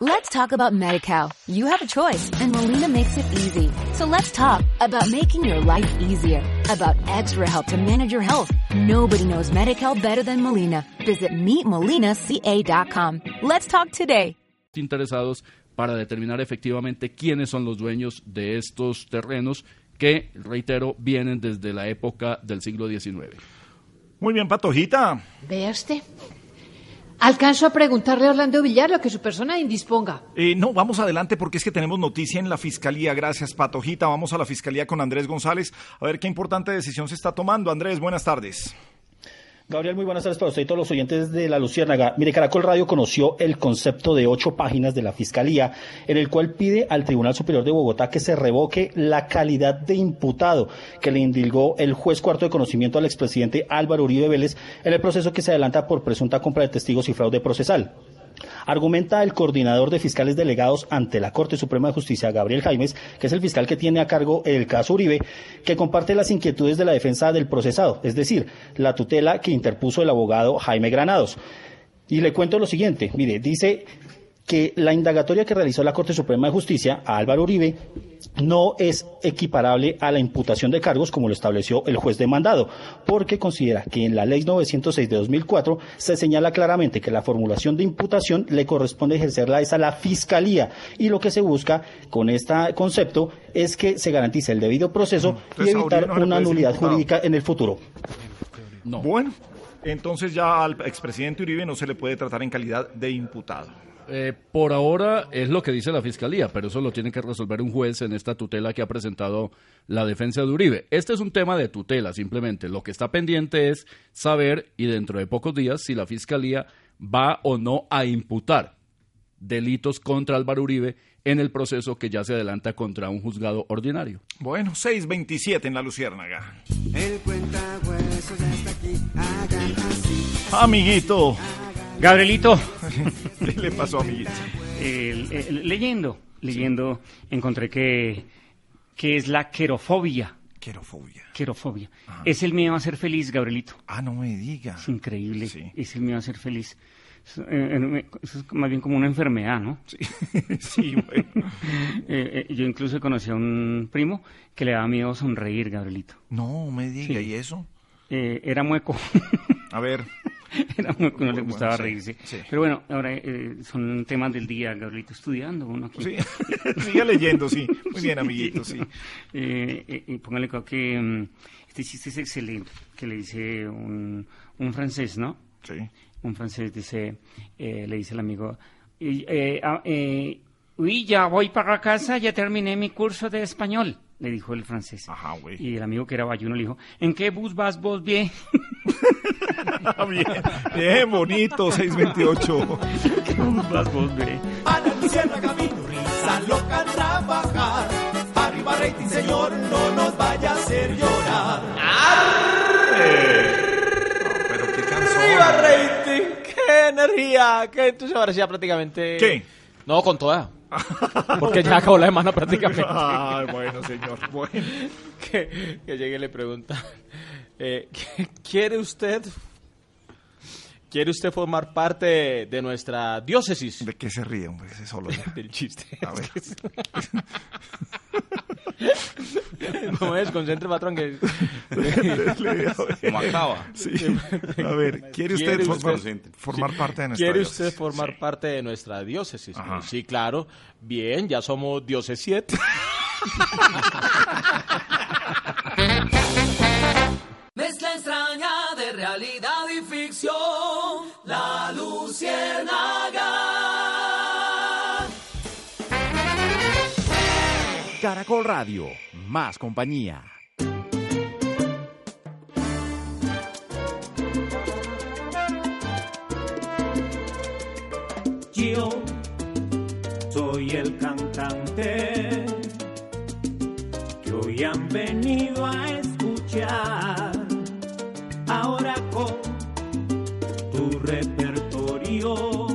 Let's talk about MediCal. You have a choice, and Molina makes it easy. So let's talk about making your life easier, about extra help to manage your health. Nobody knows Medi-Cal better than Molina. Visit meetmolinaca.com. Let's talk today. interesados para determinar efectivamente quiénes son los dueños de estos terrenos que, reitero, vienen desde la época del siglo XIX. Muy bien, Patojita. Vea usted. Alcanzo a preguntarle a Orlando Villar lo que su persona indisponga. Eh, no, vamos adelante porque es que tenemos noticia en la Fiscalía. Gracias, Patojita. Vamos a la Fiscalía con Andrés González a ver qué importante decisión se está tomando. Andrés, buenas tardes. Gabriel, muy buenas tardes para usted y todos los oyentes de La Luciérnaga. Mire, Caracol Radio conoció el concepto de ocho páginas de la Fiscalía, en el cual pide al Tribunal Superior de Bogotá que se revoque la calidad de imputado que le indilgó el juez cuarto de conocimiento al expresidente Álvaro Uribe Vélez en el proceso que se adelanta por presunta compra de testigos y fraude procesal. Argumenta el coordinador de fiscales delegados ante la Corte Suprema de Justicia, Gabriel Jaimes, que es el fiscal que tiene a cargo el caso Uribe, que comparte las inquietudes de la defensa del procesado, es decir, la tutela que interpuso el abogado Jaime Granados. Y le cuento lo siguiente, mire, dice que la indagatoria que realizó la Corte Suprema de Justicia a Álvaro Uribe no es equiparable a la imputación de cargos como lo estableció el juez demandado, porque considera que en la Ley 906 de 2004 se señala claramente que la formulación de imputación le corresponde ejercerla es a la Fiscalía y lo que se busca con este concepto es que se garantice el debido proceso y Entonces, evitar no una nulidad jurídica en el futuro. Bueno, entonces ya al expresidente Uribe no se le puede tratar en calidad de imputado. Eh, por ahora es lo que dice la fiscalía, pero eso lo tiene que resolver un juez en esta tutela que ha presentado la defensa de Uribe. Este es un tema de tutela, simplemente. Lo que está pendiente es saber, y dentro de pocos días, si la fiscalía va o no a imputar delitos contra Álvaro Uribe en el proceso que ya se adelanta contra un juzgado ordinario. Bueno, 627 en la Luciérnaga. El cuentahuesos ya está aquí. Hagan así. Amiguito. Gabrielito. [LAUGHS] ¿Qué le pasó, amiguito? El- el- leyendo, leyendo, encontré que, que es la querofobia. Querofobia. Querofobia. Es el miedo a ser feliz, Gabrielito. Ah, no me diga. Es increíble. Es el miedo a ser feliz. Es, eh, eh, eso es más bien como una enfermedad, ¿no? Sí, [LAUGHS] sí, bueno. [LAUGHS] Eh, eh, yo incluso conocí a un primo que le daba miedo sonreír, Gabrielito. No me diga, Sí. ¿y eso? Eh, era mueco. A ver. [LAUGHS] Era mueco, no le Bueno, gustaba sí, reírse. sí. Pero bueno, ahora eh, son temas del día, Gabrielito, estudiando uno aquí. Sí. [LAUGHS] Siga leyendo, sí. [LAUGHS] Muy bien, amiguito, sí. Eh, eh, y póngale que mm, este chiste es excelente, que le dice un, un francés, ¿no? Sí. Un francés dice, eh, le dice al amigo, y, eh, ah, eh, uy, ya voy para casa, ya terminé mi curso de español, le dijo el francés. Ajá, güey. Y el amigo que era bayuno le dijo, ¿en qué bus vas vos bien? Bien, bien, bonito, 628. ¿Qué bus vas vos bien? A la Luciana camino, risa loca trabajar. Arriba rating, señor, no nos vaya a hacer llorar. Pero qué canción. ¡Viva rating! ¡Qué energía! Que esto se parecía prácticamente... ¿Qué? No, con toda. [LAUGHS] Porque ya acabó la semana prácticamente. Ay, bueno, señor. Bueno. [LAUGHS] que, que llegue y le pregunta, eh, [LAUGHS] ¿quiere usted quiere usted formar parte de nuestra diócesis? ¿De qué se ríe, hombre? Ese solo ya. [LAUGHS] Del chiste. A ver. [LAUGHS] no me desconcentre, patrón, que... Como acaba. Sí. A ver, ¿quiere usted formar, formar parte de nuestra ¿Quiere diócesis? usted formar parte de nuestra diócesis? Ajá. Sí, claro. Bien, ya somos dioses realidad y ficción. La Luciérnaga. Caracol Radio, más compañía. Yo soy el cantante que hoy han venido a escuchar. Ahora con tu repertorio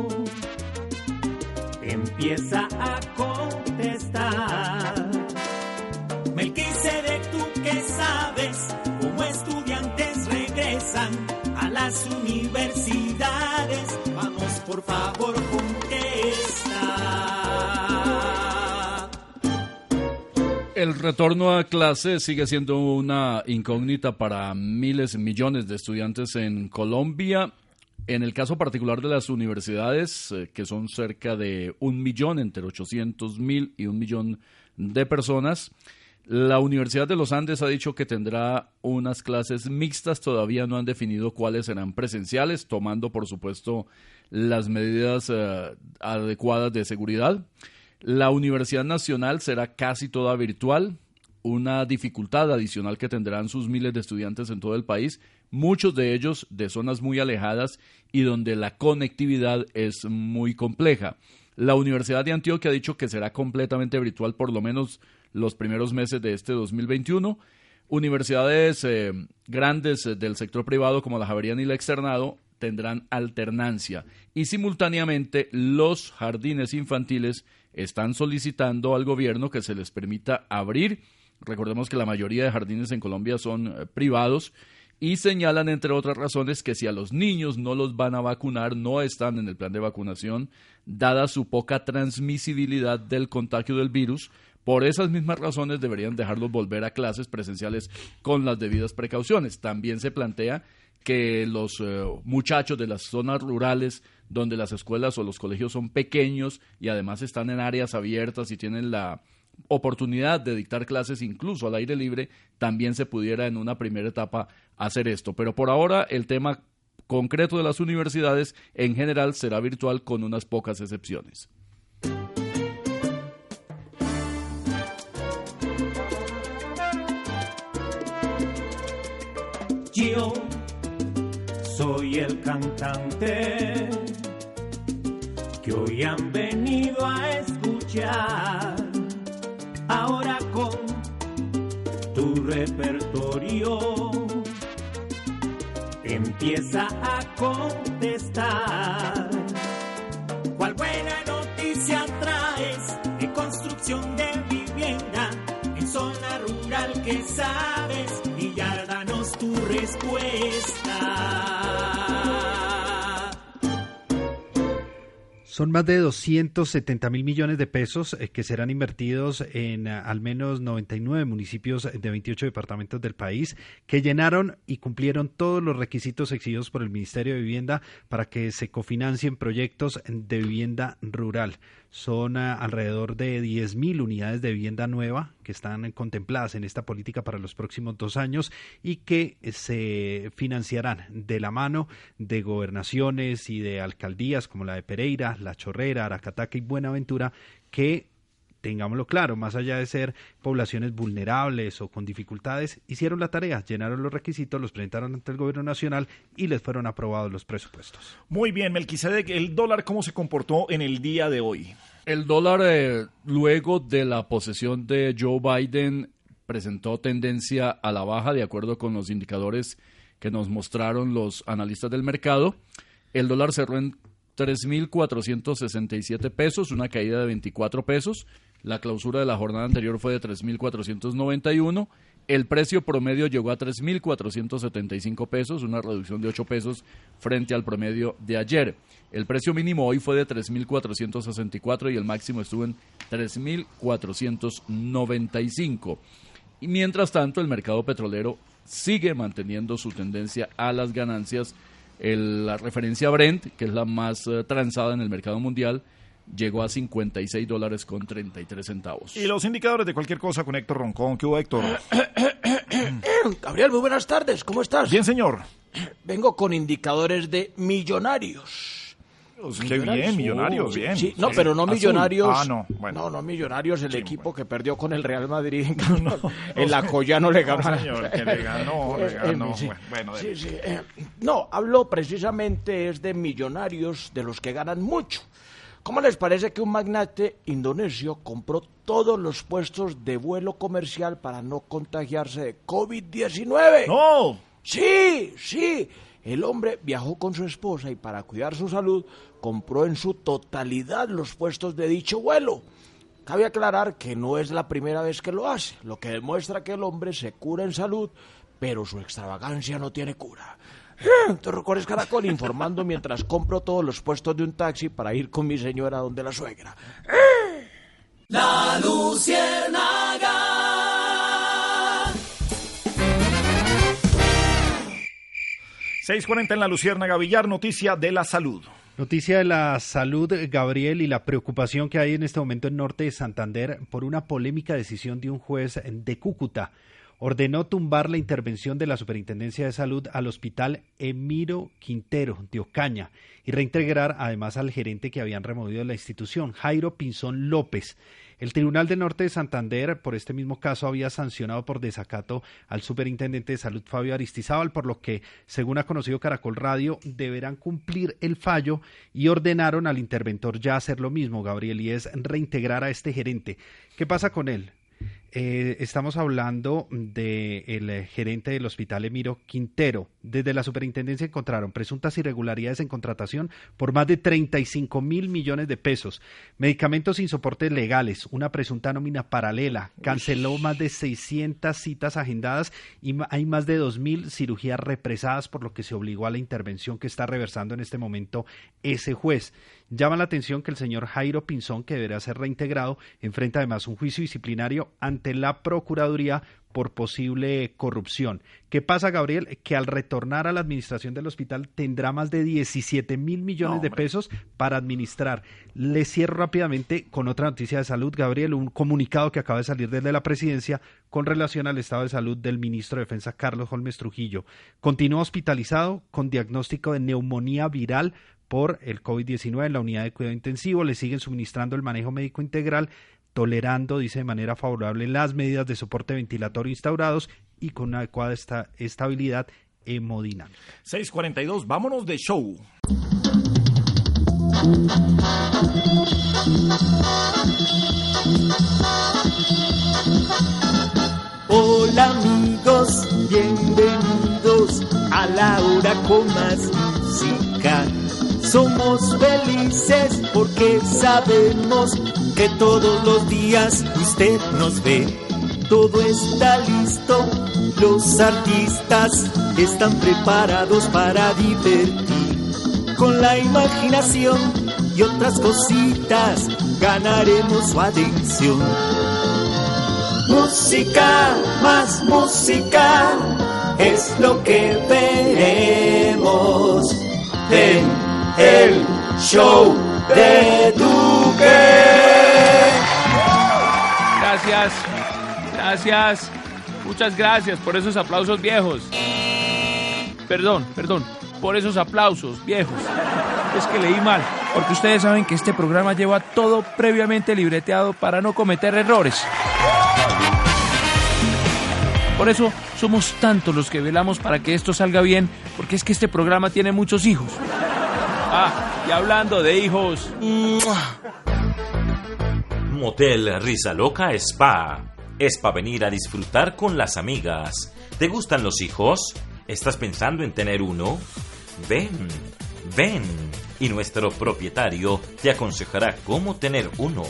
empieza a contestar. Melquisedec, tú que sabes cómo estudiantes regresan a las universidades. Vamos, por favor, El retorno a clase sigue siendo una incógnita para miles, millones de estudiantes en Colombia. En el caso particular de las universidades, eh, que son cerca de un millón, entre 800 mil y un millón de personas, la Universidad de los Andes ha dicho que tendrá unas clases mixtas, todavía no han definido cuáles serán presenciales, tomando por supuesto las medidas eh, adecuadas de seguridad. La Universidad Nacional será casi toda virtual, una dificultad adicional que tendrán sus miles de estudiantes en todo el país, muchos de ellos de zonas muy alejadas y donde la conectividad es muy compleja. La Universidad de Antioquia ha dicho que será completamente virtual por lo menos los primeros meses de este 2021. Universidades eh, grandes eh, del sector privado como la Javeriana y la Externado tendrán alternancia y simultáneamente los jardines infantiles están solicitando al gobierno que se les permita abrir. Recordemos que la mayoría de jardines en Colombia son eh, privados y señalan, entre otras razones, que si a los niños no los van a vacunar, no están en el plan de vacunación, dada su poca transmisibilidad del contagio del virus. Por esas mismas razones deberían dejarlos volver a clases presenciales con las debidas precauciones. También se plantea que los eh, muchachos de las zonas rurales donde las escuelas o los colegios son pequeños y además están en áreas abiertas y tienen la oportunidad de dictar clases incluso al aire libre, también se pudiera en una primera etapa hacer esto. Pero por ahora el tema concreto de las universidades en general será virtual con unas pocas excepciones. Yo soy el cantante que hoy han venido a escuchar. Ahora con tu repertorio empieza a contestar. ¿Cuál buena noticia traes de construcción de vivienda en zona rural que sabes? Y ya danos tu respuesta. Son más de 270 mil millones de pesos eh, que serán invertidos en eh, al menos 99 municipios de 28 departamentos del país que llenaron y cumplieron todos los requisitos exigidos por el Ministerio de Vivienda para que se cofinancien proyectos de vivienda rural. Son eh, alrededor de 10 mil unidades de vivienda nueva que están contempladas en esta política para los próximos dos años y que se financiarán de la mano de gobernaciones y de alcaldías como la de Pereira, La Chorrera, Aracataca y Buenaventura que tengámoslo claro, más allá de ser poblaciones vulnerables o con dificultades, hicieron la tarea, llenaron los requisitos, los presentaron ante el gobierno nacional y les fueron aprobados los presupuestos. Muy bien, Melquisedec, ¿el dólar cómo se comportó en el día de hoy? El dólar, eh, luego de la posesión de Joe Biden, presentó tendencia a la baja de acuerdo con los indicadores que nos mostraron los analistas del mercado. El dólar cerró en 3.467 pesos, una caída de 24 pesos. La clausura de la jornada anterior fue de 3.491. El precio promedio llegó a 3.475 pesos, una reducción de 8 pesos frente al promedio de ayer. El precio mínimo hoy fue de 3.464 y el máximo estuvo en 3.495. Y mientras tanto, el mercado petrolero sigue manteniendo su tendencia a las ganancias. La referencia Brent, que es la más eh, transada en el mercado mundial, llegó a 56 dólares con 33 centavos. Y los indicadores de cualquier cosa con Héctor Roncón. ¿Qué hubo, Héctor? [COUGHS] Gabriel, muy buenas tardes, ¿cómo estás? Bien, señor. [COUGHS] Vengo con indicadores de millonarios. Pues qué bien, Millonarios, bien. sí. no, Sí. pero no millonarios. Ah, no, bueno. No, no millonarios, el equipo que perdió con el Real Madrid. en la Collano le ganó. No, señor, que le ganó, [LAUGHS] le Eh, eh, ganó. sí. Bueno, eh, no, hablo precisamente es de millonarios, de los que ganan mucho. ¿Cómo les parece que un magnate indonesio compró todos los puestos de vuelo comercial para no contagiarse de COVID-19? ¡No! Sí, sí. El hombre viajó con su esposa y para cuidar su salud compró en su totalidad los puestos de dicho vuelo. Cabe aclarar que no es la primera vez que lo hace, lo que demuestra que el hombre se cura en salud, pero su extravagancia no tiene cura. Torrocones Caracol informando mientras compro todos los puestos de un taxi para ir con mi señora donde la suegra. La Luciérnaga. 6.40 en la Luciérnaga Villar, noticia de la salud. Noticia de la salud, Gabriel, y la preocupación que hay en este momento en Norte de Santander por una polémica decisión de un juez de Cúcuta. Ordenó tumbar la intervención de la Superintendencia de Salud al Hospital Emiro Quintero de Ocaña y reintegrar además al gerente que habían removido de la institución, Jairo Pinzón López. El Tribunal de Norte de Santander, por este mismo caso, había sancionado por desacato al superintendente de salud Fabio Aristizábal, por lo que, según ha conocido Caracol Radio, deberán cumplir el fallo y ordenaron al interventor ya hacer lo mismo, Gabriel, y es reintegrar a este gerente. ¿Qué pasa con él? Eh, estamos hablando del eh, gerente del hospital Emiro Quintero. Desde la superintendencia encontraron presuntas irregularidades en contratación por más de 35 mil millones de pesos, medicamentos sin soportes legales, una presunta nómina paralela, canceló más de 600 citas agendadas y hay más de 2 mil cirugías represadas, por lo que se obligó a la intervención que está reversando en este momento ese juez. Llama la atención que el señor Jairo Pinzón, que deberá ser reintegrado, enfrenta además un juicio disciplinario ante la Procuraduría por posible corrupción. ¿Qué pasa, Gabriel? Que al retornar a la administración del hospital tendrá más de 17 mil millones de pesos para administrar. Le cierro rápidamente con otra noticia de salud, Gabriel, un comunicado que acaba de salir desde la presidencia con relación al estado de salud del ministro de Defensa Carlos Holmes Trujillo. Continúa hospitalizado con diagnóstico de neumonía viral por el COVID-19 en la unidad de cuidado intensivo. Le siguen suministrando el manejo médico integral, tolerando, dice de manera favorable, las medidas de soporte ventilatorio instaurados y con una adecuada esta estabilidad hemodinámica. 642, vámonos de show. Hola amigos, bienvenidos a la hora con más música. Somos felices porque sabemos que todos los días usted nos ve. Todo está listo, los artistas están preparados para divertir. Con la imaginación y otras cositas ganaremos su atención. Música, más música, es lo que veremos el show de Duque. Gracias, gracias, muchas gracias por esos aplausos viejos. Perdón, perdón, por esos aplausos viejos. Es que leí mal, porque ustedes saben que este programa lleva todo previamente libreteado para no cometer errores. Por eso somos tantos los que velamos para que esto salga bien, porque es que este programa tiene muchos hijos. Ah, y hablando de hijos. Motel Risa Loca Spa. Es para venir a disfrutar con las amigas. ¿Te gustan los hijos? ¿Estás pensando en tener uno? Ven, ven. Y nuestro propietario te aconsejará cómo tener uno,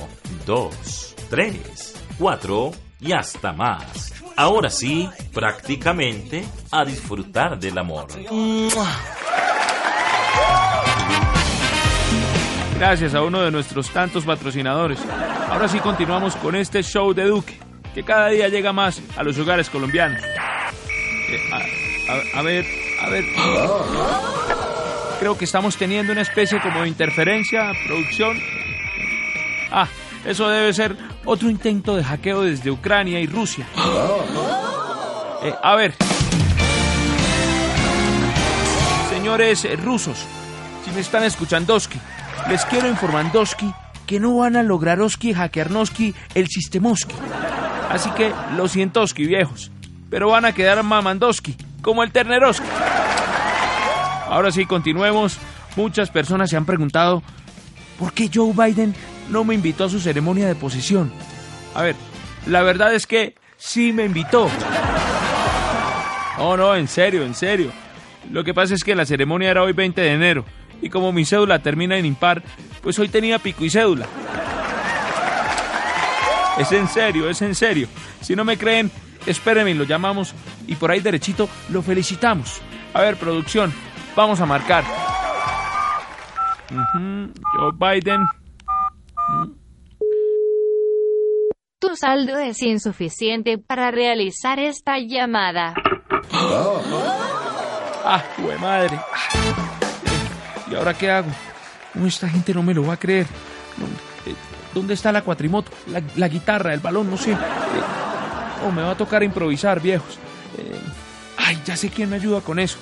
dos, tres, cuatro y hasta más. Ahora sí, prácticamente a disfrutar del amor. Gracias a uno de nuestros tantos patrocinadores. Ahora sí continuamos con este show de Duque, que cada día llega más a los hogares colombianos. Eh, a, ver, a ver. Creo que estamos teniendo una especie como de interferencia, producción. Ah, eso debe ser otro intento de hackeo desde Ucrania y Rusia. Eh, a ver. Señores rusos, si me están escuchandoski, les quiero informandoski que no van a lograr oski hackearnoski el sistemoski. Así que lo sientoski, viejos, pero van a quedar mamandoski, como el terneroski. Ahora sí, continuemos. Muchas personas se han preguntado por qué Joe Biden no me invitó a su ceremonia de posesión. A ver, la verdad es que sí me invitó. No, no, en serio, en serio. Lo que pasa es que la ceremonia era hoy 20 de enero y como mi cédula termina en impar, pues hoy tenía pico y cédula. Es en serio, es en serio. Si no me creen, espérenme y lo llamamos y por ahí derechito lo felicitamos. A ver, producción, vamos a marcar. Joe Biden. Tu saldo es insuficiente para realizar esta llamada. Ah, madre. ¿Y ahora qué hago? No, esta gente no me lo va a creer. No, eh, ¿Dónde está la cuatrimoto? La, la guitarra, el balón, no sé. Eh, oh, me va a tocar improvisar, viejos. Eh, ay, ya sé quién me ayuda con eso.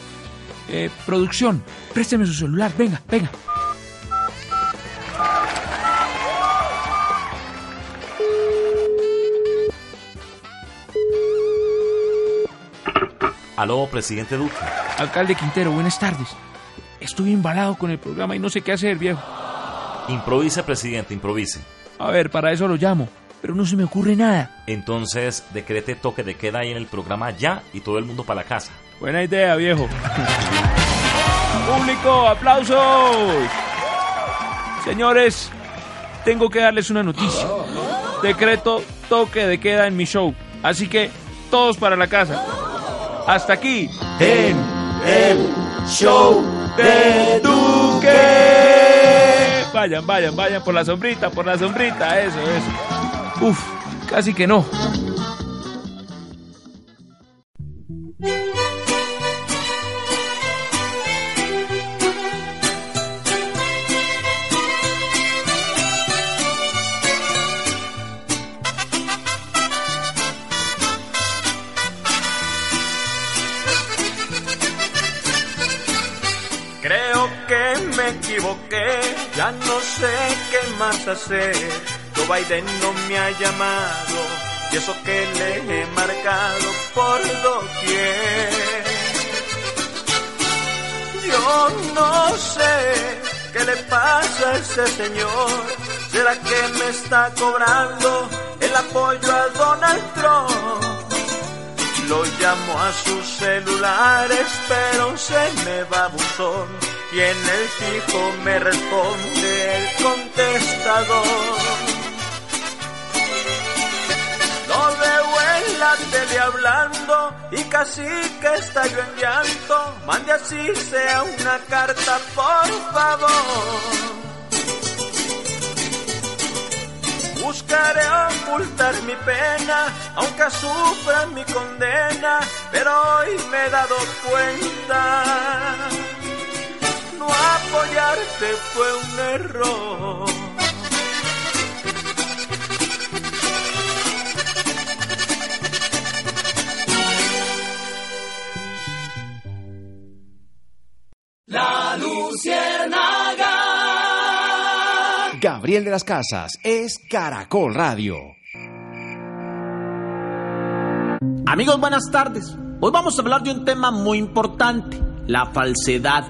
Eh, producción, présteme su celular. Venga, venga. Aló, presidente Duque. Alcalde Quintero, buenas tardes. Estoy embalado con el programa y no sé qué hacer, viejo. Improvise, presidente, improvise. A ver, para eso lo llamo, pero no se me ocurre nada. Entonces, decrete toque de queda ahí en el programa ya y todo el mundo para la casa. Buena idea, viejo. Público, aplausos. Señores, tengo que darles una noticia. Decreto toque de queda en mi show. Así que todos para la casa. Hasta aquí. En el show de Duque. Vayan, vayan, vayan por la sombrita, por la sombrita. Eso, eso. Uf, casi que no. Ya no sé qué más hacer. Joe Biden no me ha llamado, y eso que le he marcado por doquier. Yo no sé qué le pasa a ese señor, será que me está cobrando el apoyo a Donald Trump. Lo llamo a sus celulares, pero se me va buzón. Y en el fijo me responde el contestador. Lo veo en la tele hablando y casi que yo en llanto. Mande así sea una carta, por favor. Buscaré ocultar mi pena, aunque sufra mi condena, pero hoy me he dado cuenta. No apoyarte fue un error. La Luciérnaga. Gabriel de las Casas es Caracol Radio. Amigos, buenas tardes. Hoy vamos a hablar de un tema muy importante, la falsedad.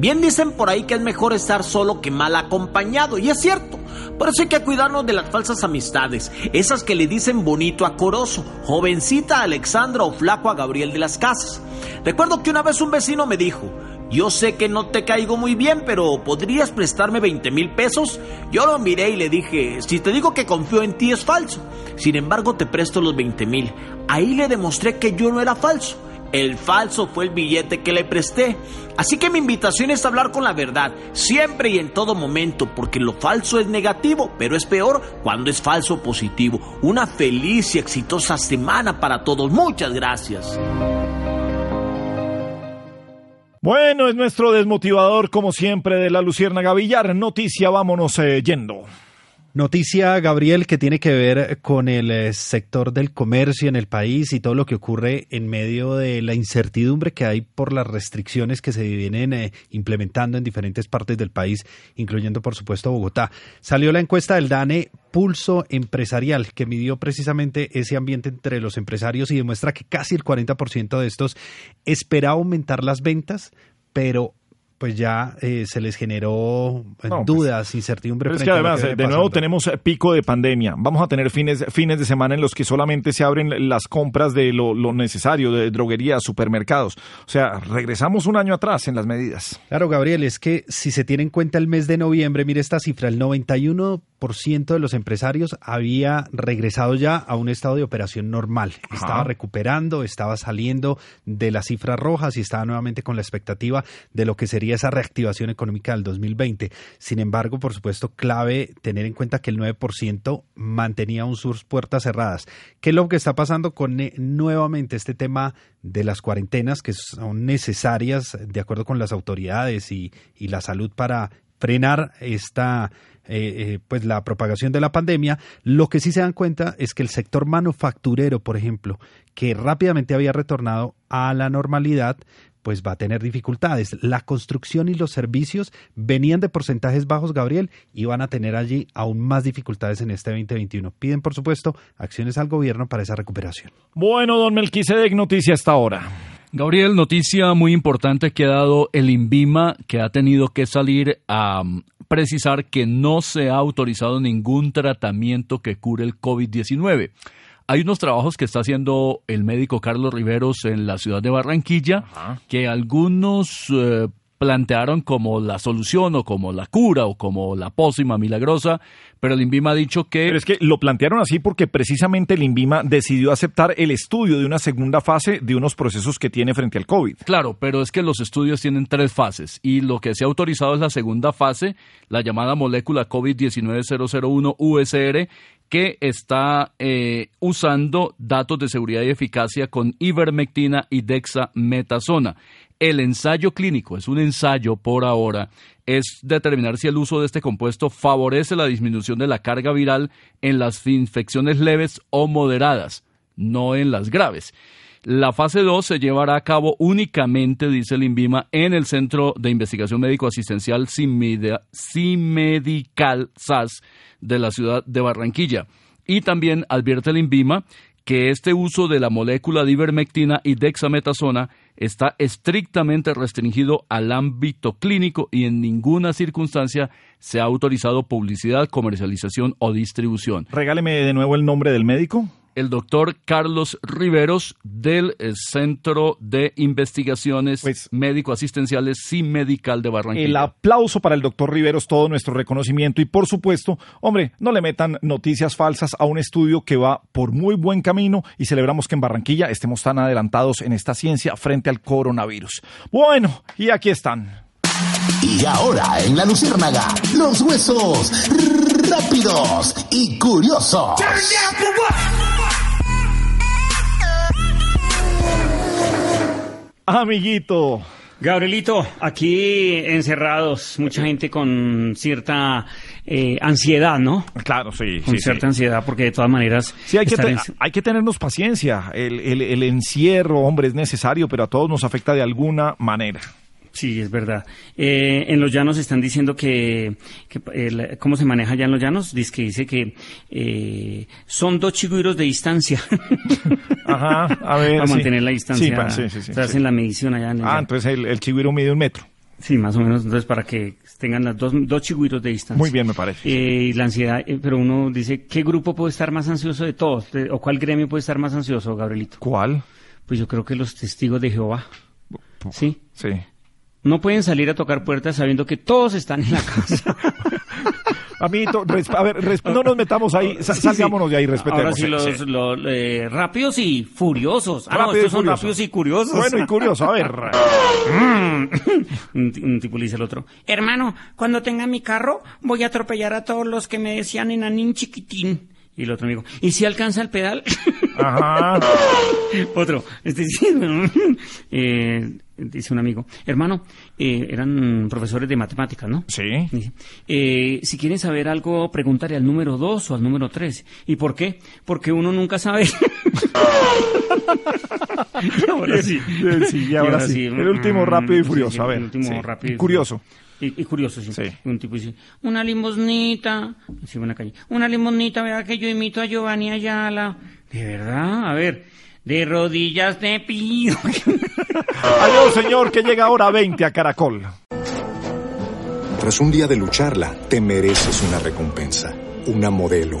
Bien dicen por ahí que es mejor estar solo que mal acompañado, y es cierto. Por eso hay que cuidarnos de las falsas amistades, esas que le dicen bonito a Corozo, jovencita a Alexandra o flaco a Gabriel de las Casas. Recuerdo que una vez un vecino me dijo, yo sé que no te caigo muy bien, pero ¿podrías prestarme 20 mil pesos? Yo lo miré y le dije, si te digo que confío en ti es falso. Sin embargo, te presto los 20 mil. Ahí le demostré que yo no era falso. El falso fue el billete que le presté. Así que mi invitación es hablar con la verdad, siempre y en todo momento, porque lo falso es negativo, pero es peor cuando es falso positivo. Una feliz y exitosa semana para todos. Muchas gracias. Bueno, es nuestro desmotivador, como siempre, de la Luciérnaga Villar. Noticia, vámonos eh, yendo. Noticia, Gabriel, que tiene que ver con el eh, sector del comercio en el país y todo lo que ocurre en medio de la incertidumbre que hay por las restricciones que se vienen eh, implementando en diferentes partes del país, incluyendo, por supuesto, Bogotá. Salió la encuesta del DANE Pulso Empresarial, que midió precisamente ese ambiente entre los empresarios y demuestra que casi el 40% de estos espera aumentar las ventas, pero pues ya eh, se les generó eh, pues, dudas, incertidumbre. Pero es que además, eh, de nuevo tenemos eh, pico de pandemia. Vamos a tener fines, fines de semana en los que solamente se abren las compras de lo, lo necesario, de droguerías, supermercados. O sea, regresamos un año atrás en las medidas. Claro, Gabriel, es que si se tiene en cuenta el mes de noviembre, mire esta cifra, el de los empresarios había regresado ya a un estado de operación normal. Estaba recuperando, estaba saliendo de las cifras rojas y estaba nuevamente con la expectativa de lo que sería esa reactivación económica del 2020. Sin embargo, por supuesto, clave tener en cuenta que el 9% mantenía un sus puertas cerradas. ¿Qué es lo que está pasando con eh, nuevamente este tema de las cuarentenas que son necesarias de acuerdo con las autoridades y, y la salud para frenar esta eh, eh, pues la propagación de la pandemia, lo que sí se dan cuenta es que el sector manufacturero, por ejemplo, que rápidamente había retornado a la normalidad, pues va a tener dificultades. La construcción y los servicios venían de porcentajes bajos, Gabriel, y van a tener allí aún más dificultades en este 2021. Piden, por supuesto, acciones al gobierno para esa recuperación. Bueno, don Melquisedec, noticia hasta ahora. Gabriel, noticia muy importante que ha dado el INVIMA, que ha tenido que salir a um, precisar que no se ha autorizado ningún tratamiento que cure el COVID-19. Hay unos trabajos que está haciendo el médico Carlos Riveros en la ciudad de Barranquilla, que algunos eh, plantearon como la solución o como la cura o como la pócima milagrosa, pero el INVIMA ha dicho que... Pero es que lo plantearon así porque precisamente el INVIMA decidió aceptar el estudio de una segunda fase de unos procesos que tiene frente al COVID. Claro, pero es que los estudios tienen tres fases y lo que se ha autorizado es la segunda fase, la llamada molécula COVID-19001 USR, que está eh, usando datos de seguridad y eficacia con ivermectina y dexametasona. El ensayo clínico es un ensayo por ahora, es determinar si el uso de este compuesto favorece la disminución de la carga viral en las infecciones leves o moderadas, no en las graves. La fase 2 se llevará a cabo únicamente, dice el INVIMA, en el Centro de Investigación Médico Asistencial CIMEDICAL SAS de la ciudad de Barranquilla. Y también advierte el INVIMA que este uso de la molécula de ivermectina y dexametasona está estrictamente restringido al ámbito clínico y en ninguna circunstancia se ha autorizado publicidad, comercialización o distribución. Regáleme de nuevo el nombre del médico el doctor Carlos Riveros del eh, Centro de Investigaciones Pues Médico-Asistenciales CIMEDICAL de Barranquilla. El aplauso para el doctor Riveros, todo nuestro reconocimiento y por supuesto, hombre, no le metan noticias falsas a un estudio que va por muy buen camino y celebramos que en Barranquilla estemos tan adelantados en esta ciencia frente al coronavirus. Bueno, y aquí están. Y ahora en la Luciérnaga, los huesos rápidos y curiosos. Amiguito. Gabrielito, aquí encerrados, mucha gente con cierta eh, ansiedad, ¿no? Claro, sí. Con sí, cierta sí. ansiedad, porque de todas maneras... Sí, hay que, en- hay que tenernos paciencia. El, el- el encierro, hombre, es necesario, pero a todos nos afecta de alguna manera. Sí, es verdad. Eh, en los llanos están diciendo que, que, eh, la- ¿cómo se maneja ya en los llanos? Dice que dice que eh, son dos chigüiros de distancia. [LAUGHS] Ajá, a ver. Para sí. mantener la distancia. Sí, pa- sí, sí, sí, Se hacen la medición allá en el Ah, llano. entonces el, el chigüiro mide un metro. Sí, más o menos. Entonces, para que tengan las dos, dos chigüiros de distancia. Muy bien, me parece. Eh, y la ansiedad, eh, pero uno dice, ¿qué grupo puede estar más ansioso de todos? De- ¿O cuál gremio puede estar más ansioso, Gabrielito? ¿Cuál? Pues yo creo que los testigos de Jehová. ¿Sí? Sí. No pueden salir a tocar puertas sabiendo que todos están en la casa. [LAUGHS] Res- a ver, no nos metamos ahí, sa- Sí, sí. salgámonos de ahí, respetemos. Ahora sí, los, sí. los, eh, rápidos y furiosos. Ah, no, Rápido estos son rápidos y curiosos. Bueno y curioso, a ver. [LAUGHS] Un, ti- un tipo le dice al otro, hermano, cuando tenga mi carro voy a atropellar a todos los que me decían enanín chiquitín. Y el otro amigo, ¿y si alcanza el pedal? Ajá. [LAUGHS] otro, este, sí, [LAUGHS] eh, dice un amigo, hermano, eh, eran profesores de matemáticas, ¿no? Sí. Dice, eh, si quieren saber algo, pregúntale al número 2 o al número 3. ¿Y por qué? Porque uno nunca sabe. [LAUGHS] Ahora sí. Ahora sí. El último Mm, rápido y furioso, a ver, El último rápido y Curioso. Y, y curioso, sí. Un tipo dice, una limosnita. La calle. Una limosnita, vea que yo imito a Giovanni Ayala. ¿De verdad? A ver. De rodillas te pido. [LAUGHS] Adiós, señor, que llega ahora 20 a Caracol. Tras un día de lucharla, te mereces una recompensa, una modelo,